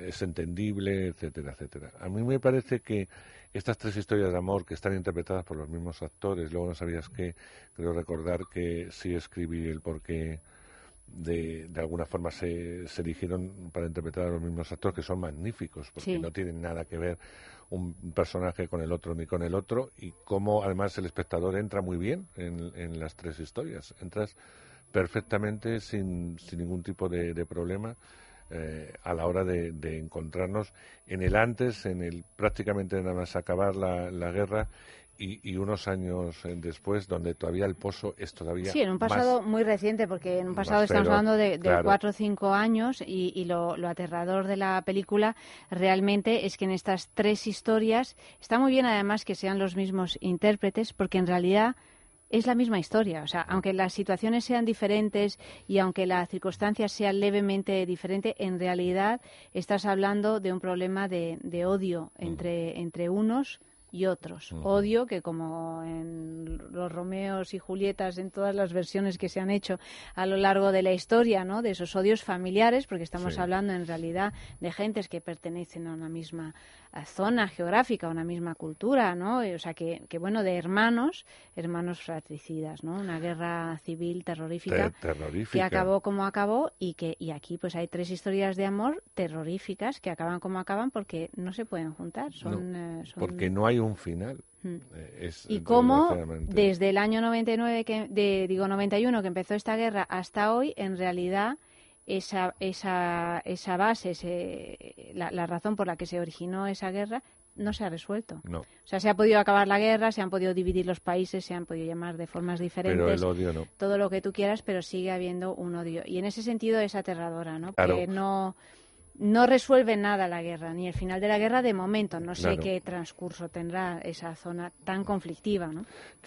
es entendible etcétera etcétera. A mí me parece que estas tres historias de amor que están interpretadas por los mismos actores luego no sabías que creo recordar que sí escribí el porqué de, de alguna forma se, se eligieron para interpretar a los mismos actores que son magníficos porque Sí. no tienen nada que ver un personaje con el otro ni con el otro y cómo además el espectador entra muy bien en, en las tres historias entras perfectamente sin, sin ningún tipo de, de problema eh, a la hora de, de encontrarnos en el antes, en el prácticamente nada más acabar la, la guerra y, y unos años eh, después, donde todavía el pozo es todavía Sí, en un más- pasado muy reciente, porque en un pasado estamos hablando de, de claro. cuatro o cinco años y, y lo, lo aterrador de la película realmente es que en estas tres historias está muy bien además que sean los mismos intérpretes, porque en realidad es la misma historia. O sea, aunque las situaciones sean diferentes y aunque la circunstancia sea levemente diferente, en realidad estás hablando de un problema de, de odio entre, entre unos y otros. Odio que como en los Romeos y Julietas, en todas las versiones que se han hecho a lo largo de la historia, ¿no? De esos odios familiares, porque estamos Sí. hablando en realidad de gentes que pertenecen a una misma zona geográfica, una misma cultura, ¿no? Eh, O sea, que, que bueno, de hermanos, hermanos fratricidas, ¿no? Una guerra civil terrorífica Ter- terrorífica. que acabó como acabó y que y aquí pues hay tres historias de amor terroríficas que acaban como acaban porque no se pueden juntar. Son, No, eh, son- Porque no hay un final. Mm. Eh, es, y cómo desde el año 99 que de, digo 91 que empezó esta guerra hasta hoy en realidad esa esa esa base ese- la, la razón por la que se originó esa guerra no se ha resuelto No, o sea se ha podido acabar la guerra se han podido dividir los países se han podido llamar de formas diferentes pero el odio no. todo lo que tú quieras, pero sigue habiendo un odio. Y en ese sentido es aterradora, ¿no? Claro. Que no, no resuelve nada la guerra, ni el final de la guerra de momento. No sé Claro. qué transcurso tendrá esa zona tan conflictiva, ¿no?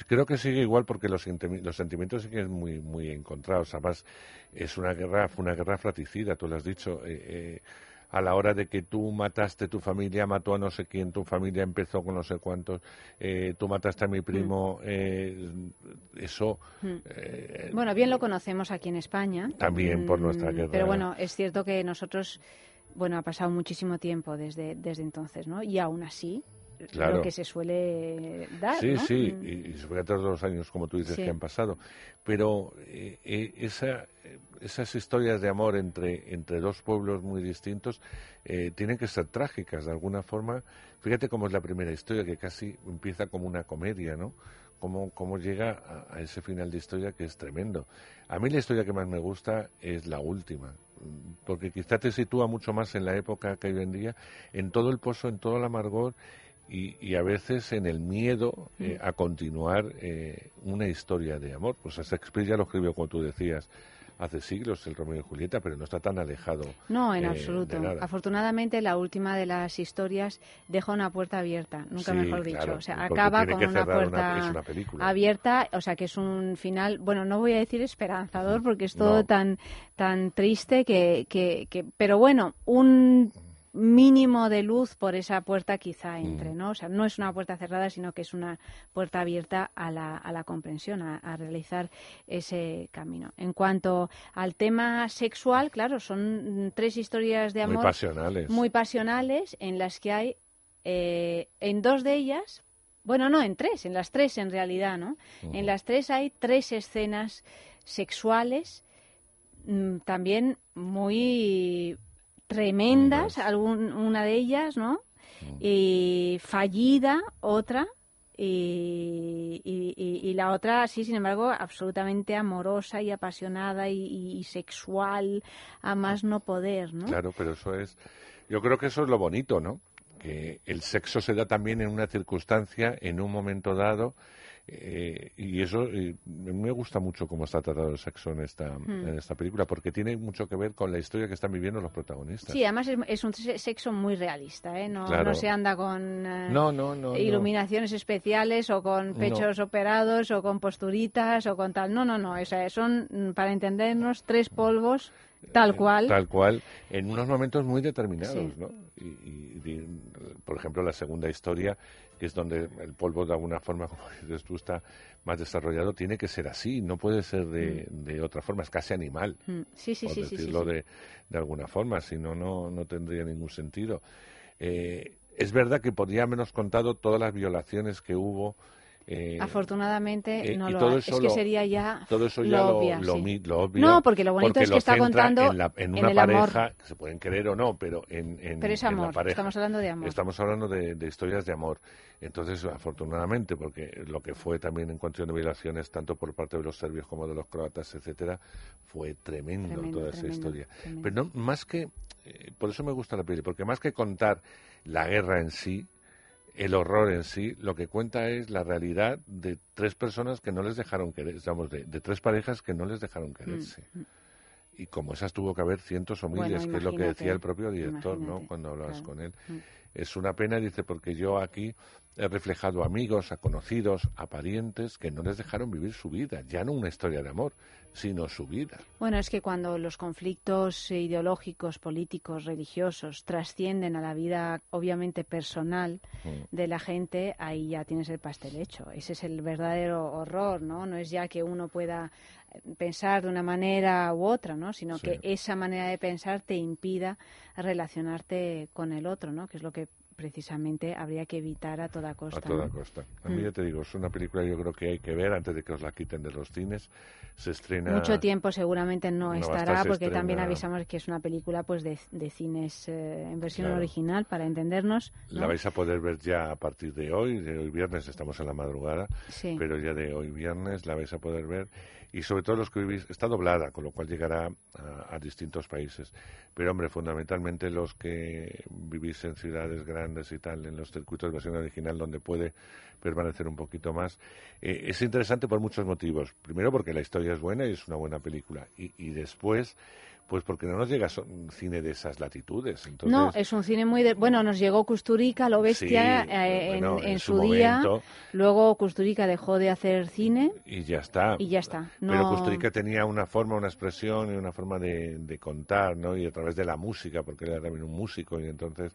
Creo que sigue igual porque los, los sentimientos siguen muy, muy encontrados. Además, es una guerra, fue una guerra fratricida, tú lo has dicho. eh, eh, a la hora de que tú mataste tu familia, mató a no sé quién, tu familia empezó con no sé cuántos, eh, tú mataste a mi primo, eh, eso Mm. Bueno, bien lo conocemos aquí en España. También por Mm, nuestra guerra. Pero bueno, es cierto que nosotros, bueno, ha pasado muchísimo tiempo desde, desde entonces, ¿no? Y aún así, Claro. lo que se suele dar, Sí, ¿no? sí, Mm. y, y sobre todos los años, como tú dices, Sí. que han pasado. Pero eh, eh, esa, eh, esas historias de amor entre, entre dos pueblos muy distintos eh, tienen que ser trágicas de alguna forma. Fíjate cómo es la primera historia, que casi empieza como una comedia, ¿no? Cómo, cómo llega a, a ese final de historia que es tremendo. A mí la historia que más me gusta es la última, mm, porque quizá te sitúa mucho más en la época que hoy en día, en todo el pozo, en todo el amargor y, y a veces en el miedo eh, a continuar eh, una historia de amor. Pues Shakespeare ya lo escribió, como tú decías, hace siglos, el Romeo y Julieta, pero no está tan alejado. No, en eh, absoluto. Afortunadamente, la última de las historias deja una puerta abierta, nunca Sí, mejor dicho. claro, o sea, acaba con una puerta una abierta, o sea, que es un final, bueno, no voy a decir esperanzador porque es todo No. tan tan triste que, que, que- pero bueno, un mínimo de luz por esa puerta quizá Mm. entre, ¿no? O sea, no es una puerta cerrada, sino que es una puerta abierta a la, a la comprensión, a, a realizar ese camino. En cuanto al tema sexual, claro, son tres historias de Muy amor pasionales. muy pasionales en las que hay, eh, en dos de ellas, bueno, no, en tres, en las tres en realidad, ¿no? En las tres hay tres escenas sexuales mm, también muy tremendas, algún, una de ellas, ¿no? Y fallida, otra, y- y la otra, sí, sin embargo, absolutamente amorosa y apasionada y, y sexual a más no poder, ¿no? Claro, pero eso es. Yo creo que eso es lo bonito, ¿no? Que el sexo se da también en una circunstancia, en un momento dado, eh, y eso eh, me gusta mucho cómo está tratado el sexo en esta, Hmm. en esta película, porque tiene mucho que ver con la historia que están viviendo los protagonistas. Sí, además es, es un se- sexo muy realista, ¿eh? No, Claro. no se anda con eh, No, no, iluminaciones especiales o con pechos operados o con posturitas o con tal. No, no, no. O sea, son, mm, para entendernos, tres polvos tal cual. Eh, Tal cual, en unos momentos muy determinados, Sí. ¿no? Y, por ejemplo, la segunda historia, que es donde el polvo de alguna forma, [laughs] como dices tú, está más desarrollado, tiene que ser así, no puede ser de, de otra forma, es casi animal, Mm, Sí, sí, por sí, decirlo sí. De, de alguna forma, si no, no, tendría ningún sentido. Eh, es verdad que podría habernos contado todas las violaciones que hubo eh, Afortunadamente eh, no y lo todo eso es que lo- sería ya todo eso ya lo lo, obvia, lo sí. mi- lo obvio, No, porque lo bonito es que está contando en, la- en en una amor. pareja que se pueden querer o no pero en, en- Pero es en la amor, pareja estamos hablando de amor. estamos hablando de, de historias de amor entonces afortunadamente porque lo que fue también en cuestión de violaciones tanto por parte de los serbios como de los croatas etcétera fue tremendo, Tremendo, toda esa historia tremendo. pero no más que eh, por eso me gusta la peli porque más que contar la guerra en sí el horror en sí, lo que cuenta es la realidad de tres personas que no les dejaron querer, digamos, de, de tres parejas que no les dejaron quererse. Mm, Y como esas tuvo que haber cientos o Bueno, miles, que es lo que decía el propio director, ¿no? Cuando hablabas claro. con él. Mm. Es una pena, dice, porque yo aquí he reflejado a amigos, a conocidos, a parientes que no les dejaron vivir su vida, ya no una historia de amor, sino su vida. Bueno, es que cuando los conflictos ideológicos, políticos, religiosos trascienden a la vida obviamente personal Mm. de la gente, ahí ya tienes el pastel hecho. Ese es el verdadero horror, ¿no? No es ya que uno pueda eh, pensar de una manera u otra, ¿no? Sino Sí. que esa manera de pensar te impida relacionarte con el otro, ¿no? Que es lo que precisamente habría que evitar a toda costa. A toda ¿no? costa. A mí Mm. ya te digo, es una película yo creo que hay que ver antes de que os la quiten de los cines. Se estrena... Mucho tiempo seguramente no, estará porque también avisamos que es una película pues de, de cines eh, en versión Claro. original para entendernos. La vais a poder ver ya a partir de hoy, de hoy viernes, estamos en la madrugada, Sí. pero ya de hoy viernes la vais a poder ver. Y sobre todo los que vivís, está doblada, con lo cual llegará a, a distintos países. Pero hombre, fundamentalmente los que vivís en ciudades grandes y tal, en los circuitos de versión original donde puede permanecer un poquito más. Eh, es interesante por muchos motivos. Primero porque la historia es buena y es una buena película. Y, y después, pues porque no nos llega cine de esas latitudes. Entonces, No, es un cine muy... de- Bueno, nos llegó Kusturica, lo bestia, Sí, eh, bueno, en, en en su su, día. Luego Kusturica dejó de hacer cine y ya está. y ya está. No... Pero Costa Rica tenía una forma, una expresión y una forma de, de contar, ¿no? Y a través de la música, porque era también un músico y entonces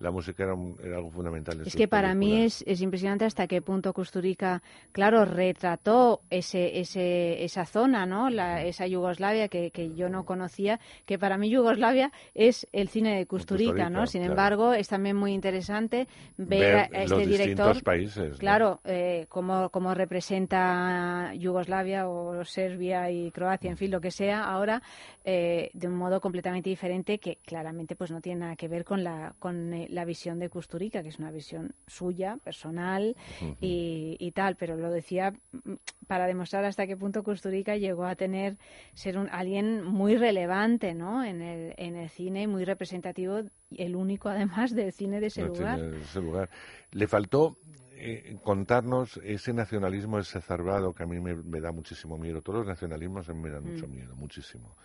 la música era, un- era algo fundamental. en Es que para mí es, es impresionante hasta qué punto Kusturica, claro, retrató ese, ese, esa zona, ¿no? La, esa Yugoslavia que, que yo no conocía, que para mí Yugoslavia es el cine de Kusturica, Kusturica, ¿no? Sin claro. embargo, es también muy interesante ver, Ver a este los director. distintos países, ¿no? Claro, eh, cómo, cómo representa Yugoslavia o Serbia y Croacia, en fin, lo que sea ahora, eh, de un modo completamente diferente que claramente pues no tiene nada que ver con la, con eh, la visión de Kusturica, que es una visión suya, personal y, y tal, pero lo decía mm, para demostrar hasta qué punto Kusturica llegó a tener, ser un, alguien muy relevante ¿no? en, el, en el cine, muy representativo, el único además del cine de ese No lugar. tiene ese lugar. Le faltó eh, contarnos ese nacionalismo exacerbado que a mí me, me da muchísimo miedo. Todos los nacionalismos a mí me dan mucho Mm. miedo, muchísimo.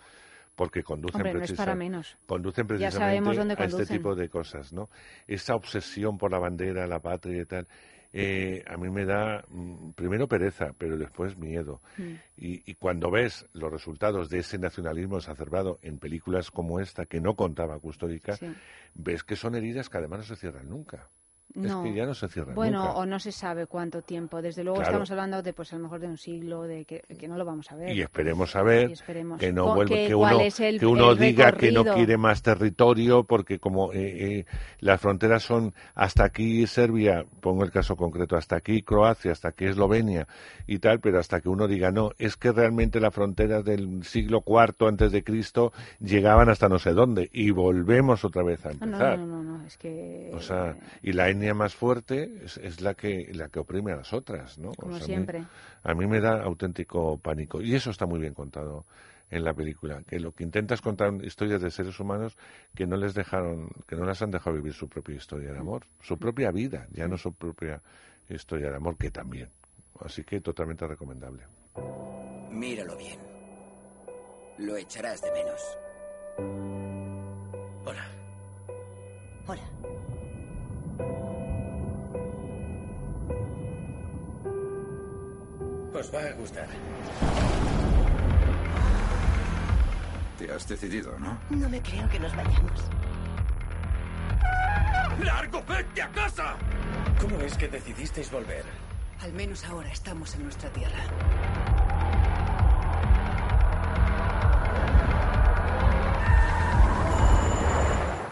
Porque conducen, Hombre, no es precisa- para menos. conducen precisamente a este tipo de cosas, ¿no? Esa obsesión por la bandera, la patria y tal, eh, a mí me da mm, primero pereza, pero después miedo. Mm. Y, y cuando ves los resultados de ese nacionalismo exacerbado en películas como esta, que no contaba Custódica, Sí. ves que son heridas que además no se cierran nunca. No. Es que ya no se cierran Bueno, nunca. o no se sabe cuánto tiempo. Desde luego Claro. estamos hablando de, pues a lo mejor de un siglo, de que, que no lo vamos a ver. Y esperemos saber Y esperemos. que no vuelva, que uno, el- que uno diga que no quiere más territorio, porque como eh, eh, las fronteras son hasta aquí Serbia, pongo el caso concreto, hasta aquí Croacia, hasta aquí Eslovenia y tal, pero hasta que uno diga no, es que realmente las fronteras del siglo IV antes de Cristo llegaban hasta no sé dónde y volvemos otra vez a No, no, empezar. no, no, no, es que... O sea, y la más fuerte es, es la que la que oprime a las otras, ¿no? O Como sea, a mí- siempre. A mí, me da auténtico pánico. Y eso está muy bien contado en la película. Que lo que intenta es contar historias de seres humanos que no les dejaron, que no las han dejado vivir su propia historia de amor, su propia vida, ya no su propia historia de amor, que también. Así que totalmente recomendable. Míralo bien. Lo echarás de menos. Hola. Hola. Os va a gustar. Te has decidido, ¿no? No me creo que nos vayamos. ¡Largo, vete a casa! ¿Cómo es que decidisteis volver? Al menos ahora estamos en nuestra tierra.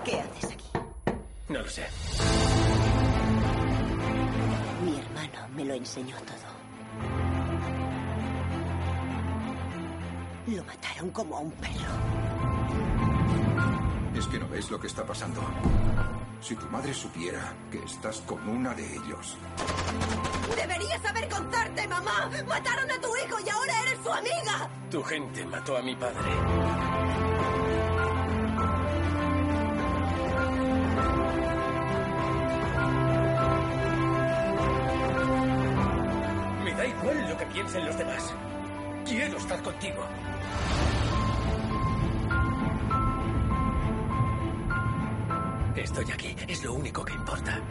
¿Qué haces aquí? No lo sé. Mi hermano me lo lo enseñó todo. Lo mataron como a un perro. Es que no ves lo que está pasando. Si tu madre supiera que estás con una de ellos. ¡Deberías saber contarte, mamá! ¡Mataron a tu hijo y ahora eres su amiga! Tu gente mató a mi padre. Me da igual lo que piensen los demás. Quiero estar contigo. Estoy aquí, es lo único que importa.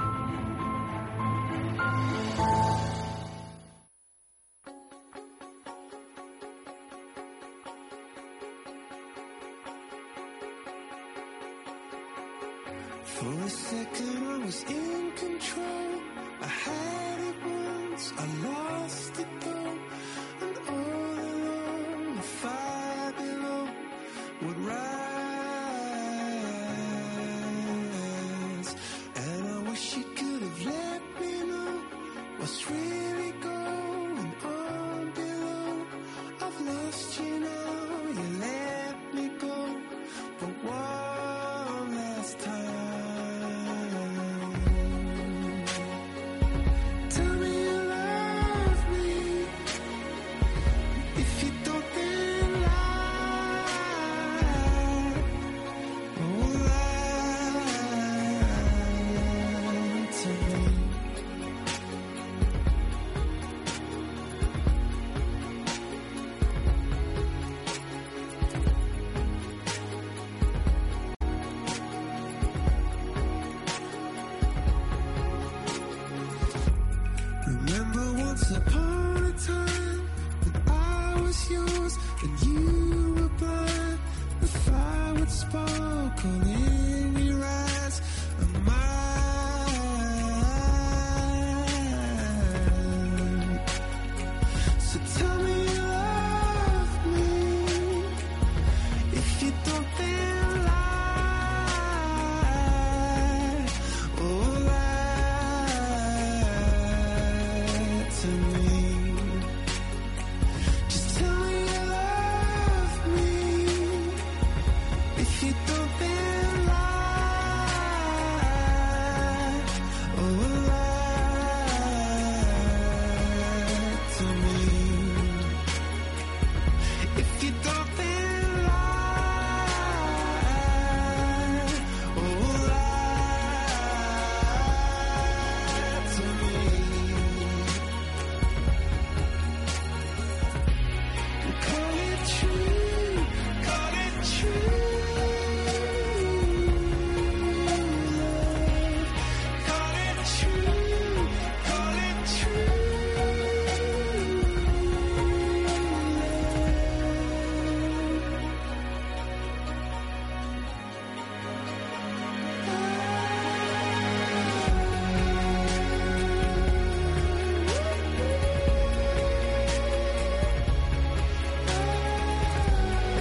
For a second I was in control. I had it once, I lost it though.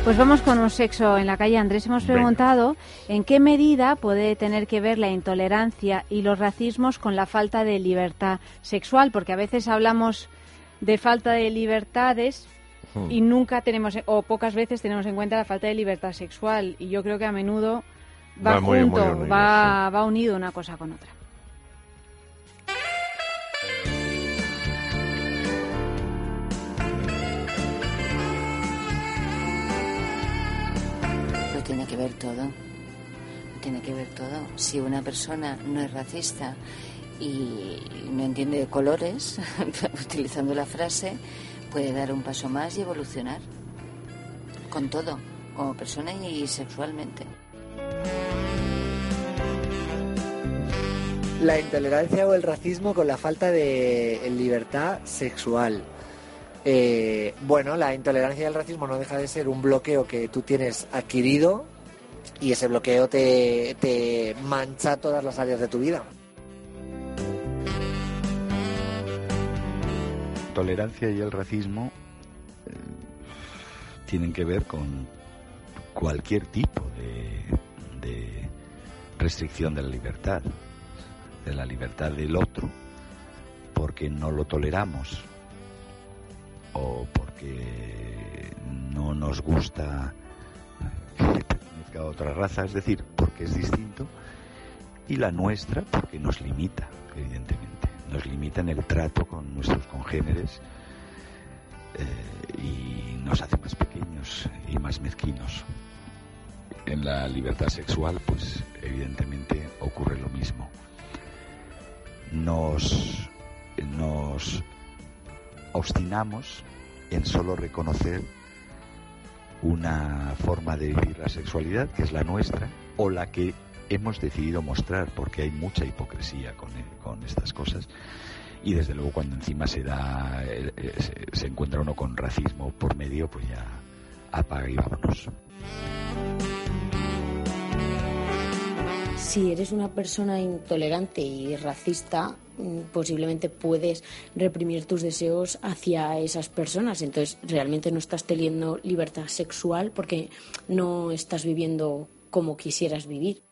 Pues vamos con un sexo en la calle. Andrés, hemos Venga. preguntado en qué medida puede tener que ver la intolerancia y los racismos con la falta de libertad sexual, porque a veces hablamos de falta de libertades Hmm. y nunca tenemos, o pocas veces tenemos en cuenta la falta de libertad sexual. Y yo creo que a menudo va, junto, muy unido, va, va unido una cosa con otra. Tiene que ver todo. Si una persona no es racista y no entiende de colores, [laughs] utilizando la frase, puede dar un paso más y evolucionar. Con todo, como persona y sexualmente. La intolerancia o el racismo con la falta de libertad sexual. Eh, bueno, la intolerancia y el racismo no deja de ser un bloqueo que tú tienes adquirido y ese bloqueo te, te mancha todas las áreas de tu vida. tolerancia y el racismo eh, tienen que ver con cualquier tipo de, restricción de la libertad, de la libertad del otro, por porque no lo toleramos o porque no nos gusta otra raza, es decir, porque es distinto, y la nuestra porque nos limita, evidentemente, nos limita en el trato con nuestros congéneres eh, y nos hace más pequeños y más mezquinos. En la libertad sexual, pues evidentemente ocurre lo mismo. Nos, nos obstinamos en solo reconocer una forma de vivir la sexualidad, que es la nuestra, o la que hemos decidido mostrar, porque hay mucha hipocresía con, con estas cosas. Y desde luego cuando encima se da, eh, eh, se, se encuentra uno con racismo por medio, pues ya apaga y vámonos. Si eres una persona intolerante y racista, mm, posiblemente puedes reprimir tus deseos hacia esas personas. Entonces, realmente no estás teniendo libertad sexual porque no estás viviendo como quisieras vivir.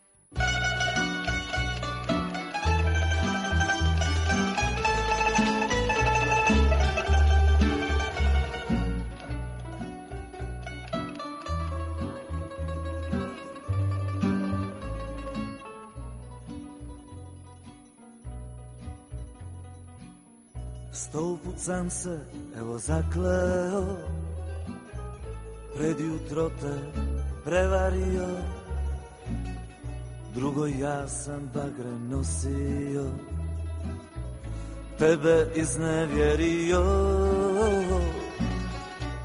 Stoupuc sam se, evo zakleo. Pred jutro te prevario. Drugo ja sam bagre nosio. Tebe iznevjerio.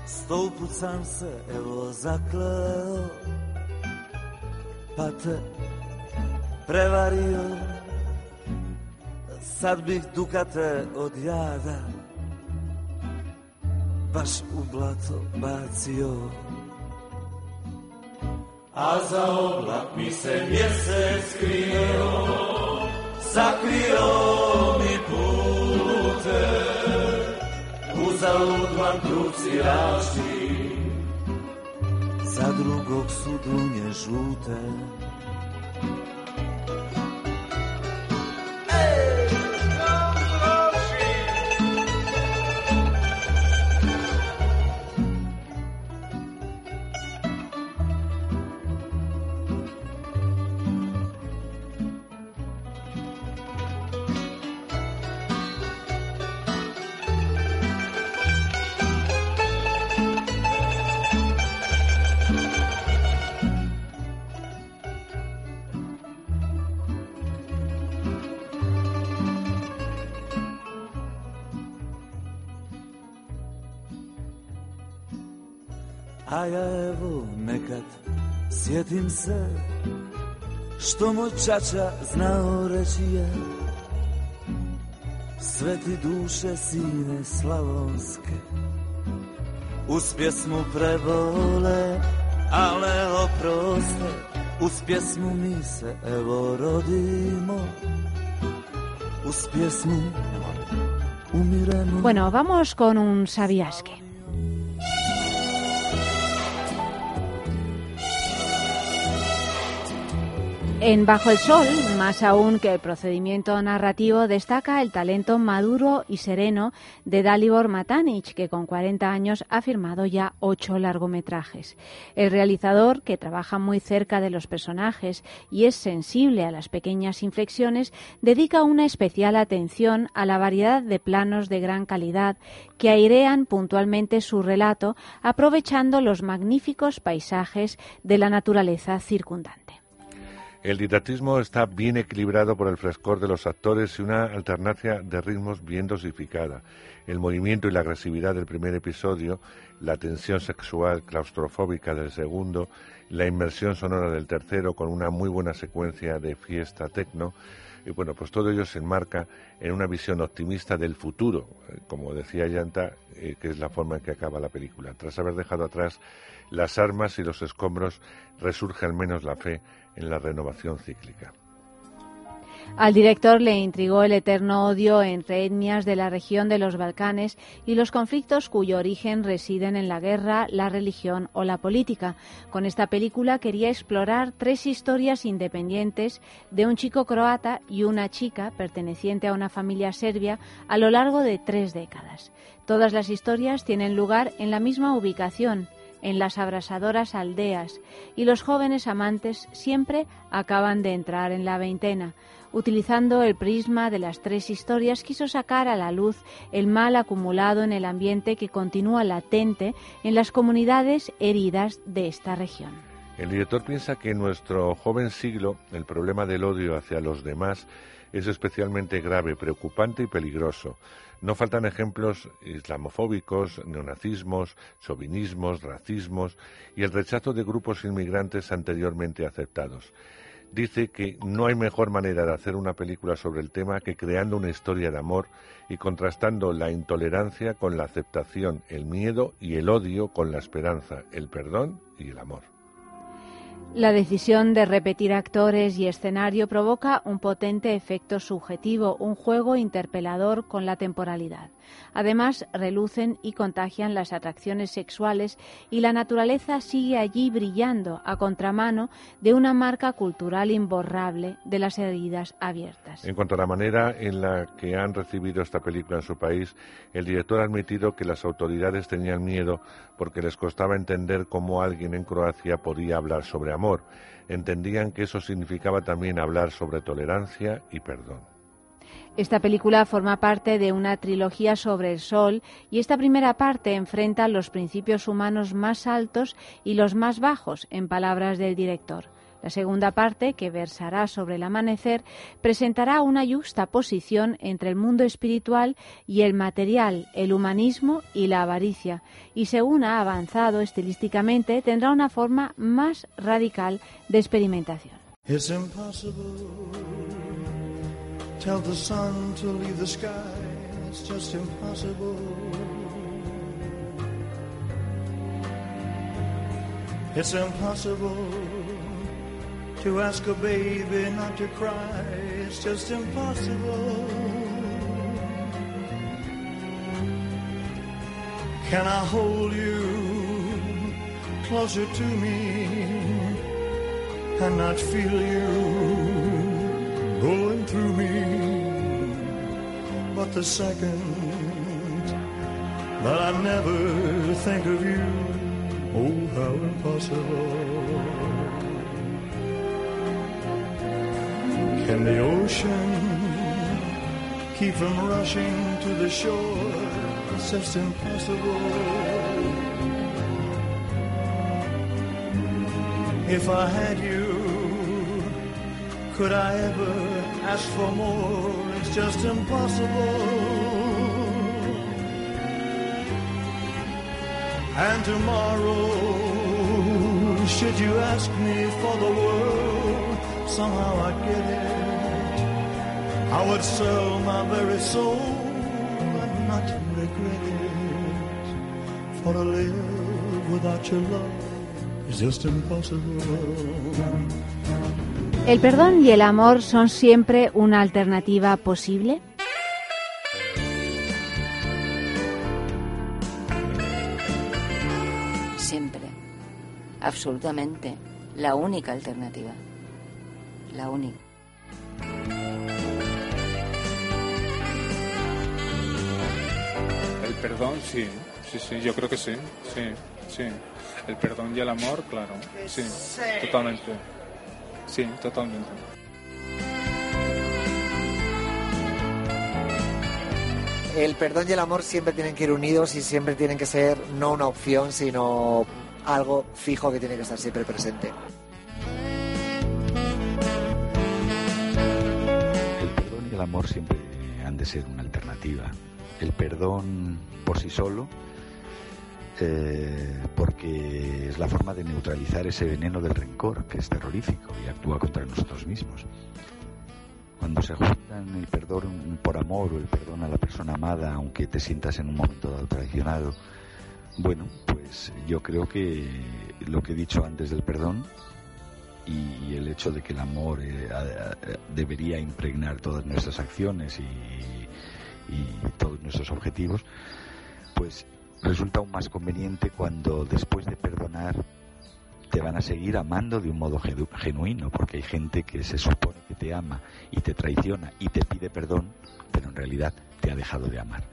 Stoupuc sam se, evo zakleo. Pa te prevario Sad bih dukate od jada Baš u blato bacio. A za oblak mi se mjesec krio, sakrio mi pute, uzalud vam kruci raši, Za drugog su dunje žute A ja evo nekad sjetim se Što znao reći je. Sve ti duše sine slavonske Uz pjesmu prebole Ale oproste Uz pjesmu mi se evo rodimo. Umiremo Bueno, vamos con un sabías En Bajo el Sol, más aún que el procedimiento narrativo, destaca el talento maduro y sereno de Dalibor Matanic, que con 40 años ha firmado ya ocho largometrajes. El realizador, que trabaja muy cerca de los personajes y es sensible a las pequeñas inflexiones, dedica una especial atención a la variedad de planos de gran calidad que airean puntualmente su relato, aprovechando los magníficos paisajes de la naturaleza circundante. El didactismo está bien equilibrado por el frescor de los actores y una alternancia de ritmos bien dosificada. El movimiento y la agresividad del primer episodio, la tensión sexual claustrofóbica del segundo, la inmersión sonora del tercero con una muy buena secuencia de fiesta tecno, y bueno, pues todo ello se enmarca en una visión optimista del futuro, eh, como decía Yanta, eh, que es la forma en que acaba la película. Tras haber dejado atrás las armas y los escombros, resurge al menos la fe en la renovación cíclica. Al director le intrigó el eterno odio entre etnias de la región de los Balcanes y los conflictos cuyo origen residen en la guerra, la religión o la política. Con esta película quería explorar tres historias independientes de un chico croata y una chica perteneciente a una familia serbia a lo largo de tres décadas. Todas las historias tienen lugar en la misma ubicación, en las abrasadoras aldeas, y los jóvenes amantes siempre acaban de entrar en la veintena. Utilizando el prisma de las tres historias, quiso sacar a la luz el mal acumulado en el ambiente que continúa latente en las comunidades heridas de esta región. El director piensa que en nuestro joven siglo el problema del odio hacia los demás es especialmente grave, preocupante y peligroso. No faltan ejemplos islamofóbicos, neonazismos, chauvinismos, racismos y el rechazo de grupos inmigrantes anteriormente aceptados. Dice que no hay mejor manera de hacer una película sobre el tema que creando una historia de amor y contrastando la intolerancia con la aceptación, el miedo y el odio con la esperanza, el perdón y el amor. La decisión de repetir actores y escenario provoca un potente efecto subjetivo, un juego interpelador con la temporalidad. Además, relucen y contagian las atracciones sexuales y la naturaleza sigue allí brillando a contramano de una marca cultural imborrable de las heridas abiertas. En cuanto a la manera en la que han recibido esta película en su país, el director ha admitido que las autoridades tenían miedo porque les costaba entender cómo alguien en Croacia podía hablar sobre amor. Entendían que eso significaba también hablar sobre tolerancia y perdón. Esta película forma parte de una trilogía sobre el sol y esta primera parte enfrenta los principios humanos más altos y los más bajos, en palabras del director. La segunda parte, que versará sobre el amanecer, presentará una justa posición entre el mundo espiritual y el material, el humanismo y la avaricia, y según ha avanzado estilísticamente, tendrá una forma más radical de experimentación. It's impossible. Tell the sun to leave the sky. It's just impossible. It's impossible to ask a baby not to cry. It's just impossible. Can I hold you closer to me and not feel you going through me? But the second that I never think of you, oh, how impossible. Can the ocean keep from rushing to the shore? It's just impossible. If I had you, could I ever ask for more? It's just impossible. And tomorrow, should you ask me for the world, somehow I'd get it. I would sell my very soul and not regret it. For to live without your love is just impossible. ¿El perdón y el amor son siempre una alternativa posible? Siempre. Absolutamente. La única alternativa. La única. El perdón, sí, sí, sí, yo creo que sí, sí, sí. El perdón y el amor, claro, sí, totalmente. Sí, totalmente. El perdón y el amor siempre tienen que ir unidos y siempre tienen que ser no una opción, sino algo fijo que tiene que estar siempre presente. Amor siempre han de ser una alternativa. El perdón por sí solo, eh, porque es la forma de neutralizar ese veneno del rencor que es terrorífico y actúa contra nosotros mismos. Cuando se juntan el perdón por amor o el perdón a la persona amada, aunque te sientas en un momento dado traicionado, bueno, pues yo creo que lo que he dicho antes del perdón y el hecho de que el amor eh, debería impregnar todas nuestras acciones y, y todos nuestros objetivos, pues resulta aún más conveniente cuando después de perdonar te van a seguir amando de un modo genuino, porque hay gente que se supone que te ama y te traiciona y te pide perdón, pero en realidad te ha dejado de amar.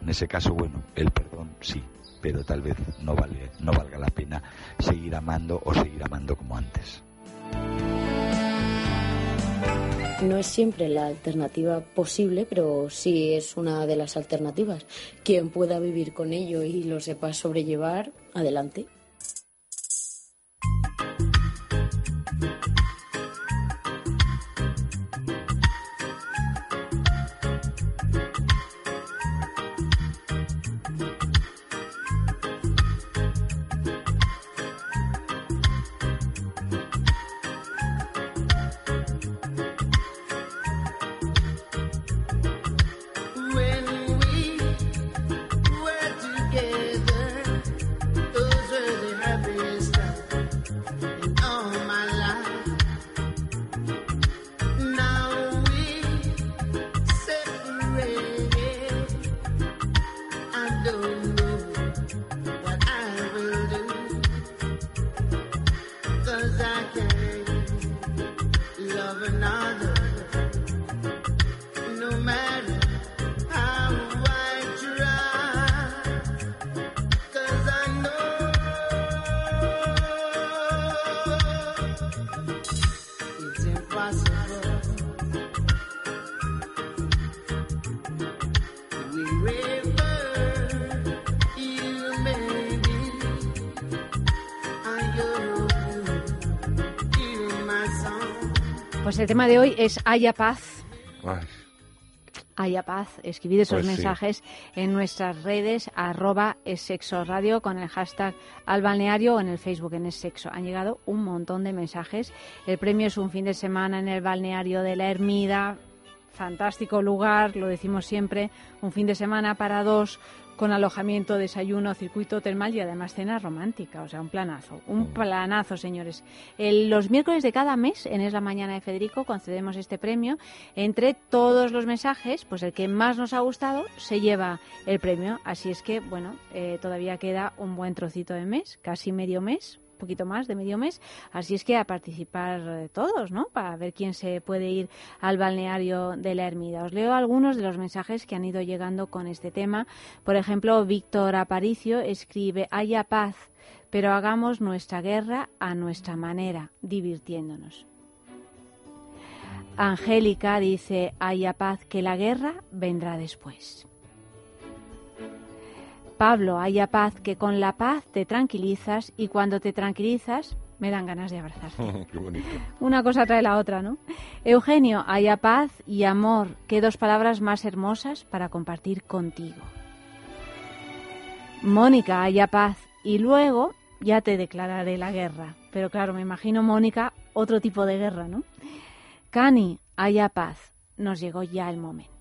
En ese caso, bueno, el perdón sí, pero tal vez no vale, no valga la pena seguir amando o seguir amando como antes. No es siempre la alternativa posible, pero sí es una de las alternativas. Quien pueda vivir con ello y lo sepa sobrellevar, adelante. El tema de hoy es Haya paz. Ay, Haya paz. Escribid esos Pues sí. mensajes en nuestras redes, arroba sexo radio, con el hashtag al balneario o en el Facebook en es sexo. Han llegado un montón de mensajes. El premio es un fin de semana en el balneario de la Ermida. Fantástico lugar, lo decimos siempre. Un fin de semana para dos con alojamiento, desayuno, circuito termal y además cena romántica, o sea, un planazo, un planazo, señores. El- los miércoles de cada mes, en Es la Mañana de Federico, concedemos este premio. Entre todos los mensajes, pues el que más nos ha gustado se lleva el premio. Así es que, bueno, eh, todavía queda un buen trocito de mes, casi medio mes, poquito más de medio mes. Así es que a participar eh, todos, ¿no? Para ver quién se puede ir al balneario de la Ermida. Os leo algunos de los mensajes que han ido llegando con este tema. Por ejemplo, Víctor Aparicio escribe, haya paz, pero hagamos nuestra guerra a nuestra manera, divirtiéndonos. Angélica dice, haya paz, que la guerra vendrá después. Pablo, haya paz, que con la paz te tranquilizas y cuando te tranquilizas me dan ganas de abrazarte. [laughs] qué bonito. Una cosa trae la otra, ¿no? Eugenio, haya paz y amor, qué dos palabras más hermosas para compartir contigo. Mónica, haya paz y luego ya te declararé la guerra. Pero claro, me imagino Mónica otro tipo de guerra, ¿no? Cani, haya paz, nos llegó ya el momento.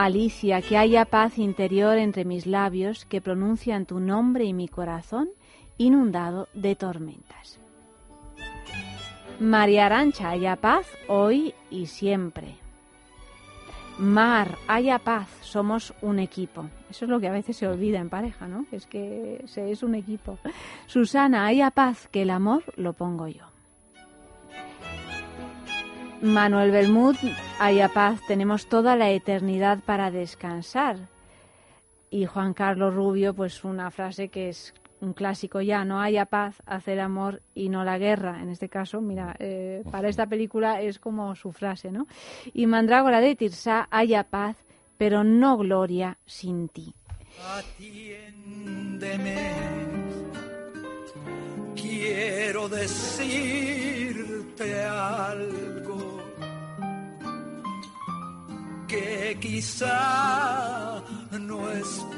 Alicia, que haya paz interior entre mis labios que pronuncian tu nombre y mi corazón inundado de tormentas. María Arancha, haya paz hoy y siempre. Mar, haya paz, somos un equipo. Eso es lo que a veces se olvida en pareja, ¿no? Es que es un equipo. Susana, haya paz, que el amor lo pongo yo. Manuel Bermud, haya paz, tenemos toda la eternidad para descansar. Y Juan Carlos Rubio, pues una frase que es un clásico ya, no haya paz, hacer amor y no la guerra. En este caso, mira, eh, para esta película es como su frase, ¿no? Y Mandrágora de Tirsa, haya paz, pero no gloria sin ti. Atiéndeme. Quiero decirte algo que quizá no esperes.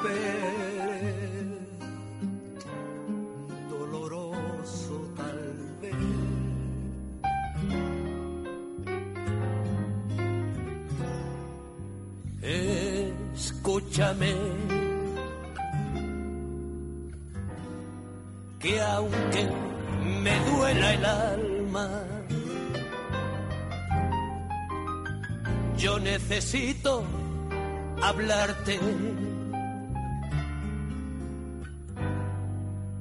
Doloroso tal vez. Escúchame. Que aunque me duela el alma. Yo necesito hablarte.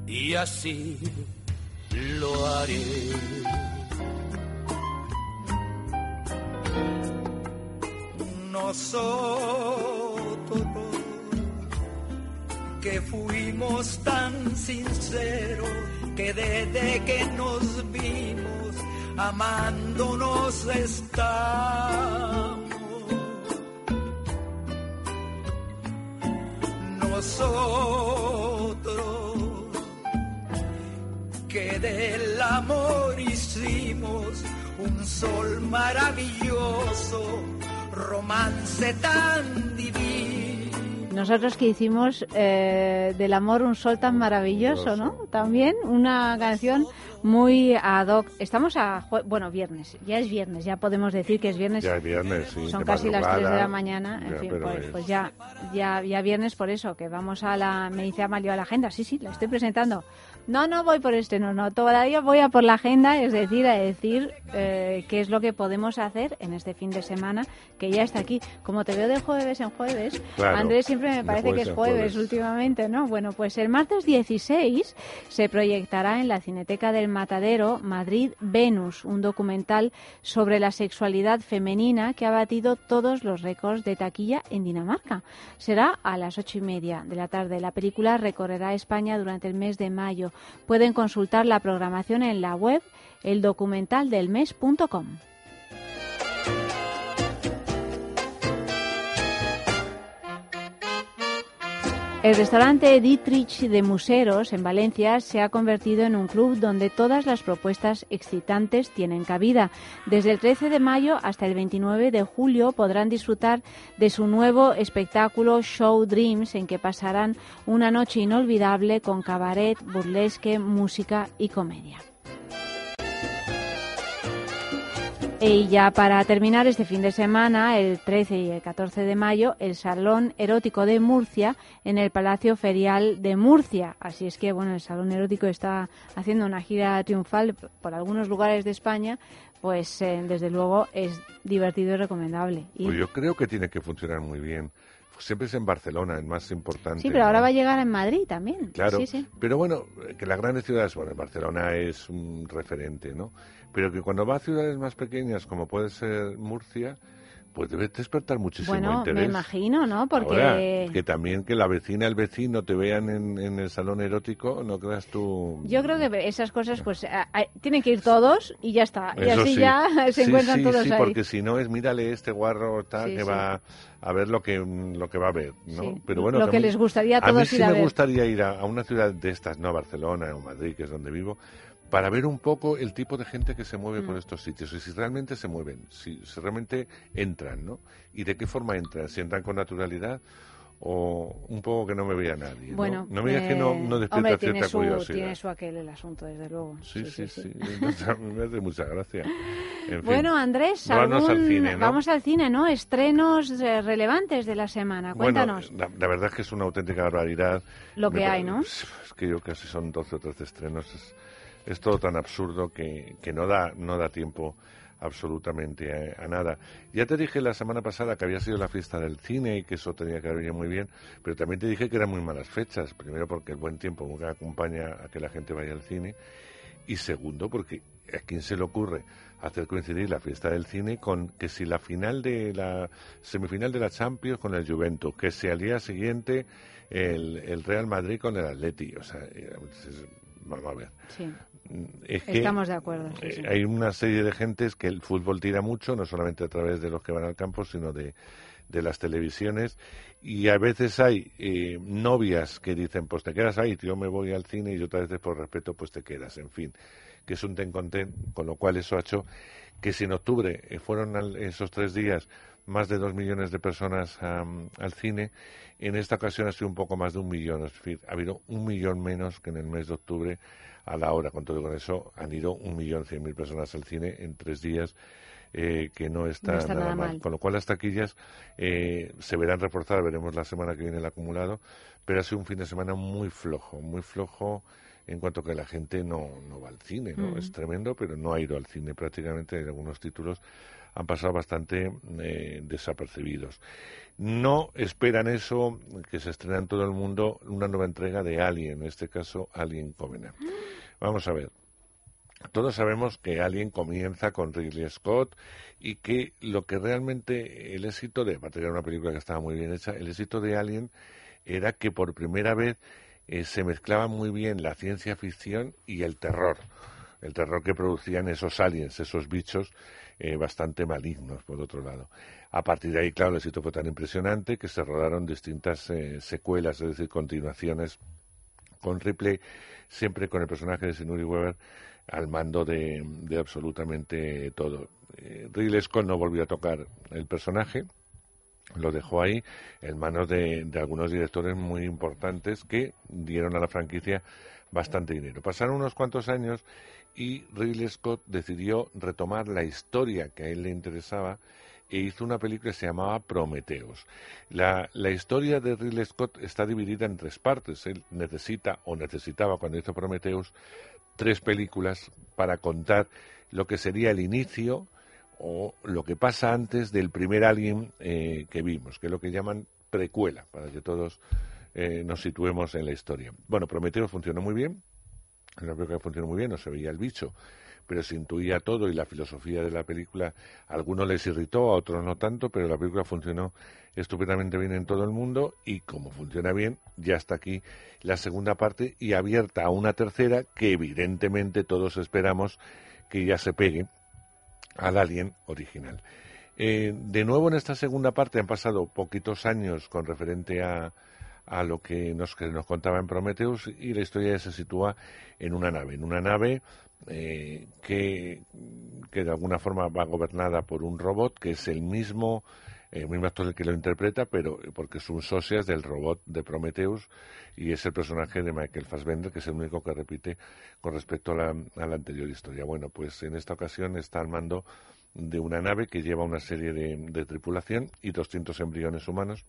Y así lo haré. Nosotros que fuimos tan sinceros que desde que nos vimos amándonos estamos. Nosotros que del amor hicimos un sol maravilloso, romance tan divino. Nosotros que hicimos eh, del amor un sol tan maravilloso, ¿no? También una canción muy ad hoc. Estamos a, jue- bueno, viernes, ya es viernes, ya podemos decir que es viernes. Ya es viernes, sí, Son casi las 3 de la mañana, en Ya, fin, pues, es- pues ya, ya, ya viernes por eso, que vamos a la, me dice Amalio a la agenda, sí, sí, la estoy presentando. No, no voy por este, no, no, todavía voy a por la agenda, es decir, a decir eh, qué es lo que podemos hacer en este fin de semana, que ya está aquí. Como te veo de jueves en jueves, Claro, Andrés siempre me parece que es jueves, jueves. últimamente, ¿no? Bueno, pues el martes 16 se proyectará en la Cineteca del Matadero Madrid Venus, un documental sobre la sexualidad femenina que ha batido todos los récords de taquilla en Dinamarca. Será a las ocho y media de la tarde. La película recorrerá España durante el mes de mayo. Pueden consultar la programación en la web eldocumentaldelmes.com. El restaurante Dietrich de Museros en Valencia se ha convertido en un club donde todas las propuestas excitantes tienen cabida. Desde el 13 de mayo hasta el 29 de julio podrán disfrutar de su nuevo espectáculo Show Dreams en que pasarán una noche inolvidable con cabaret, burlesque, música y comedia. Y ya para terminar este fin de semana, el 13 y el 14 de mayo, el Salón Erótico de Murcia en el Palacio Ferial de Murcia. Así es que, bueno, el Salón Erótico está haciendo una gira triunfal por algunos lugares de España, pues eh, desde luego es divertido y recomendable. Y- Pues yo creo que tiene que funcionar muy bien. Siempre es en Barcelona, el más importante. sí, pero ¿no? ahora va a llegar en Madrid también. Claro, Sí, sí. pero bueno, que las grandes ciudades, bueno, Barcelona es un referente, ¿no? Pero que cuando va a ciudades más pequeñas, como puede ser Murcia, pues debe despertar muchísimo Bueno, me interés. imagino, ¿no? Porque... Ahora, que también que la vecina, el vecino te vean en, en el salón erótico, no creas tú... Yo creo que esas cosas, pues, a- a- tienen que ir todos y ya está. y Eso así sí. ya [laughs] se Sí, encuentran sí, todos sí, ahí. porque si no es mírale este guarro tal Sí, que sí. va a ver lo que lo que va a ver, ¿no? Sí. Pero bueno, Lo que mí- les gustaría a a mí todos sí a me ver. gustaría ir a, a una ciudad de estas, no a Barcelona o Madrid, que es donde vivo, para ver un poco el tipo de gente que se mueve por Mm. estos sitios y si realmente se mueven, si, si realmente entran, ¿no? Y de qué forma entran, si entran con naturalidad o un poco que no me vea nadie. ¿no? Bueno, no me digas que no, eh, no despierta hombre, tiene cierta su, curiosidad. tiene su aquel el asunto, desde luego. Sí, sí, sí. [laughs] Me hace mucha gracia. En fin. Bueno, Andrés, algún- al cine, ¿no? vamos al cine, ¿no? Estrenos eh, relevantes de la semana. Cuéntanos Bueno, la, la verdad es que es una auténtica barbaridad. lo que Me hay, ¿no? [laughs] Es que yo casi son 12 o 13 estrenos. Es, es todo tan absurdo que, que no, da, no da tiempo absolutamente a, a nada. Ya te dije la semana pasada que había sido la fiesta del cine y que eso tenía que haber venido muy bien, pero también te dije que eran muy malas fechas. Primero porque el buen tiempo nunca acompaña a que la gente vaya al cine y segundo porque a quién se le ocurre hacer coincidir la fiesta del cine con que si la final de la semifinal de la Champions con el Juventus, que si al día siguiente el, el Real Madrid con el Atleti, o sea, eh, vamos a ver. Sí. Es que, Estamos de acuerdo. sí, eh, sí. hay una serie de gentes que el fútbol tira mucho, no solamente a través de los que van al campo, sino de, de las televisiones. Y a veces hay eh, novias que dicen, pues te quedas ahí, yo me voy al cine y otras veces por respeto, pues te quedas. En fin, que es un ten con ten, con lo cual eso ha hecho que si en octubre eh, fueron al- esos tres días más de dos millones de personas am, al cine, en esta ocasión ha sido un poco más de un millón, es decir, ha habido un millón menos que en el mes de octubre a la hora. Con todo y con eso han ido un millón cien mil personas al cine en tres días. eh, que no está, No está nada, nada mal. mal. Con lo cual las taquillas eh, se verán reforzadas, veremos la semana que viene el acumulado, pero ha sido un fin de semana muy flojo, muy flojo en cuanto que la gente no, no va al cine, ¿no? Mm. Es tremendo, pero no ha ido al cine prácticamente en algunos títulos han pasado bastante eh, desapercibidos. No esperan eso, que se estrena en todo el mundo una nueva entrega de Alien, en este caso Alien Covenant. Vamos a ver. Todos sabemos que Alien comienza con Ridley Scott y que lo que realmente el éxito de, aparte era una película que estaba muy bien hecha, el éxito de Alien era que por primera vez eh, se mezclaba muy bien la ciencia ficción y el terror. El terror que producían esos aliens, esos bichos eh, bastante malignos, por otro lado. A partir de ahí, claro, el éxito fue tan impresionante que se rodaron distintas eh, secuelas, es decir, continuaciones con Ripley, siempre con el personaje de Sigourney Weaver al mando de, de absolutamente todo. Eh, Ridley Scott no volvió a tocar el personaje, lo dejó ahí en manos de, de algunos directores muy importantes que dieron a la franquicia bastante dinero. Pasaron unos cuantos años y Ridley Scott decidió retomar la historia que a él le interesaba e hizo una película que se llamaba Prometheus. La, la historia de Ridley Scott está dividida en tres partes. Él necesita o necesitaba cuando hizo Prometheus tres películas para contar lo que sería el inicio o lo que pasa antes del primer Alien eh, que vimos, que es lo que llaman precuela, para que todos eh, nos situemos en la historia. Bueno, Prometheus funcionó muy bien, una película que funcionó muy bien, no se veía el bicho, pero se intuía todo y la filosofía de la película a algunos les irritó, a otros no tanto, pero la película funcionó estupendamente bien en todo el mundo y como funciona bien, ya está aquí la segunda parte y abierta a una tercera que evidentemente todos esperamos que ya se pegue al Alien original. Eh, de nuevo en esta segunda parte han pasado poquitos años con referente a, a lo que nos, que nos contaba en Prometheus y la historia se sitúa en una nave, en una nave eh, que, de alguna forma va gobernada por un robot que es el mismo, el mismo actor el que lo interpreta, pero porque es un socias del robot de Prometheus y es el personaje de Michael Fassbender, que es el único que repite con respecto a la, a la anterior historia. Bueno, pues en esta ocasión está al mando de una nave que lleva una serie de, de tripulación y 200 embriones humanos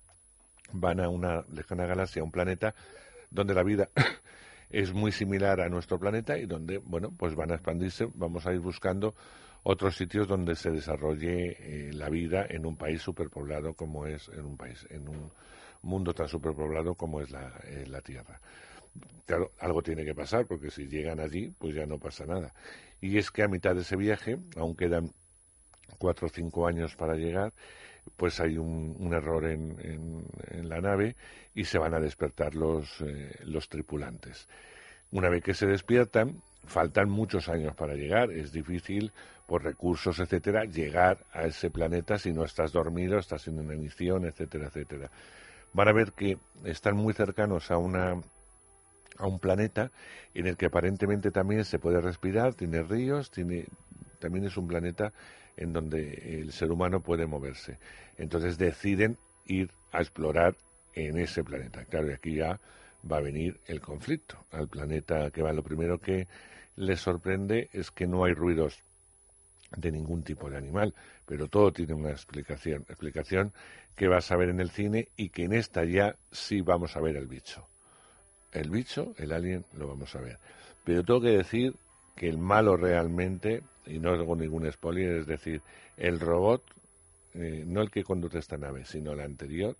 van a una lejana galaxia, a un planeta donde la vida es muy similar a nuestro planeta y donde, bueno, pues van a expandirse, vamos a ir buscando otros sitios donde se desarrolle eh, la vida en un país superpoblado como es en un país, en un mundo tan superpoblado como es la, eh, la Tierra. Claro, algo tiene que pasar porque si llegan allí, pues ya no pasa nada. Y es que a mitad de ese viaje, aún quedan cuatro o cinco años para llegar, pues hay un, un error en, en, en, la nave y se van a despertar los, eh, los tripulantes. Una vez que se despiertan, faltan muchos años para llegar. Es difícil, por recursos, etcétera, llegar a ese planeta si no estás dormido, estás en una misión, etcétera, etcétera. Van a ver que están muy cercanos a una a un planeta en el que aparentemente también se puede respirar, tiene ríos, tiene también es un planeta en donde el ser humano puede moverse. Entonces deciden ir a explorar en ese planeta. Claro, y aquí ya va a venir el conflicto al planeta que va. Lo primero que les sorprende es que no hay ruidos de ningún tipo de animal, pero todo tiene una explicación, explicación que vas a ver en el cine y que en esta ya sí vamos a ver el bicho. El bicho, el alien, lo vamos a ver. Pero tengo que decir que el malo realmente, y no hago ningún spoiler, es decir, el robot, eh, no el que conduce esta nave, sino la anterior,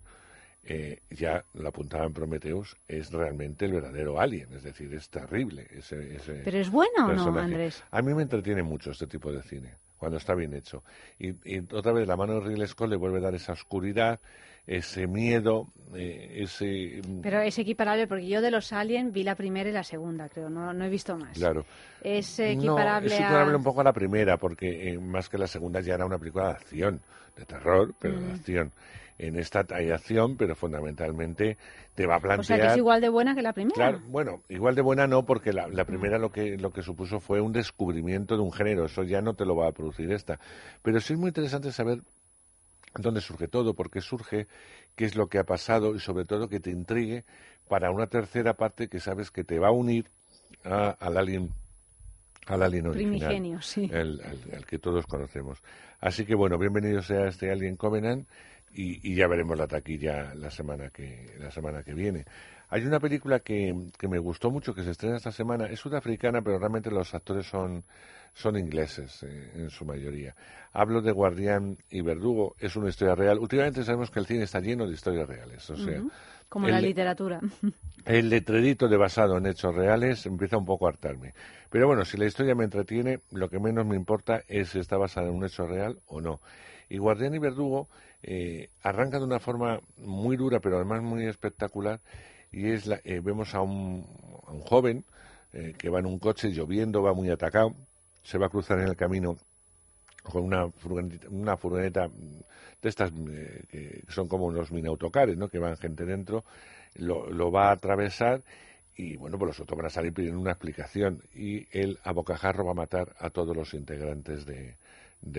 eh, ya lo apuntaba en Prometheus, es realmente el verdadero alien, es decir, es terrible. Ese, ese ¿Pero es bueno personaje. o no, Andrés? A mí me entretiene mucho este tipo de cine, cuando está bien hecho. Y, y otra vez la mano de Ridley Scott le vuelve a dar esa oscuridad, ese miedo, eh, ese... Pero es equiparable porque yo de los Alien vi la primera y la segunda, creo, no, no he visto más. Claro. Es equiparable, no, es equiparable un poco a la primera, porque eh, más que la segunda ya era una película de acción, de terror, pero mm. de acción. En esta hay acción, pero fundamentalmente te va a plantear... O sea, que es igual de buena que la primera. Claro, bueno, igual de buena no, porque la, la primera lo que, lo que supuso fue un descubrimiento de un género, eso ya no te lo va a producir esta. Pero sí es muy interesante saber dónde surge todo, por qué surge, qué es lo que ha pasado y sobre todo que te intrigue para una tercera parte que sabes que te va a unir a, al alien al alien original, Primigenio, sí. el, el, el, que todos conocemos. Así que bueno, bienvenidos a este Alien Covenant, y, y ya veremos la taquilla la semana que la semana que viene. Hay una película que, que me gustó mucho que se estrena esta semana, es sudafricana, pero realmente los actores son, son ingleses eh, en su mayoría. Hablo de Guardián y Verdugo, es una historia real. Últimamente sabemos que el cine está lleno de historias reales, o sea. Como el- la literatura. [laughs] el letrerito de basado en hechos reales empieza un poco a hartarme. Pero bueno, si la historia me entretiene, lo que menos me importa es si está basada en un hecho real o no. Y Guardián y Verdugo eh, arranca de una forma muy dura, pero además muy espectacular. Y es la, eh, vemos a un, joven eh, que va en un coche lloviendo, va muy atacado, se va a cruzar en el camino con una furgoneta, una furgoneta de estas que son como unos mini autocares, ¿no? Que van gente dentro, lo, va a atravesar y bueno, pues los otros van a salir pidiendo una explicación y él a bocajarro va a matar a todos los integrantes de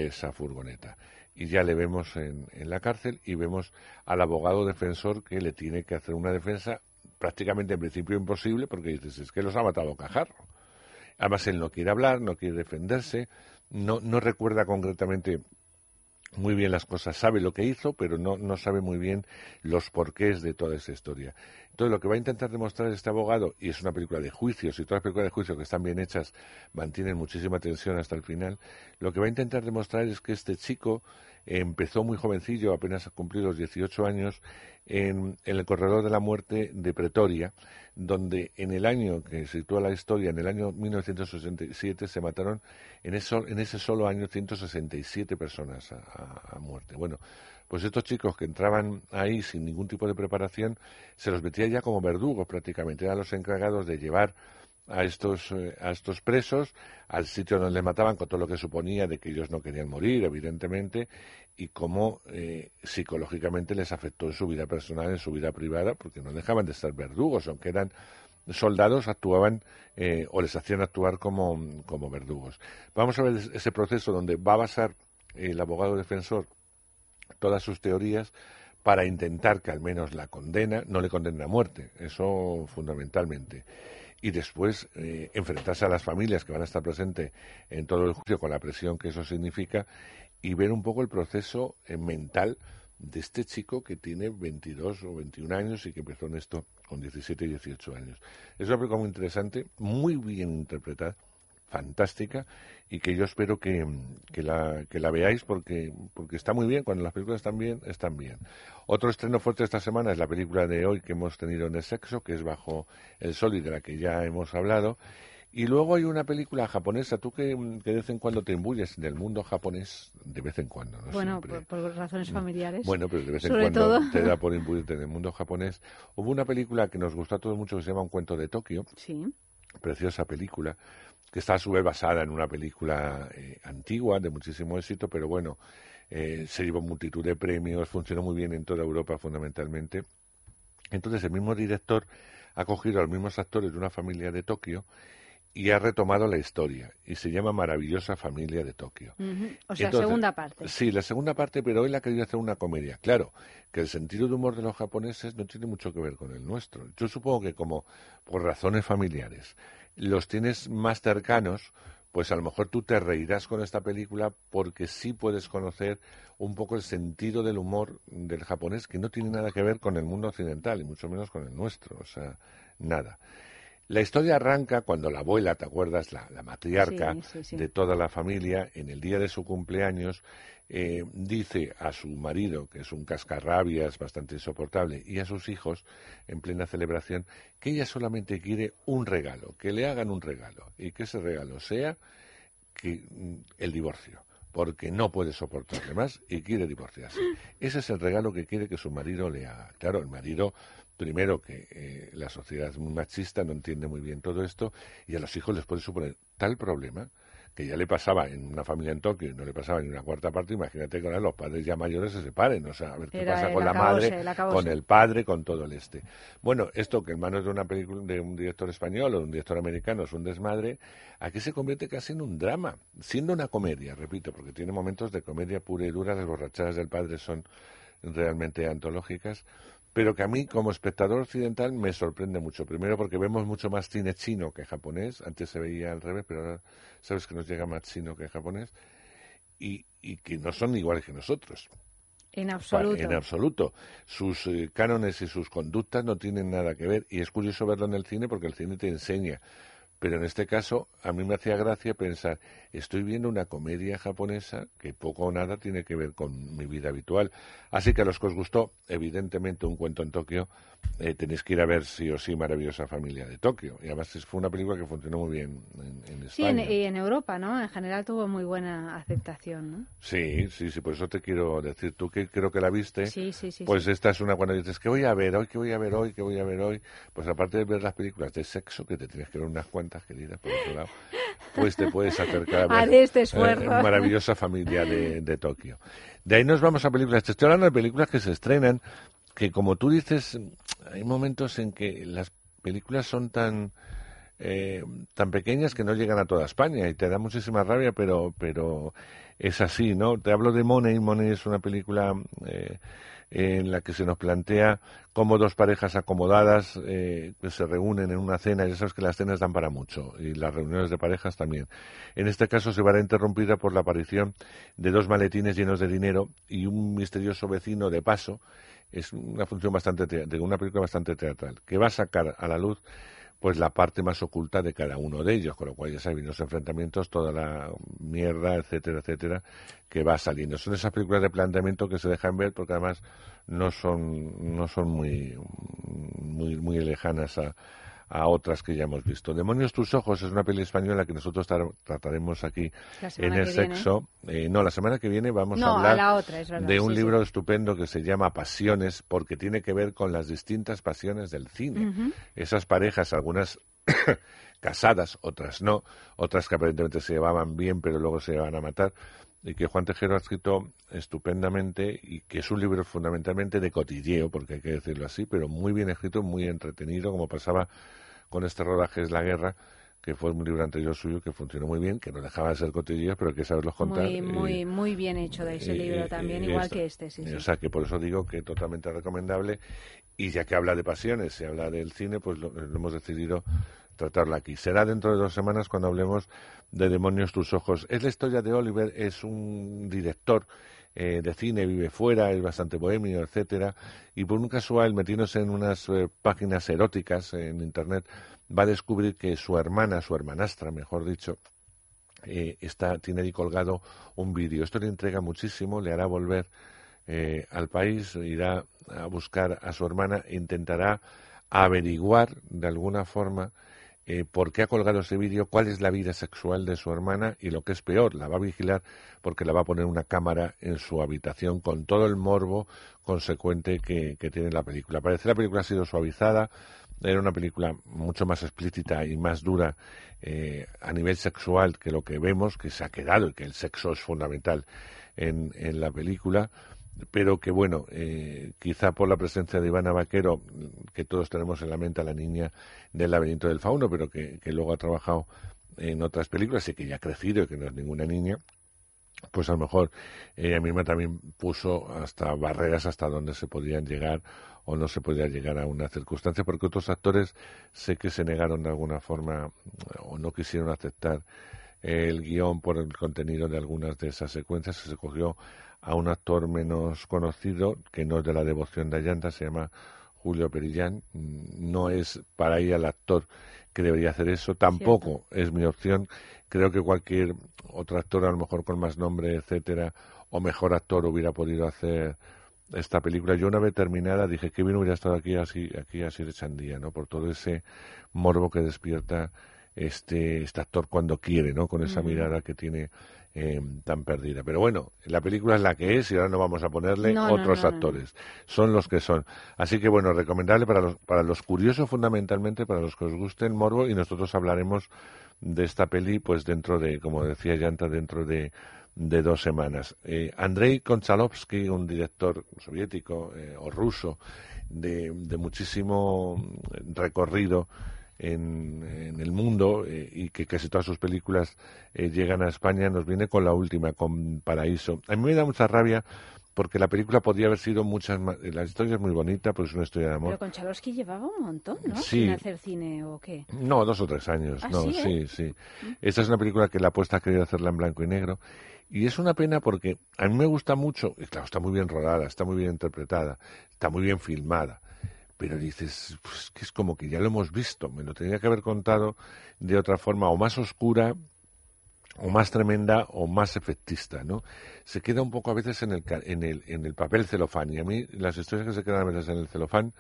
esa furgoneta. Y ya le vemos en, en la cárcel y vemos al abogado defensor que le tiene que hacer una defensa prácticamente en principio imposible porque dices, es que los ha matado a bocajarro. Además, él no quiere hablar, no quiere defenderse, no, no recuerda concretamente muy bien las cosas, sabe lo que hizo, pero no, no sabe muy bien los porqués de toda esa historia. Entonces, lo que va a intentar demostrar este abogado, y es una película de juicios, y todas las películas de juicio que están bien hechas mantienen muchísima tensión hasta el final, lo que va a intentar demostrar es que este chico empezó muy jovencillo, apenas a cumplir los 18 años, en, el corredor de la muerte de Pretoria, donde en el año que sitúa la historia, en el año 1967, se mataron en, eso, en ese solo año 167 personas a muerte. Bueno, pues estos chicos que entraban ahí sin ningún tipo de preparación, se los metía ya como verdugos prácticamente, eran los encargados de llevar a estos, eh, a estos presos al sitio donde les mataban con todo lo que suponía de que ellos no querían morir, evidentemente, y cómo eh, psicológicamente les afectó en su vida personal, en su vida privada, porque no dejaban de ser verdugos, aunque eran soldados, actuaban eh, o les hacían actuar como, como verdugos. Vamos a ver ese proceso donde va a basar el abogado defensor todas sus teorías para intentar que al menos la condena no le condene a muerte, eso fundamentalmente. Y después eh, enfrentarse a las familias que van a estar presentes en todo el juicio con la presión que eso significa y ver un poco el proceso eh, mental de este chico que tiene 22 o 21 años y que empezó en esto con 17 y 18 años. Es una película muy interesante, muy bien interpretada, fantástica y que yo espero que, que la, que la veáis porque, porque está muy bien, cuando las películas están bien, están bien. Otro estreno fuerte esta semana es la película de hoy que hemos tenido en el sexo, que es Bajo el Sol y de la que ya hemos hablado. Y luego hay una película japonesa, tú que, que de vez en cuando te imbuyes en el mundo japonés, de vez en cuando, ¿no? bueno, por, por razones familiares. Bueno, pero de vez en cuando todo. te da por [laughs] imbuirte en el mundo japonés. Hubo una película que nos gustó a todos mucho que se llama Un cuento de Tokio. Sí. Preciosa película, que está a su vez basada en una película eh, antigua de muchísimo éxito, pero bueno, eh, se llevó multitud de premios, funcionó muy bien en toda Europa fundamentalmente. Entonces el mismo director ha cogido a los mismos actores de una familia de Tokio y ha retomado la historia y se llama Maravillosa Familia de Tokio. O sea, Entonces, segunda parte. Sí, la segunda parte, pero él ha querido hacer una comedia. Claro, que el sentido de humor de los japoneses no tiene mucho que ver con el nuestro. Yo supongo que como por razones familiares los tienes más cercanos, pues a lo mejor tú te reirás con esta película porque sí puedes conocer un poco el sentido del humor del japonés que no tiene nada que ver con el mundo occidental y mucho menos con el nuestro, o sea, nada. La historia arranca cuando la abuela, ¿te acuerdas? La, la matriarca Sí, sí, sí. de toda la familia, en el día de su cumpleaños, eh, dice a su marido, que es un cascarrabias bastante insoportable, y a sus hijos, en plena celebración, que ella solamente quiere un regalo, que le hagan un regalo, y que ese regalo sea que, mm, el divorcio, porque no puede soportarle más y quiere divorciarse. Ese es el regalo que quiere que su marido le haga. Claro, el marido, primero que eh, la sociedad es muy machista, no entiende muy bien todo esto, y a los hijos les puede suponer tal problema que ya le pasaba en una familia en Tokio y no le pasaba en una cuarta parte, imagínate que ahora los padres ya mayores se separen, o sea, a ver qué Era pasa con la acabose, madre, con el padre, con todo el este. Bueno, esto que en manos de una película de un director español o de un director americano es un desmadre, aquí se convierte casi en un drama, siendo una comedia, repito, porque tiene momentos de comedia pura y dura, las borrachadas del padre son realmente antológicas, pero que a mí como espectador occidental me sorprende mucho. Primero porque vemos mucho más cine chino que japonés, antes se veía al revés, pero ahora sabes que nos llega más chino que japonés, y, y que no son iguales que nosotros. En absoluto. En absoluto. Sus eh, cánones y sus conductas no tienen nada que ver. Y es curioso verlo en el cine porque el cine te enseña. Pero en este caso, a mí me hacía gracia pensar, estoy viendo una comedia japonesa que poco o nada tiene que ver con mi vida habitual. Así que a los que os gustó, evidentemente, un cuento en Tokio, eh, tenéis que ir a ver sí o sí Maravillosa Familia de Tokio. Y además fue una película que funcionó muy bien en, en Sí, en, España. y en Europa, ¿no? En general tuvo muy buena aceptación, ¿no? Sí, sí, sí, por eso te quiero decir, tú que creo que la viste, Sí, sí, sí, pues esta es una cuando dices, ¿qué voy a ver hoy? ¿Qué voy a ver hoy? ¿Qué voy a ver hoy? Pues aparte de ver las películas de sexo, que te tienes que ver unas cuantas, por otro lado, pues te puedes acercar a ver [laughs] este eh, maravillosa familia de, de Tokio. De ahí nos vamos a películas, te estoy hablando de películas que se estrenan, que como tú dices, hay momentos en que las películas son tan eh, tan pequeñas que no llegan a toda España y te da muchísima rabia, pero, pero es así, ¿no? Te hablo de Money. Money es una película eh, en la que se nos plantea cómo dos parejas acomodadas eh, que se reúnen en una cena, ya sabes que las cenas dan para mucho y las reuniones de parejas también. En este caso se verá interrumpida por la aparición de dos maletines llenos de dinero y un misterioso vecino de paso. Es una función bastante de una película bastante teatral que va a sacar a la luz pues la parte más oculta de cada uno de ellos, con lo cual ya sabéis, los enfrentamientos, toda la mierda, etcétera, etcétera, que va saliendo. Son esas películas de planteamiento que se dejan ver porque además no son, no son muy, muy, muy lejanas a, a otras que ya hemos visto. Demonios tus ojos es una peli española que nosotros tar- trataremos aquí en el sexo. Eh, no, la semana que viene vamos No, a hablar otra, verdad, de un sí, libro sí. estupendo que se llama Pasiones porque tiene que ver con las distintas pasiones del cine esas parejas, algunas [coughs] casadas, otras no, otras que aparentemente se llevaban bien pero luego se van a matar, y que Juan Tejero ha escrito estupendamente y que es un libro fundamentalmente de cotilleo, porque hay que decirlo así, pero muy bien escrito, muy entretenido, como pasaba con este rodaje es la guerra, que fue un libro anterior suyo que funcionó muy bien, que no dejaba de ser cotilleos, pero hay que saberlos contar. Muy, y- muy, muy bien hecho de ese libro también, igual esto. que este, sí, sí. O sea, que por eso digo que totalmente recomendable. Y ya que habla de pasiones, se habla del cine, pues lo, lo hemos decidido tratarla aquí. Será dentro de dos semanas cuando hablemos de Demonios tus ojos. Es la historia de Oliver, es un director eh, de cine, vive fuera, es bastante bohemio, etcétera, y por un casual, metiéndose en unas eh, páginas eróticas en internet, va a descubrir que su hermana, su hermanastra, mejor dicho, eh, está, tiene ahí colgado un vídeo. Esto le entrega muchísimo, le hará volver al país, irá a buscar a su hermana, intentará averiguar de alguna forma eh, por qué ha colgado ese vídeo, cuál es la vida sexual de su hermana y lo que es peor, la va a vigilar porque la va a poner una cámara en su habitación con todo el morbo consecuente que, que tiene la película. Parece que la película ha sido suavizada, era una película mucho más explícita y más dura eh, a nivel sexual que lo que vemos, que se ha quedado y que el sexo es fundamental en, en la película, pero que bueno, eh, quizá por la presencia de Ivana Vaquero, que todos tenemos en la mente a la niña del laberinto del fauno, pero que, que luego ha trabajado en otras películas y que ya ha crecido y que no es ninguna niña, pues a lo mejor ella misma también puso hasta barreras hasta donde se podían llegar o no se podía llegar a una circunstancia, porque otros actores sé que se negaron de alguna forma o no quisieron aceptar el guion por el contenido de algunas de esas secuencias. Se cogió a un actor menos conocido, que no es de la devoción de Allanta, se llama Julio Perillán. No es para ir al actor que debería hacer eso, tampoco es mi opción. Creo que cualquier otro actor, a lo mejor con más nombre, etcétera, o mejor actor hubiera podido hacer esta película. Yo una vez terminada dije que bien hubiera estado aquí así, aquí así de chandía, ¿no? Por todo ese morbo que despierta este, este actor cuando quiere, ¿no? Con esa mirada que tiene eh, tan perdida. Pero bueno, la película es la que es y ahora no vamos a ponerle No, otros no, no, actores. Son los que son. Así que bueno, recomendable para los, para los curiosos fundamentalmente, para los que os guste el morbo y nosotros hablaremos de esta peli pues dentro de, como decía Yanta, dentro de, de dos semanas. Eh, Andrei Konchalovsky, un director soviético eh, o ruso de, de muchísimo recorrido en, en el mundo eh, y que casi todas sus películas eh, llegan a España, nos viene con la última, con Paraíso. A mí me da mucha rabia porque la película podría haber sido muchas más. La historia es muy bonita, pues es una historia de amor. Pero Konchalovsky llevaba un montón, ¿no? Sí. Sin hacer cine o qué. No, dos o tres años. ¿Ah, no, sí, sí, eh? sí. Esta es una película que la apuesta ha querido hacerla en blanco y negro. Y es una pena porque a mí me gusta mucho, y claro, está muy bien rodada, está muy bien interpretada, está muy bien filmada. Pero dices, pues que es como que ya lo hemos visto, me lo tenía que haber contado de otra forma, o más oscura, o más tremenda, o más efectista, ¿no? Se queda un poco a veces en el, en el, en el papel celofán. Y a mí las historias que se quedan a veces en el celofán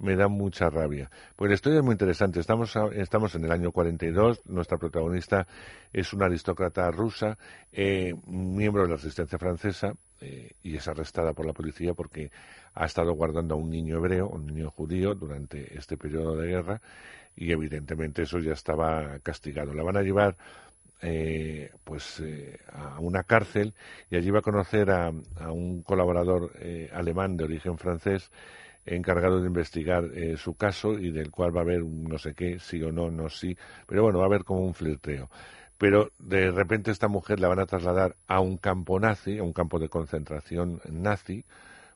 me dan mucha rabia. Porque la historia es muy interesante. Estamos, estamos en el año 42. Nuestra protagonista es una aristócrata rusa, eh, miembro de la resistencia francesa, eh, y es arrestada por la policía porque ha estado guardando a un niño hebreo, un niño judío, durante este periodo de guerra. Y evidentemente eso ya estaba castigado. La van a llevar eh, pues a una cárcel y allí va a conocer a, a un colaborador alemán de origen francés encargado de investigar eh, su caso y del cual va a haber un no sé qué, sí o no, no sí, pero bueno, va a haber como un flirteo. Pero de repente esta mujer la van a trasladar a un campo nazi, a un campo de concentración nazi,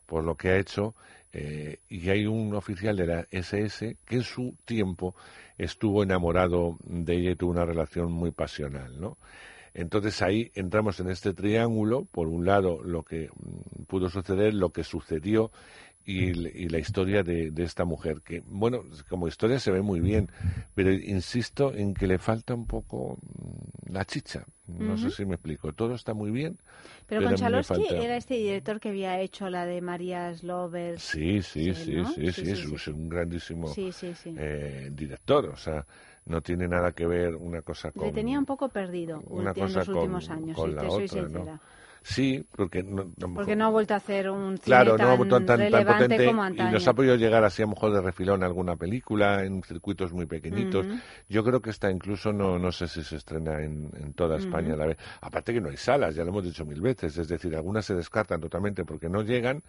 por lo que ha hecho, eh, y hay un oficial de la SS que en su tiempo estuvo enamorado de ella y tuvo una relación muy pasional, ¿no? Entonces ahí entramos en este triángulo, por un lado lo que mm, pudo suceder, lo que sucedió y, la historia de, de esta mujer, que bueno, como historia se ve muy bien, pero insisto en que le falta un poco mm, la chicha, no sé si me explico, todo está muy bien, Pero pero Konchalovsky falta- era este director que había hecho la de Maria's Lovers. Sí, sí, Sí, sí, ¿no? sí, Sí, sí, sí, es, un grandísimo eh, director, o sea, no tiene nada que ver una cosa con Le tenía un poco perdido una en cosa los últimos con- años, con si te soy otra, ¿no? Sí, porque no, no- Porque no ha vuelto a hacer un cine Claro, tan no ha vuelto tan, tan potente como y antaño. nos ha podido llegar así a lo mejor de refilón a alguna película en circuitos muy pequeñitos. Yo creo que esta incluso no, no sé si se estrena en, en toda España a la vez. Aparte que no hay salas, ya lo hemos dicho mil veces, es decir, algunas se descartan totalmente porque no llegan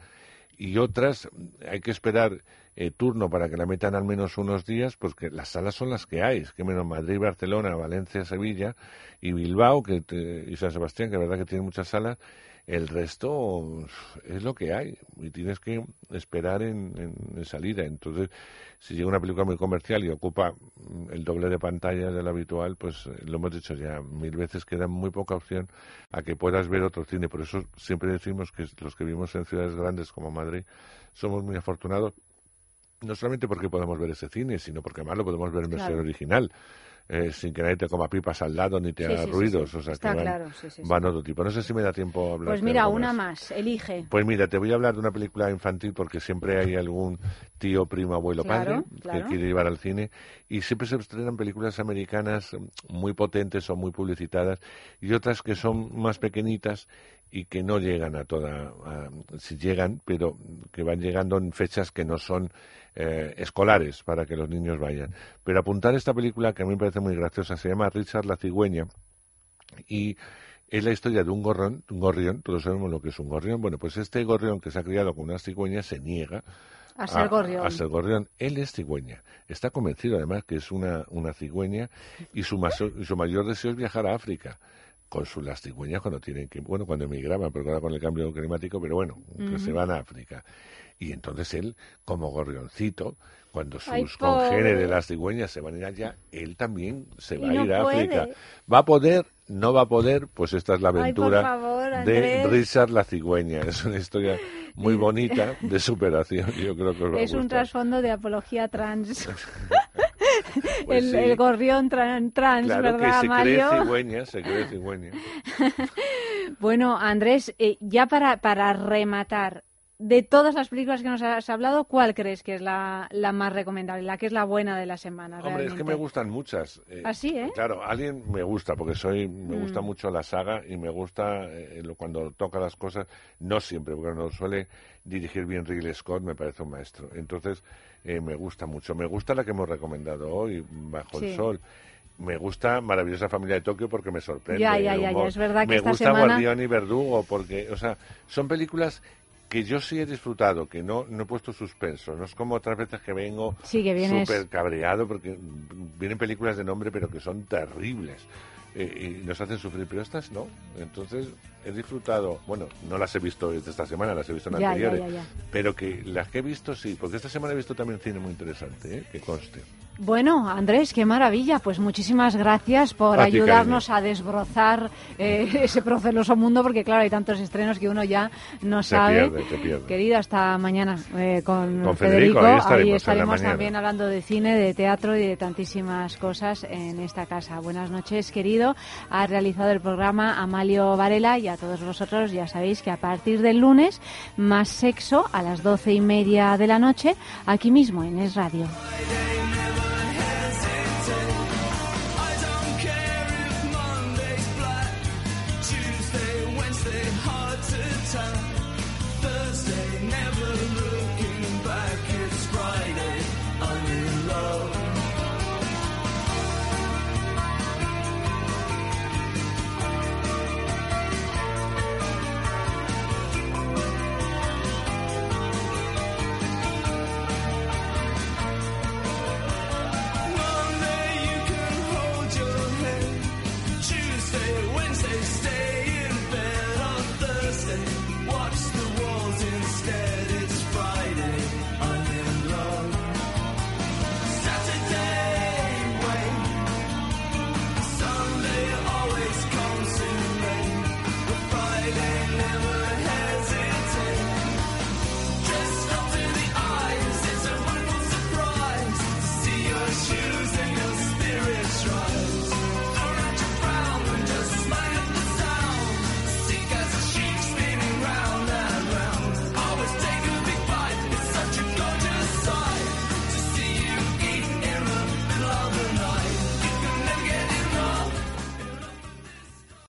y otras hay que esperar eh, turno para que la metan al menos unos días, porque las salas son las que hay, que menos Madrid, Barcelona, Valencia, Sevilla y Bilbao que te- y San Sebastián, que es verdad que tienen muchas salas, el resto es lo que hay y tienes que esperar en, en- en salida. Entonces, si llega una película muy comercial y ocupa mm, el doble de pantalla de lo habitual, pues eh, lo hemos dicho ya mil veces que da muy poca opción a que puedas ver otro cine. Por eso siempre decimos que los que vivimos en ciudades grandes como Madrid somos muy afortunados no solamente porque podemos ver ese cine, sino porque además lo podemos ver en versión Claro. original, eh, sin que nadie te coma pipas al lado ni te Sí, haga sí, ruidos. sí. O sea, Está que van, claro, sí, sí, sí. van otro tipo. No sé si me da tiempo a hablar. Pues mira, una más. más, elige. Pues mira, te voy a hablar de una película infantil porque siempre hay algún tío, primo, abuelo, Claro, padre claro. que quiere llevar al cine y siempre se estrenan películas americanas muy potentes o muy publicitadas y otras que son más pequeñitas y que no llegan a toda, a- si llegan, pero que van llegando en fechas que no son eh, escolares para que los niños vayan. Pero apuntar esta película que a mí me parece muy graciosa, se llama Richard la cigüeña y es la historia de un gorrión, un gorrión, todos sabemos lo que es un gorrión. Bueno, pues este gorrión que se ha criado con unas cigüeñas se niega A ser gorrión. a ser gorrión. Él es cigüeña. Está convencido además que es una, una cigüeña y su, maso- y su mayor deseo es viajar a África. Con sus las cigüeñas cuando tienen que, bueno, cuando emigraban, pero ahora con el cambio climático, pero bueno, que se van a África. Y entonces él, como gorrioncito, cuando sus Ay, congéneres, las cigüeñas, se van a ir allá, él también se Y va a no ir a África. ¿Va a poder? ¿No va a poder? Pues esta es la Ay, aventura favor, de. Richard la cigüeña. Es una historia muy [laughs] bonita de superación. Yo creo que os va a Es un trasfondo de apología trans. [laughs] [laughs] Pues el, sí. el gorrión tran- trans, Claro ¿verdad, que se Mario? cree cigüeña, se cree cigüeña. [laughs] Bueno, Andrés, eh, ya para, para rematar, de todas las películas que nos has hablado, ¿cuál crees que es la, la más recomendable, la que es la buena de la semana? Hombre, es que me gustan muchas. Eh, ¿Ah, sí, eh? Claro, Alien me gusta porque soy me Mm. gusta mucho la saga y me gusta eh, cuando toca las cosas, no siempre, porque cuando suele dirigir bien Ridley Scott me parece un maestro. Entonces, eh, me gusta mucho. Me gusta la que hemos recomendado hoy, Bajo Sí. el Sol. Me gusta Maravillosa Familia de Tokio porque me sorprende. Ya, ya, ya, es verdad que me esta gusta semana- Guardián y Verdugo porque, o sea, son películas que yo sí he disfrutado, que no, no he puesto suspenso. No es como otras veces que vengo Sí, que vienes- súper cabreado porque vienen películas de nombre pero que son terribles y nos hacen sufrir, pero estas no. Entonces he disfrutado, bueno, no las he visto desde esta semana, las he visto en Ya, anteriores, ya, ya. pero que las que he visto sí, porque esta semana he visto también cine muy interesante, ¿eh? que conste. Bueno, Andrés, qué maravilla. Pues muchísimas gracias por A ti, ayudarnos a desbrozar eh, [laughs] ese proceloso mundo, porque claro, hay tantos estrenos que uno ya no Se sabe. pierde, se pierde. Querido, hasta mañana eh, con, Con Federico, ahí estaremos la mañana. también hablando de cine, de teatro y de tantísimas cosas en esta casa. Buenas noches, querido. Ha realizado el programa Amalio Varela y a todos vosotros ya sabéis que a partir del lunes, más sexo a las doce y media de la noche, aquí mismo en Es Radio.